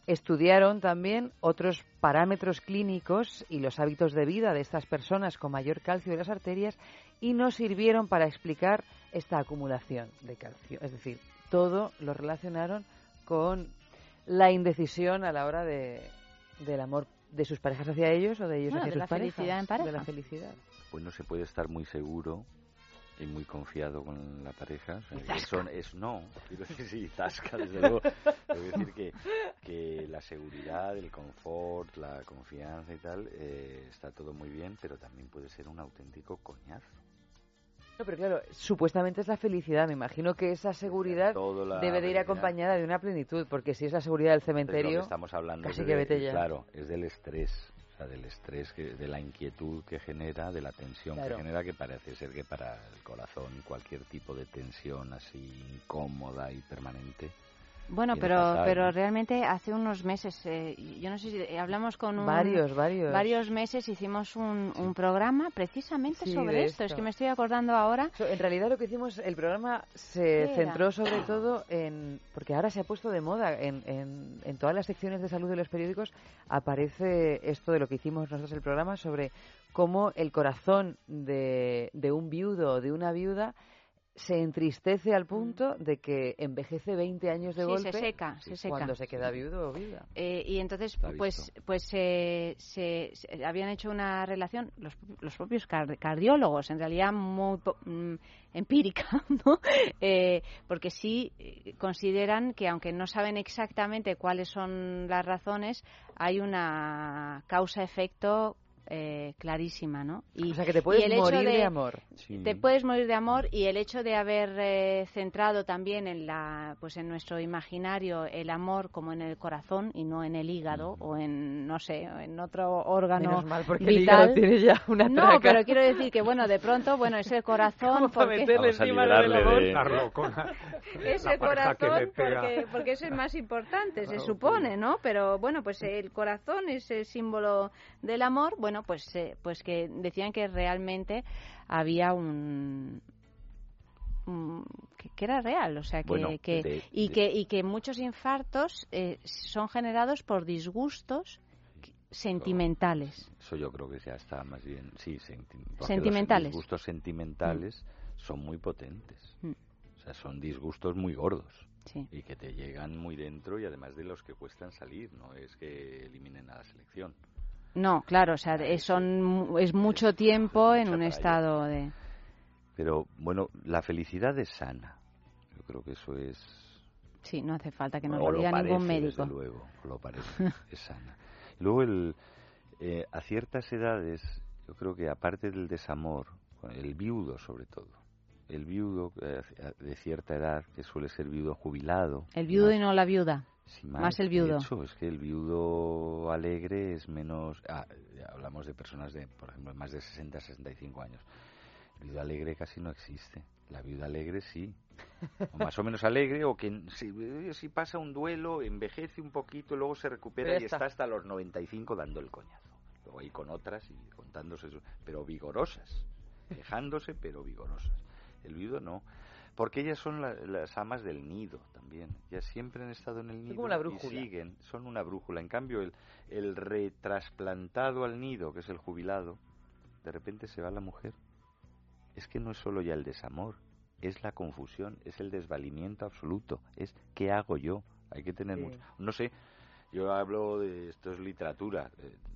Estudiaron también otros parámetros clínicos y los hábitos de vida de estas personas con mayor calcio en las arterias y nos sirvieron para explicar esta acumulación de calcio. Es decir, todo lo relacionaron con la indecisión a la hora de, del amor de sus parejas hacia ellos o de ellos Bueno, hacia de sus la parejas. felicidad en pareja. De la felicidad. Pues no se puede estar muy seguro y muy confiado con la pareja. O sea, es no. Quiero decir, sí, zasca, desde luego. Quiero decir que, que la seguridad, el confort, la confianza y tal, eh, está todo muy bien, pero también puede ser un auténtico coñazo. No, pero claro, supuestamente es la felicidad. Me imagino que esa seguridad debe de ir acompañada de una plenitud, porque si es la seguridad del cementerio, estamos hablando casi que vete ya. Claro, es del estrés. Sea, del estrés, que, de la inquietud que genera, de la tensión Claro. que genera, que parece ser que para el corazón cualquier tipo de tensión así incómoda y permanente Bueno, pero pero realmente hace unos meses, eh, yo no sé si hablamos con un, varios, varios, varios meses hicimos un, un programa precisamente sobre esto. Es que me estoy acordando ahora. en realidad lo que hicimos, el programa se centró sobre todo en porque ahora se ha puesto de moda en, en, en todas las secciones de salud de los periódicos aparece esto de lo que hicimos nosotros el programa sobre cómo el corazón de, de un viudo o de una viuda se entristece al punto de que envejece 20 años de golpe se seca, se seca. cuando se queda viudo o viuda. Eh, y entonces, pues, pues se, habían hecho una relación, los, los propios cardiólogos, en realidad muy mm, empírica, ¿no? Eh, porque sí eh, consideran que, aunque no saben exactamente cuáles son las razones, hay una causa-efecto eh, clarísima, ¿no? Y, o sea, que te puedes morir de, amor. Te puedes morir de amor y el hecho de haber eh, centrado también en la, pues en nuestro imaginario el amor como en el corazón y no en el hígado o en, no sé, en otro órgano Menos mal porque vital. el hígado tiene ya una No, pero quiero decir que, bueno, de pronto, bueno, es el corazón porque... meterle encima del amor. es el corazón porque, porque eso es más importante, se supone, ¿no? Pero, bueno, pues el corazón es el símbolo del amor, bueno, pues, eh, pues que decían que realmente había un, que, era real, o sea, que, y que y que muchos infartos eh, son generados por disgustos sentimentales. Eso yo creo que ya está más bien, sí, sentimentales. Los disgustos sentimentales mm. son muy potentes. Mm. O sea, son disgustos muy gordos. Y que te llegan muy dentro y además de los que cuestan salir, no es que eliminen a la selección. No, claro, o sea, es, son, es mucho tiempo en un estado de... Pero bueno, la felicidad es sana. Yo creo que eso es... Sí, no hace falta que nos lo diga ningún médico. Desde luego, lo parece, es sana. Luego, el, eh, a ciertas edades, yo creo que aparte del desamor, el viudo sobre todo, el viudo eh, de cierta edad, que suele ser viudo jubilado. El viudo y no la viuda más, el viudo. es que el viudo alegre es menos. Ah, hablamos de personas de, por ejemplo, más de 60, 65 años. El viudo alegre casi no existe. La viuda alegre sí. O más o menos alegre, o que si, pasa un duelo, envejece un poquito, luego se recupera y está hasta los 95 dando el coñazo. Luego ahí con otras y contándose, pero vigorosas. Quejándose, pero vigorosas. El viudo no. Porque ellas son las amas del nido también. Ellas siempre han estado en el nido una y siguen, son una brújula. En cambio, el, el retrasplantado al nido, que es el jubilado, de repente se va la mujer. Es que no es solo ya el desamor, es la confusión, es el desvalimiento absoluto, es ¿qué hago yo? Hay que tener mucho. No sé, yo hablo de esto es literatura.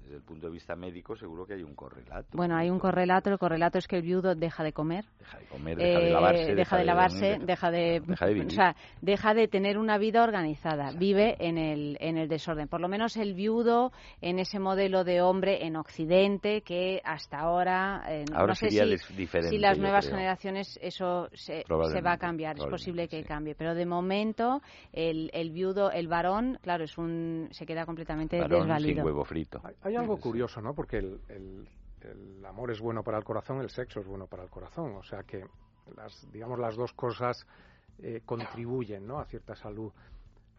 Desde el punto de vista médico, seguro que hay un correlato. Bueno, hay un correlato. El correlato es que el viudo deja de comer. Deja de comer, deja de lavarse. Eh, deja, de lavarse, deja de. Deja de, o sea, deja de tener una vida organizada. Vive en el, en el desorden. Por lo menos el viudo en ese modelo de hombre en Occidente que hasta ahora. Eh, ahora no sé si, diferente, si las nuevas generaciones eso se, se, va a cambiar. Es posible que cambie. Pero de momento, el, el viudo, el varón, claro, es un se queda completamente desvalido. huevo frito. Hay, algo curioso, ¿no? Porque el, el, amor es bueno para el corazón, el sexo es bueno para el corazón. O sea que, las, digamos, las dos cosas eh, contribuyen, ¿no? A cierta salud.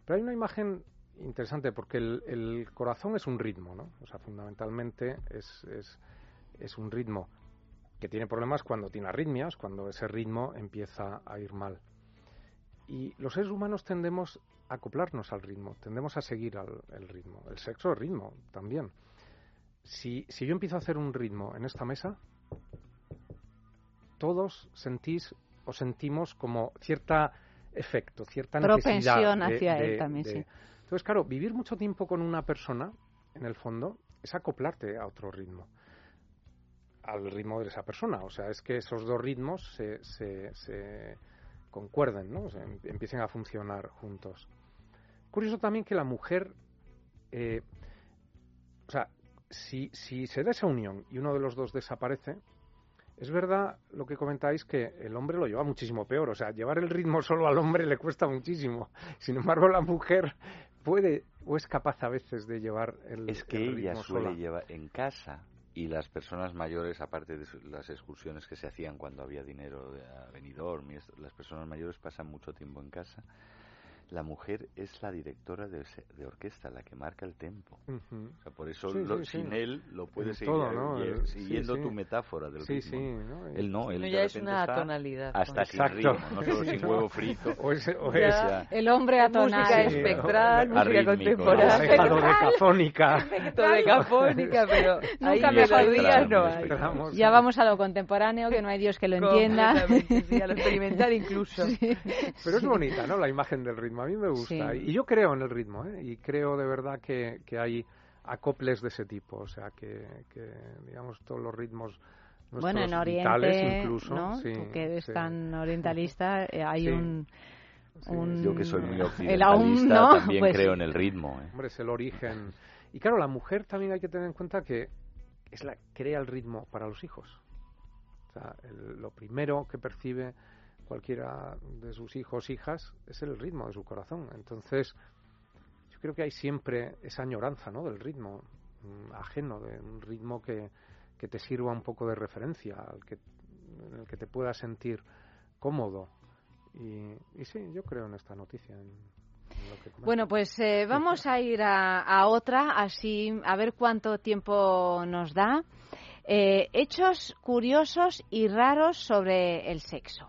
Pero hay una imagen interesante porque el, corazón es un ritmo, ¿no? O sea, fundamentalmente es, es, es un ritmo que tiene problemas cuando tiene arritmias, cuando ese ritmo empieza a ir mal. Y los seres humanos tendemos acoplarnos al ritmo, tendemos a seguir al, el ritmo. El sexo es ritmo también. Si, si yo empiezo a hacer un ritmo en esta mesa, todos sentís o sentimos como cierta efecto, cierta Propensión hacia él también, sí. Entonces, claro, vivir mucho tiempo con una persona, en el fondo, es acoplarte a otro ritmo, al ritmo de esa persona. O sea, es que esos dos ritmos se, se, se concuerden, ¿no? Em, empiecen a funcionar juntos. Curioso también que la mujer, eh, o sea, si, si se da esa unión y uno de los dos desaparece, es verdad lo que comentáis que el hombre lo lleva muchísimo peor. O sea, llevar el ritmo solo al hombre le cuesta muchísimo. Sin embargo, la mujer puede o es capaz a veces de llevar el Es que ella suele llevar en casa y las personas mayores, aparte de las excursiones que se hacían cuando había dinero de venidor, las personas mayores pasan mucho tiempo en casa la mujer es la directora de, de orquesta, la que marca el tempo. o sea, por eso sin él lo puedes seguir siguiendo tu metáfora del ritmo. Él no, él ya es una tonalidad. Hasta sin ritmo, no solo sin huevo frito. o el hombre atonal. Música espectral, música contemporánea. Decafónica. decafónica, pero nunca melodías no hay. Ya vamos a lo contemporáneo, que no hay Dios que lo entienda. Sí, a lo experimental incluso. Pero es bonita, ¿no? La imagen del ritmo a mí me gusta. Y yo creo en el ritmo, ¿eh? Y creo de verdad que, que hay acoples de ese tipo, o sea, que, que digamos, todos los ritmos bueno, en Oriente, incluso, ¿no? Tú que eres tan orientalista, eh, hay un, Yo que soy muy occidentalista también pues creo en el ritmo. ¿eh? Hombre, es el origen. Y claro, la mujer también hay que tener en cuenta que es la crea el ritmo para los hijos. O sea, lo primero que percibe cualquiera de sus hijos, hijas, es el ritmo de su corazón. Entonces, yo creo que hay siempre esa añoranza ¿no? del ritmo mm, ajeno, de un ritmo que, que te sirva un poco de referencia, al que, en el que te puedas sentir cómodo. Y, y sí, yo creo en esta noticia. bueno, pues eh, vamos a ir a, a, otra, así a ver cuánto tiempo nos da. Eh, hechos curiosos y raros sobre el sexo.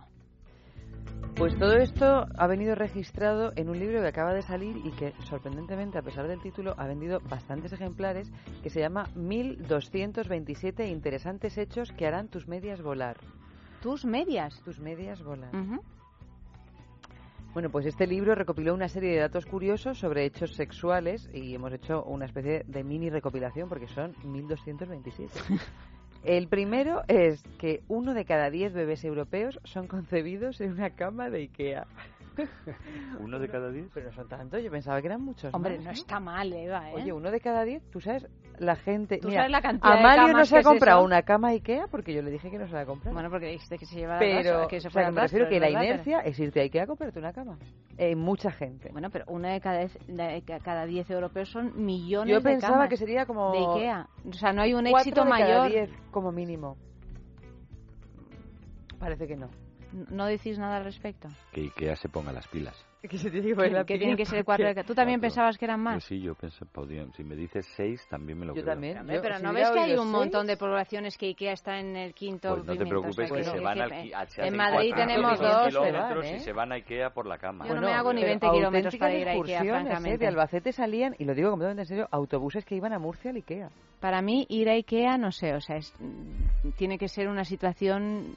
Pues todo esto ha venido registrado en un libro que acaba de salir y que, sorprendentemente, a pesar del título, ha vendido bastantes ejemplares, que se llama 1227 interesantes hechos que harán tus medias volar. ¿Tus medias? Tus medias volar. Bueno, pues este libro recopiló una serie de datos curiosos sobre hechos sexuales y hemos hecho una especie de mini recopilación porque son 1227. El primero es que uno de cada diez bebés europeos son concebidos en una cama de Ikea. ¿Uno de cada diez? Pero no son tantos, yo pensaba que eran muchos. Hombre, no está mal, Eva, ¿eh? Oye, uno de cada diez, tú sabes, la gente. ¿Tú sabes la cantidad Amalio no se ha comprado una cama Ikea porque yo le dije que no se la comprado. Bueno, porque dijiste que se lleva pero, que se o sea, me refiero que la inercia es irte a Ikea a comprarte una cama. Eh, mucha gente. Bueno, pero una de cada, de cada diez europeos son millones yo de Yo pensaba que sería como. De Ikea. O sea, no hay un éxito de mayor. Cada diez, como mínimo. Parece que no. ¿No decís nada al respecto? Que Ikea se ponga las pilas. Que, se tiene que, tienen que ser cuatro. ¿Tú también pensabas que eran más? sí, yo pensé, podían. Si me dices seis, también me lo yo También. pero ¿no ves que hay un montón de poblaciones que Ikea está en el quinto? Pues no te preocupes, que, se van al, En Madrid tenemos dos, kilómetros y ¿eh? se van a Ikea por la cama. Yo no me hago ni 20 kilómetros para ir a Ikea, ¿eh? francamente. De Albacete salían, y lo digo completamente en serio, autobuses que iban a Murcia al Ikea. Para mí, ir a Ikea, no sé, o sea, es, tiene que ser una situación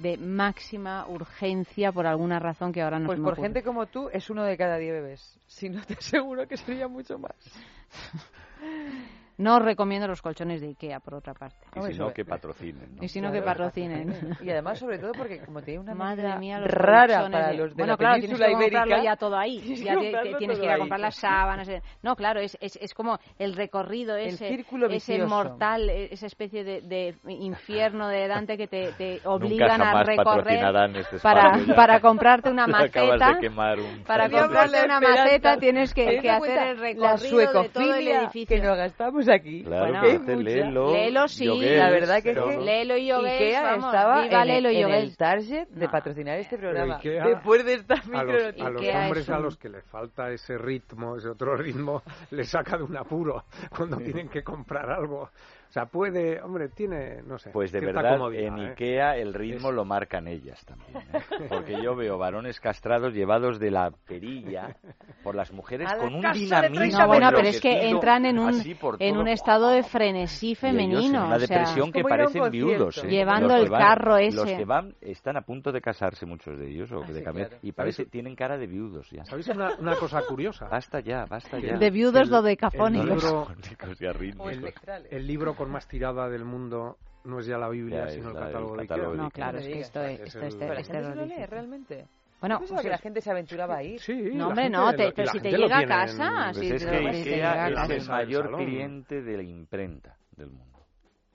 de máxima urgencia por alguna razón que ahora no Pues por gente como tú, es uno de cada diez bebés. Si no, te aseguro que sería mucho más. No recomiendo los colchones de Ikea, por otra parte. Y si no, que patrocinen. Y si no, que patrocinen. Y además, sobre todo, porque como tiene una Madre mía, los rara para los de Bueno, la claro, tienes que ibérica, comprarlo ya todo ahí. Ya tienes que ir a comprar las sábanas. Eh. No, claro, es, es, es como el recorrido ese, el círculo ese mortal, e, esa especie de, de infierno de Dante que te, te obligan a recorrer este para, para comprarte una maceta. Un... Para comprarte una maceta tienes que, que hacer el recorrido de todo el edificio. que nos gastamos aquí. Claro, bueno, léelo. Léelo, sí. La verdad que es que Léelo y Ikea vamos, estaba viva en, Lelo y en el target de no. patrocinar este programa. Ikea, Después de esta a los, a los hombres a los que les falta ese ritmo, ese otro ritmo, les saca de un apuro cuando tienen que comprar algo. O sea, puede, hombre, tiene, no sé. Pues de verdad, en ¿eh? Ikea el ritmo es... lo marcan ellas también. ¿eh? Porque yo veo varones castrados llevados de la perilla por las mujeres con un dinamismo. No, bueno, pero es que entran en un, en un estado de frenesí femenino. una depresión o sea, que parecen viudos. ¿eh? Llevando el van, carro ese. Los que van están a punto de casarse, muchos de ellos, o ah, de sí, cambiar, claro. y parece tienen cara de viudos ya. ¿Sabéis una, una cosa curiosa? Basta ya, basta ya. De viudos dodecafónicos. El, libro, el, el libro con más tirada de del mundo no es ya la Biblia, ya, sino el catálogo, de Ikea. No, claro, es que esto es, esto, esto, este, este, lo lee realmente. Bueno, pues que la gente se aventuraba a ir. Sí, no, hombre, no, te, pero si te llega a casa... Pues si es te, que Ikea es el mayor cliente de la imprenta del mundo.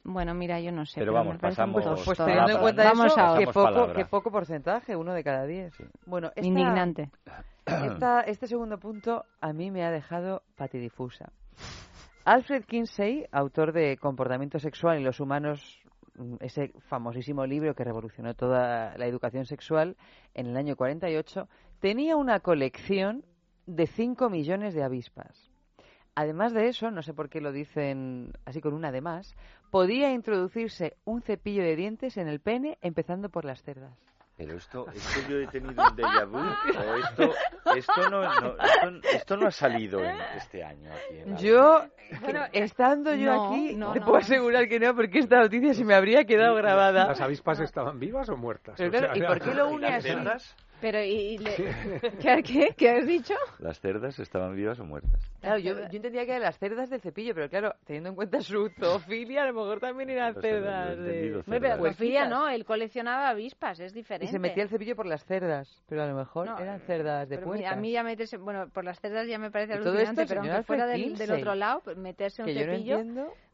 Bueno, mira, yo no sé. Pero, pero vamos, pasamos. Pues, pues teniendo en cuenta vamos eso, ahora. que poco, que poco porcentaje, uno de cada diez. Sí. Bueno, esta, Indignante. Esta, este segundo punto a mí me ha dejado patidifusa. Alfred Kinsey, autor de Comportamiento Sexual y los Humanos, mm, ese famosísimo libro que revolucionó toda la educación sexual en el año 48, tenía una colección de 5 millones de avispas. Además de eso, no sé por qué lo dicen así con un además, podía introducirse un cepillo de dientes en el pene empezando por las cerdas. Pero esto, esto yo he tenido un déjà vu, o esto, esto, no, esto, no ha salido en este año aquí. yo, bueno, estando yo aquí, no, te puedo asegurar que no, porque esta noticia se me habría quedado grabada. ¿Las avispas estaban vivas o muertas? ¿Y por qué lo une así? Pero, ¿y, ¿Qué, ¿Qué, has dicho? Las cerdas estaban vivas o muertas. Claro, yo, yo entendía que eran las cerdas del cepillo, pero claro, teniendo en cuenta su zoofilia, a lo mejor también eran cerdas de... Pero zoofilia no, él coleccionaba avispas, es diferente. Y se metía el cepillo por las cerdas, pero a lo mejor eran cerdas de puertas. A mí ya meterse, bueno, por las cerdas ya me parece alucinante, pero aunque fuera del, del, otro lado, meterse un cepillo...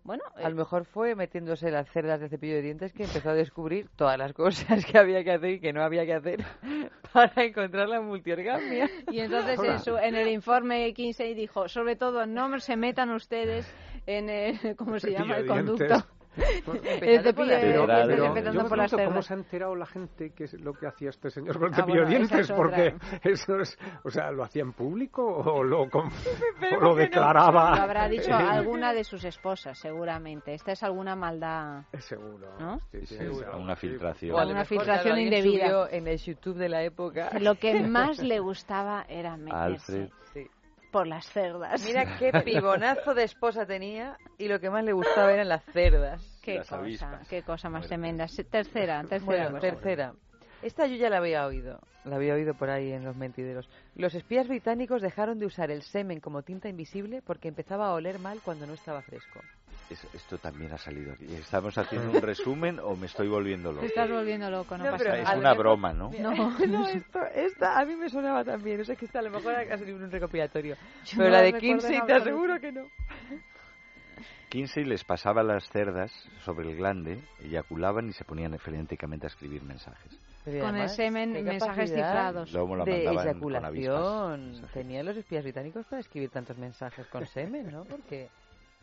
Bueno, a lo eh, mejor fue metiéndose las cerdas de cepillo de dientes que empezó a descubrir todas las cosas que había que hacer y que no había que hacer para encontrar la multiorgamia. Y entonces en, en el informe 15 dijo, sobre todo no se metan ustedes en el, ¿cómo se llama? El conducto el cepillo de dientes por las ¿Cómo se ha enterado la gente que es lo que hacía este señor con el ah, cepillo de dientes? porque eso es, o sea, ¿lo hacía en público o lo, lo declaraba? Lo habrá dicho alguna de sus esposas, seguramente. Esta es alguna maldad. Seguro. ¿no? Sí, seguro. Una filtración. O una filtración indebida. En el YouTube de la época. Lo que más le gustaba era meterse. Alfred por las cerdas. Mira qué pibonazo de esposa tenía y lo que más le gustaba eran las cerdas. Qué cosa, qué cosa más tremenda. Tercera, tercera. tercera. Esta yo ya la había oído, la había oído por ahí en los mentideros. Los espías británicos dejaron de usar el semen como tinta invisible porque empezaba a oler mal cuando no estaba fresco esto también ha salido aquí. ¿Estamos haciendo un resumen o me estoy volviendo loco? Te estás volviendo loco, no, pasa nada. Es una broma, ¿no? No, esto, esta a mí me sonaba también. O sea, que está, a lo mejor ha salido un recopilatorio. pero la de Kinsey te aseguro que no. Kinsey les pasaba las cerdas sobre el glande, eyaculaban y se ponían frenéticamente a escribir mensajes. con el semen, mensajes cifrados. de eyaculación. Tenían los espías británicos para escribir tantos mensajes con semen, ¿no? Porque...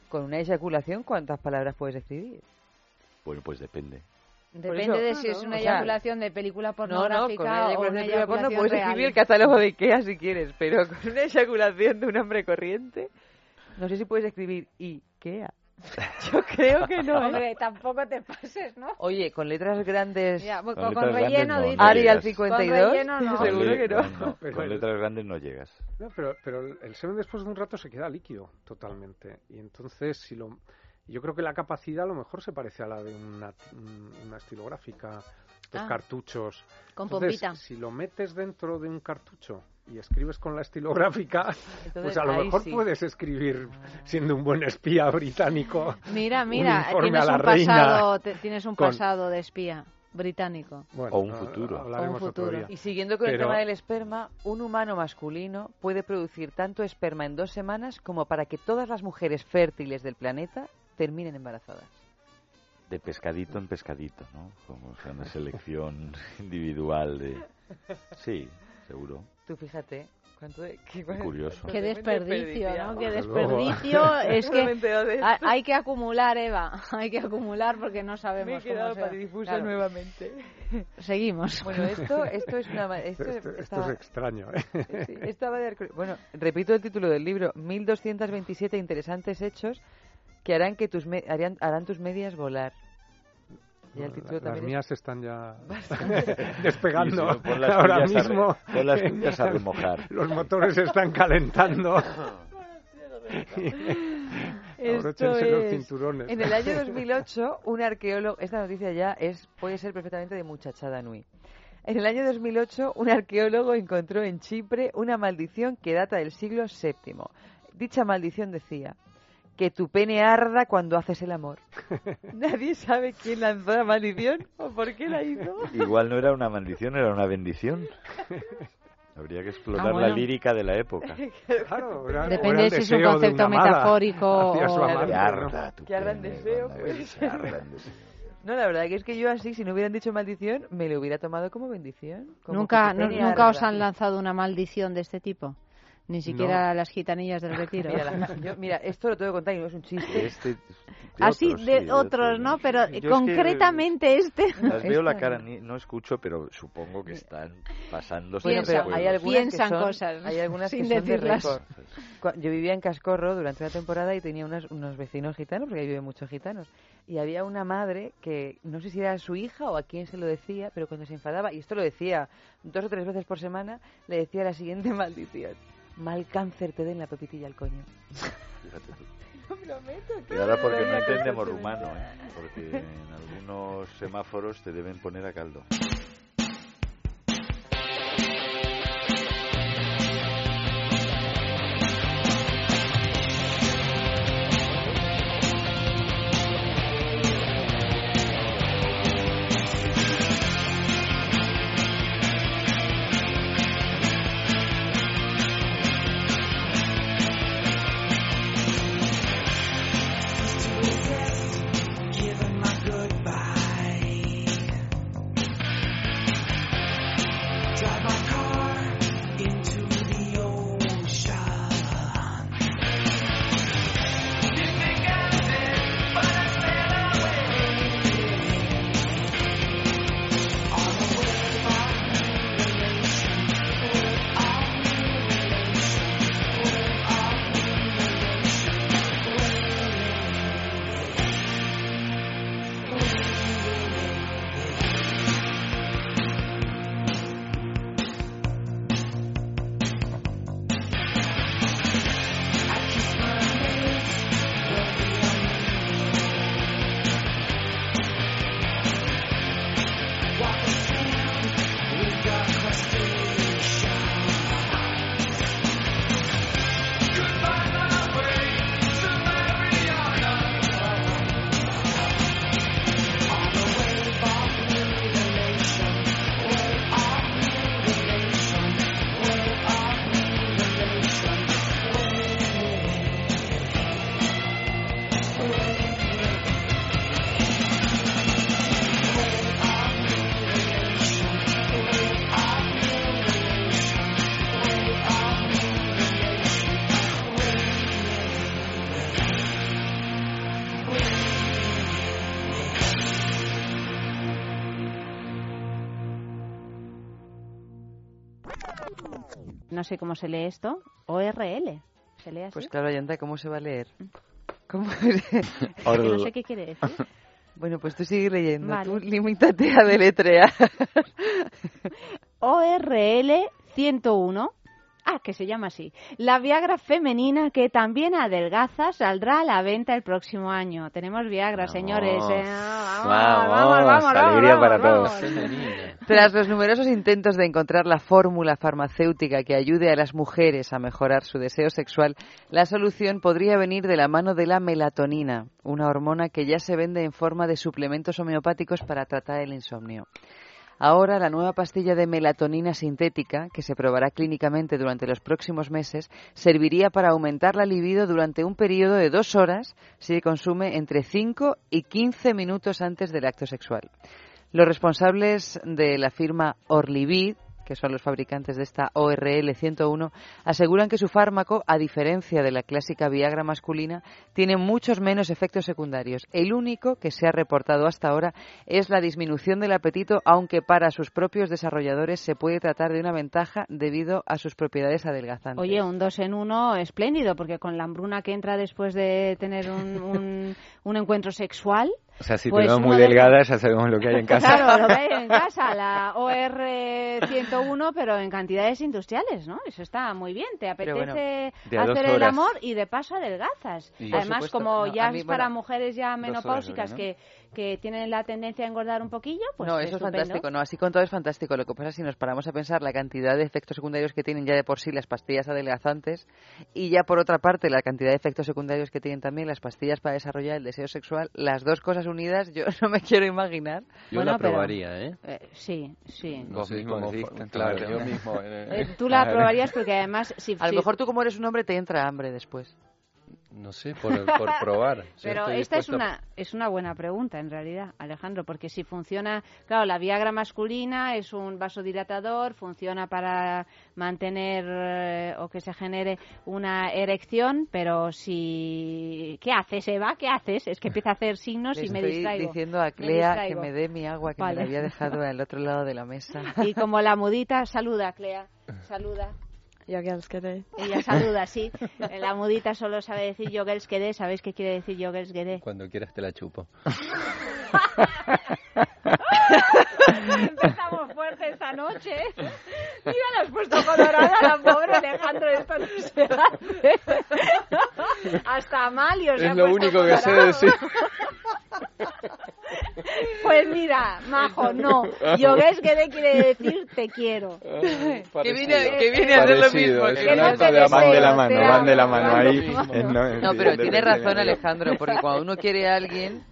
Con una eyaculación, ¿cuántas palabras puedes escribir? Bueno, pues depende. Depende de si es una eyaculación de película pornográfica no, no, con una o una eyaculación de porno puedes escribir el catálogo de Ikea si quieres, pero con una eyaculación de un hombre corriente, no sé si puedes escribir Ikea. Yo creo que no. ¿eh? Hombre, tampoco te pases, ¿no? Oye, con letras grandes. con, relleno, no, Arial 52. Seguro que no. con letras grandes no llegas. No, pero, pero el semen después de un rato se queda líquido totalmente. Y entonces, si lo. Yo creo que la capacidad a lo mejor se parece a la de una, una estilográfica, los ah. cartuchos. Con Entonces, pompita. Si lo metes dentro de un cartucho y escribes con la estilográfica, pues a lo mejor puedes escribir siendo un buen espía británico. Mira, mira, tienes un, pasado, tienes un pasado de espía británico. o un futuro. un futuro. Y siguiendo con el tema del esperma, un humano masculino puede producir tanto esperma en dos semanas como para que todas las mujeres fértiles del planeta terminen embarazadas. De pescadito en pescadito, ¿no? Como sea una selección individual de... Sí, seguro. Tú fíjate, ¿Cuánto qué, curioso. Qué desperdicio, ¿no? Qué desperdicio. es que hay que acumular, Eva. Hay que acumular porque no sabemos Me he quedado para difuso nuevamente. Seguimos. Bueno, esto, esto es una... Esto, esto, es extraño, ¿eh? Sí, bueno, repito el título del libro. 1227 interesantes hechos que harán que tus harán tus medias volar las mías están ya despegando ahora mismo. las a remojar. Los motores se están calentando. Esto los cinturones. En el año 2008, un arqueólogo, esta noticia ya es puede ser perfectamente de muchachada nui. En el año 2008, un arqueólogo encontró en Chipre una maldición que data del siglo VII. Dicha maldición decía: que tu pene arda cuando haces el amor. Nadie sabe quién lanzó la maldición o por qué la hizo. Igual no era una maldición, era una bendición. Habría que explorar ah, la lírica de la época. Claro, Depende si es un concepto metafórico o... Que arda, tu deseo. Pues. No, la verdad que es que yo así, si no hubieran dicho maldición, me lo hubiera tomado como bendición. ¿Nunca, ¿Nunca os han lanzado una maldición de este tipo? Ni siquiera las gitanillas del retiro. Mira, esto lo tengo que contar y no es un chiste. Este, Así de otros, ¿no? Pero concretamente este. Las veo la cara, no escucho, pero supongo que están pasando bueno, pero hay algunas piensan cosas. Hay algunas sin que decirlas. Yo vivía en Cascorro durante una temporada y tenía unos, unos vecinos gitanos, porque ahí viven muchos gitanos. Y había una madre que no sé si era su hija o a quién se lo decía, pero cuando se enfadaba, y esto lo decía dos o tres veces por semana, le decía la siguiente maldición mal cáncer te den la pepitilla al coño. Fíjate tú. y ahora porque no entendemos rumano, ¿eh? porque en algunos semáforos te deben poner a caldo. Sé cómo se lee esto, ORL. ¿Se lee así? Pues claro, Yanta, ¿cómo se va a leer? Mm. ¿Cómo? no sé qué quiere decir. Bueno, pues tú sigue leyendo, tú limítate a deletrear. ORL 101 Ah, que se llama así. La Viagra femenina que también adelgaza saldrá a la venta el próximo año. Tenemos Viagra, señores. ¿eh? Vamos, vamos, vamos, alegría para todos. Tras los numerosos intentos de encontrar la fórmula farmacéutica que ayude a las mujeres a mejorar su deseo sexual, la solución podría venir de la mano de la melatonina, una hormona que ya se vende en forma de suplementos homeopáticos para tratar el insomnio. Ahora, la nueva pastilla de melatonina sintética, que se probará clínicamente durante los próximos meses, serviría para aumentar la libido durante un periodo de dos horas si se consume entre 5 y 15 minutos antes del acto sexual. Los responsables de la firma Orlivid que son los fabricantes de esta ORL 101, aseguran que su fármaco, a diferencia de la clásica Viagra masculina, tiene muchos menos efectos secundarios. El único que se ha reportado hasta ahora es la disminución del apetito, aunque para sus propios desarrolladores se puede tratar de una ventaja debido a sus propiedades adelgazantes. Oye, un dos en uno espléndido, porque con la hambruna que entra después de tener un, un encuentro sexual, o sea, si te pues muy delgada, ya sabemos lo que hay en casa. Claro, lo que hay en casa, la OR101, pero en cantidades industriales, ¿no? Eso está muy bien. Te apetece hacer el amor y de paso adelgazas. Además, como ya es para mujeres ya menopáusicas que que tienen la tendencia a engordar un poquillo, pues No, eso es fantástico, no, así con todo es fantástico. Lo que pasa es si nos paramos a pensar la cantidad de efectos secundarios que tienen ya de por sí las pastillas adelgazantes y ya por otra parte la cantidad de efectos secundarios que tienen también las pastillas para desarrollar el deseo sexual, las dos cosas unidas yo no me quiero imaginar. Yo la probaría, ¿eh? ¿eh? Sí, sí. No claro, yo mismo. Eh, tú la probarías porque además... Si, a lo mejor tú como eres un hombre te entra hambre después. No sé, por, por probar. Pero esta es una, es una buena pregunta, en realidad, Alejandro, porque si funciona, claro, la Viagra masculina es un vasodilatador, funciona para mantener eh, o que se genere una erección, pero si... ¿Qué haces, Eva? ¿Qué haces? Es que empieza a hacer signos y me distraigo. diciendo a Clea que me dé mi agua que me la había dejado al otro lado de la mesa. Y como la mudita, saluda, Clea, saluda. Ella saluda, sí. La mudita solo sabe decir Jogelsquede. ¿Sabéis qué quiere decir Jogelsquede? Cuando quieras te la chupo. Empezamos fuerte esta noche. Mira, la has puesto colorada la pobre Alejandro. Esto no se hace. Hasta Amalio se Es lo único que sé decir. Pues mira, majo, no. Yogues que quiere decir te quiero. que viene, que viene a hacer lo mismo. Que no te van de la mano, van de la mano ahí. No, pero tiene razón Alejandro, porque cuando uno quiere a alguien,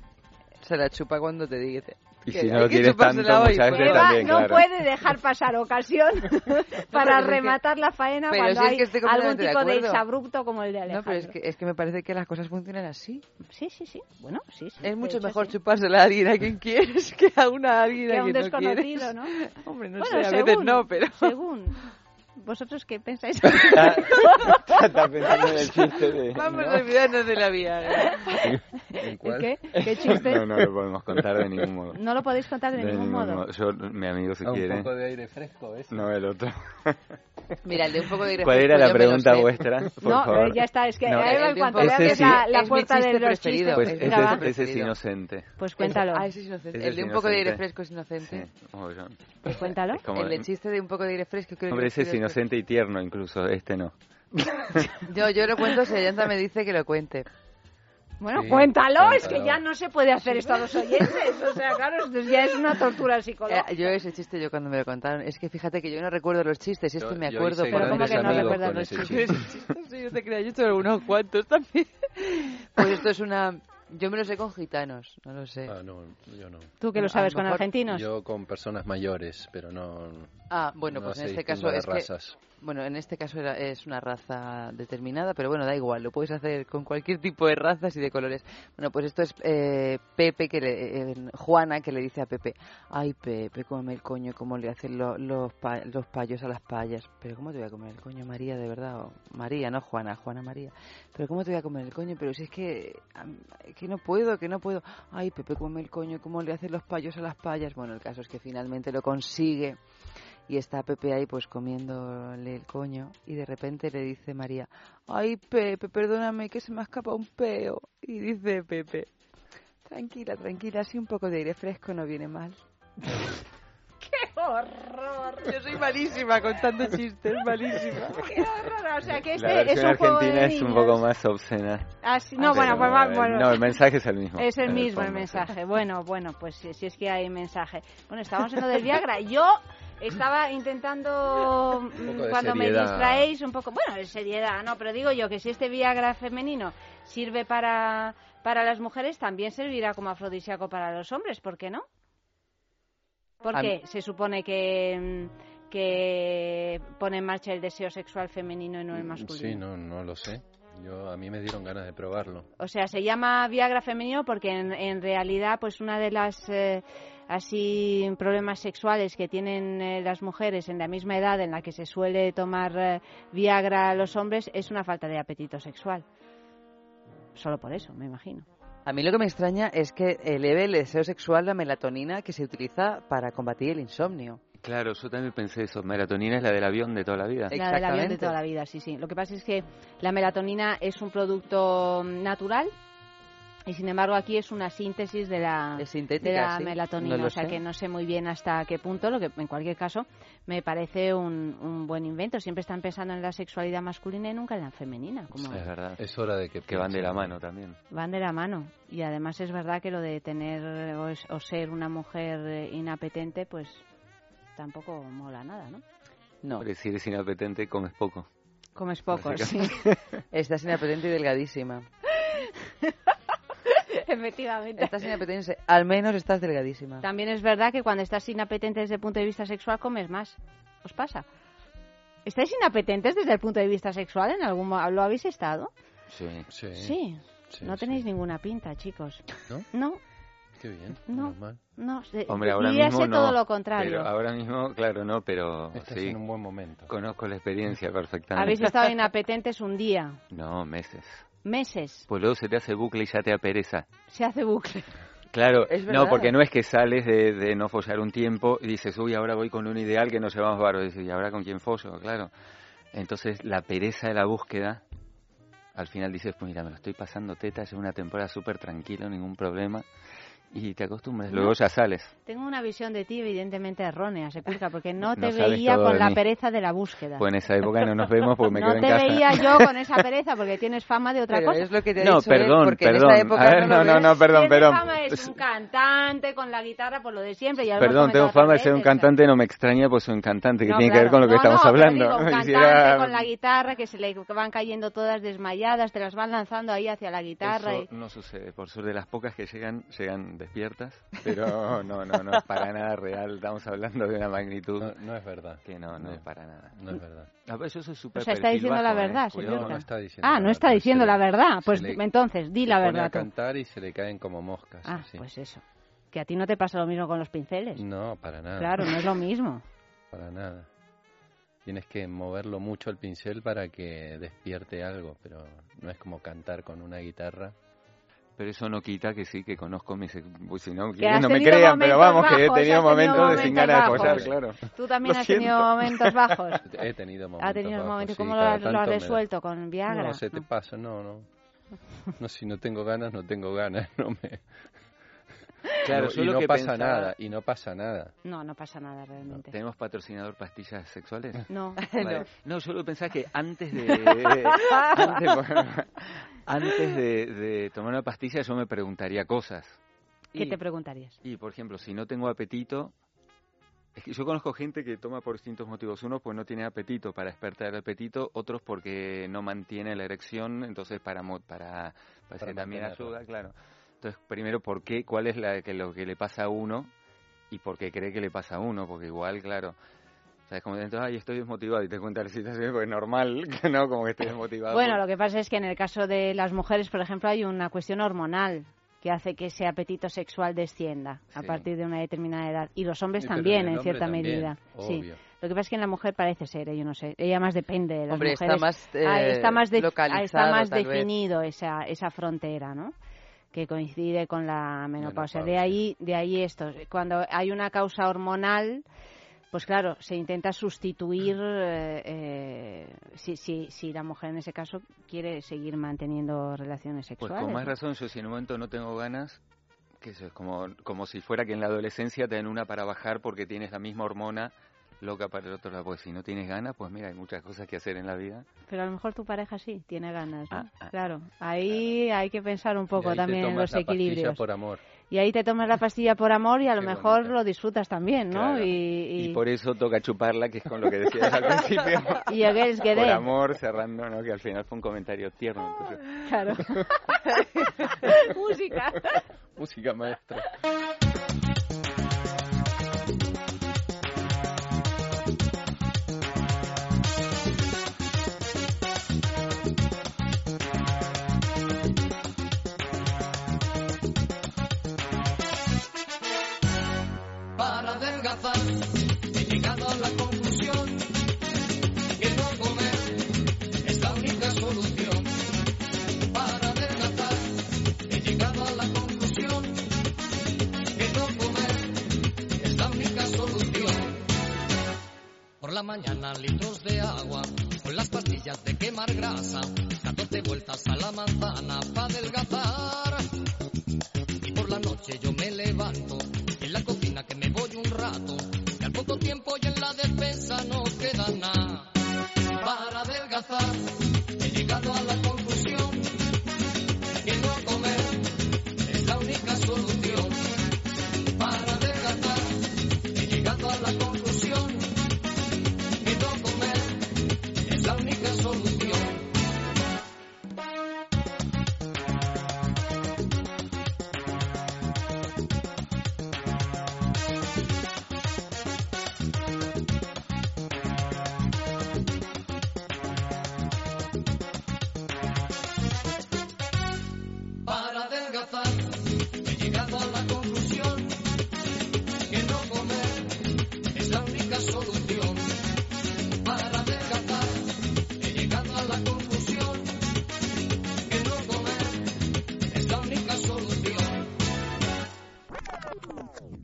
se la chupa cuando te dice y si no lo quieres tanto, muchas veces también, no puede dejar pasar ocasión para rematar la faena cuando hay algún tipo de, exabrupto como el de Alejandro. No, pero es que, es que me parece que las cosas funcionan así. Sí, sí, sí. Bueno, sí, sí. Es mucho mejor chupársela a alguien a quien quieres que a una a alguien que a quien un desconocido, no, ¿no? Hombre, no sé, a veces no, pero... Según... ¿Vosotros qué pensáis? Está pensando en el chiste de... Vamos a olvidarnos de la vida. ¿En cuál? ¿Qué? ¿Qué chiste? No, no lo podemos contar de ningún modo. No lo podéis contar de, de ningún, modo. modo. Yo, mi amigo, si ah, quiere... Un poco de aire fresco, ¿ves? No, el otro. Mira, el de un poco de aire ¿Cuál era la pregunta vuestra? Por no, favor. eh, ya está. Es que No, Eva, en cuanto ese veas sí. la, la puerta de chiste los chistes... Pues Es ese, ese es inocente. Pues cuéntalo. Ah, ese es inocente. Ese El de un poco de aire fresco es inocente. Sí. Pues cuéntalo. El de chiste de un poco de aire fresco creo Hombre, que ese es es inocente y tierno incluso, este no. Yo, yo lo cuento si Ayanta me dice que lo cuente. Bueno, Sí, cuéntalo, es que cuéntalo. ya no se puede hacer esto a los oyentes. O sea, claro, esto ya es una tortura psicológica. Eh, yo ese chiste yo cuando me lo contaron, es que fíjate que yo no recuerdo los chistes, es Yo- que me acuerdo Pero ¿cómo que no recuerdas los chistes? chiste. Sí, yo te creía, yo he hecho unos cuantos también. Pues esto es una... Yo me lo sé con gitanos, no lo sé. Ah, no, yo no. ¿Tú que lo sabes con argentinos? Yo con personas mayores, pero no... Ah, bueno, no pues en este caso es que... razas. Bueno, en este caso era- es una raza determinada, pero bueno, da igual, lo puedes hacer con cualquier tipo de razas y de colores. Bueno, pues esto es eh, Pepe, que le, eh, Juana, que le dice a Pepe, ay Pepe, cómeme el coño, cómo le hacen lo- los, pa- los payos a las payas. Pero ¿cómo te voy a comer el coño, María, de verdad? O María, no Juana, Juana María. Pero ¿cómo te voy a comer el coño? Pero si es que, que no puedo, que no puedo. Ay Pepe, cómeme el coño, cómo le hacen los payos a las payas. Bueno, el caso es que finalmente lo consigue y está Pepe ahí pues comiéndole el coño y de repente le dice María, ay Pepe, perdóname que se me ha escapado un peo. Y dice Pepe, tranquila, tranquila, así un poco de aire fresco no viene mal. ¡Qué horror! Yo soy malísima contando chistes, malísima. ¡Qué horror! O sea, que La este es un juego de argentina es un poco más obscena. Ah, sí, no, bueno, pues va- eh, bueno. No, el mensaje es el mismo. Es el en mismo el mensaje. Bueno, bueno, pues si, si es que hay mensaje. Bueno, estábamos en lo del Viagra. Yo estaba intentando, mm, cuando me distraéis, un poco, bueno, de seriedad, no, pero digo yo que si este Viagra femenino sirve para, para las mujeres, también servirá como afrodisíaco para los hombres, ¿por qué no? Porque se supone que, mm, que pone en marcha el deseo sexual femenino y no el masculino. Sí, no, no lo sé. Yo, a mí me dieron ganas de probarlo. O sea, se llama Viagra femenino porque en, en realidad, pues una de las eh, así problemas sexuales que tienen eh, las mujeres en la misma edad en la que se suele tomar eh, Viagra a los hombres es una falta de apetito sexual. Solo por eso, me imagino. A mí lo que me extraña es que eleve el deseo sexual la melatonina que se utiliza para combatir el insomnio. Claro, yo también pensé eso. Melatonina es la del avión de toda la vida. La del avión de toda la vida, sí, sí. Lo que pasa es que la melatonina es un producto natural y sin embargo aquí es una síntesis de la, de la sí. melatonina, No o sea sé. que no sé muy bien hasta qué punto, lo que en cualquier caso me parece un, un buen invento. Siempre están pensando en la sexualidad masculina y nunca en la femenina, como Es verdad. Es hora de que, que van de la mano también. van de la mano. Y además es verdad que lo de tener o, es- o ser una mujer eh, inapetente, pues tampoco mola nada, ¿no? No, Hombre, si eres inapetente, comes poco. Comes poco, sí. estás inapetente y delgadísima. Efectivamente. Estás inapetente, al menos estás delgadísima. También es verdad que cuando estás inapetente desde el punto de vista sexual comes más. ¿Os pasa? ¿Estáis inapetentes desde el punto de vista sexual? ¿En algún ¿Lo habéis estado? Sí. Sí. no tenéis ninguna pinta, chicos. ¿No? No. Qué bien. No. No, Hombre, ahora mismo todo lo contrario. ahora mismo, claro, no, pero Estás en un buen momento. Conozco la experiencia perfectamente. Habéis estado inapetentes un día. No, meses. Meses. Pues luego se te hace bucle y ya te apereza. Se hace bucle. Claro, no, porque no es que sales de, no follar un tiempo y dices, uy, ahora voy con un ideal que no se va a baro. Y ahora con quién follo? Claro. Entonces, la pereza de la búsqueda, al final dices, pues mira, me lo estoy pasando teta, es una temporada súper tranquila, ningún problema y te acostumbras, luego ya sales. Tengo una visión de ti evidentemente errónea, se explica, porque no te veía con la pereza de la búsqueda. Pues en esa época no nos vemos porque me quedo en casa. No te veía yo con esa pereza porque tienes fama de otra cosa. Es lo que te no, dicho perdón, porque perdón. En esa época a ver, no, no, no, perdón, perdón. fama es un cantante con la guitarra por lo de siempre. Ya perdón, tengo fama de ser un cantante, no me extraña, pues soy un cantante que tiene que ver con lo que estamos hablando. Digo, un cantante con la guitarra que se le van cayendo todas desmayadas, te las van lanzando ahí hacia la guitarra. Eso no sucede, por suerte de las pocas que llegan, llegan despiertas pero no, no, no es para nada real. Estamos hablando de una magnitud. No, es verdad. Que no, no, es para nada. No es verdad. A ver, yo soy súper O sea, está diciendo la verdad, ¿eh? señor. No, está diciendo ah, no está diciendo la verdad. Pues entonces, di la verdad. a cantar y se le caen como moscas. Ah, pues eso. Que a ti no te pasa lo mismo con los pinceles. No, para nada. Claro, no es lo mismo. para nada. Tienes que moverlo mucho el pincel para que despierte algo, pero no es como cantar con una guitarra. Pero eso no quita que sí, que conozco mis... Pues si no, no me crean, pero vamos, que he tenido momentos, de sin ganas de apoyar, claro. Tú también has tenido momentos bajos. He tenido momentos Ha tenido bajos, momentos. sí, ¿Cómo lo has, lo has resuelto? ¿Con Viagra? No, se te pasa, no, no. No, si no tengo ganas, no tengo ganas, no me... Claro, no, y no pasa nada, y no pasa nada. No, no pasa nada realmente. ¿Tenemos patrocinador pastillas sexuales? No. no. no, yo lo pensaba que antes de... antes, de, tomar una pastilla yo me preguntaría cosas. ¿Qué te preguntarías? Y, por ejemplo, si no tengo apetito... Es que yo conozco gente que toma por distintos motivos. Uno, pues no tiene apetito para despertar el apetito. Otros, porque no mantiene la erección. Entonces, para, para, para, también ayuda, claro. Entonces, primero, ¿por qué? ¿Cuál es la, que, lo que le pasa a uno? Y por qué cree que le pasa a uno, porque igual, claro, ¿sabes? Como dentro, ay, estoy desmotivado y te cuenta la situación, pues normal, que no, como que estoy desmotivado. Bueno, lo que pasa es que en el caso de las mujeres, por ejemplo, hay una cuestión hormonal que hace que ese apetito sexual descienda a partir de una determinada edad. Y los hombres también, en cierta medida. Sí. Lo que pasa es que en la mujer parece ser, ¿eh? yo no sé, ella más depende de las Hombre, mujeres. Está más, eh, está más, localizado, está más definido esa, esa frontera, ¿no? Que coincide con la menopausia. De ahí, de ahí esto. Cuando hay una causa hormonal, pues claro, se intenta sustituir eh, eh, si, si, si la mujer en ese caso quiere seguir manteniendo relaciones sexuales. Pues con más razón, yo si en un momento no tengo ganas, que eso es como, como si fuera que en la adolescencia te den una para bajar porque tienes la misma hormona loca para el otro lado. Pues si no tienes ganas, pues mira, hay muchas cosas que hacer en la vida. Pero a lo mejor tu pareja sí tiene ganas, ¿no? Ah, ah. claro, ahí hay que pensar un poco también en los equilibrios. por amor. Y ahí te tomas la pastilla por amor y a lo mejor lo disfrutas también, ¿no? Y, por eso toca chuparla, que es con lo que decías al principio. y es que Por amor, cerrando, ¿no? Que al final fue un comentario tierno. Claro. Música. Música maestra. la mañana litros de agua, con las pastillas de quemar grasa, 14 vueltas a la manzana para adelgazar. Y por la noche yo me levanto, en la cocina que me voy un rato, y al poco tiempo y en la despensa no queda nada para adelgazar.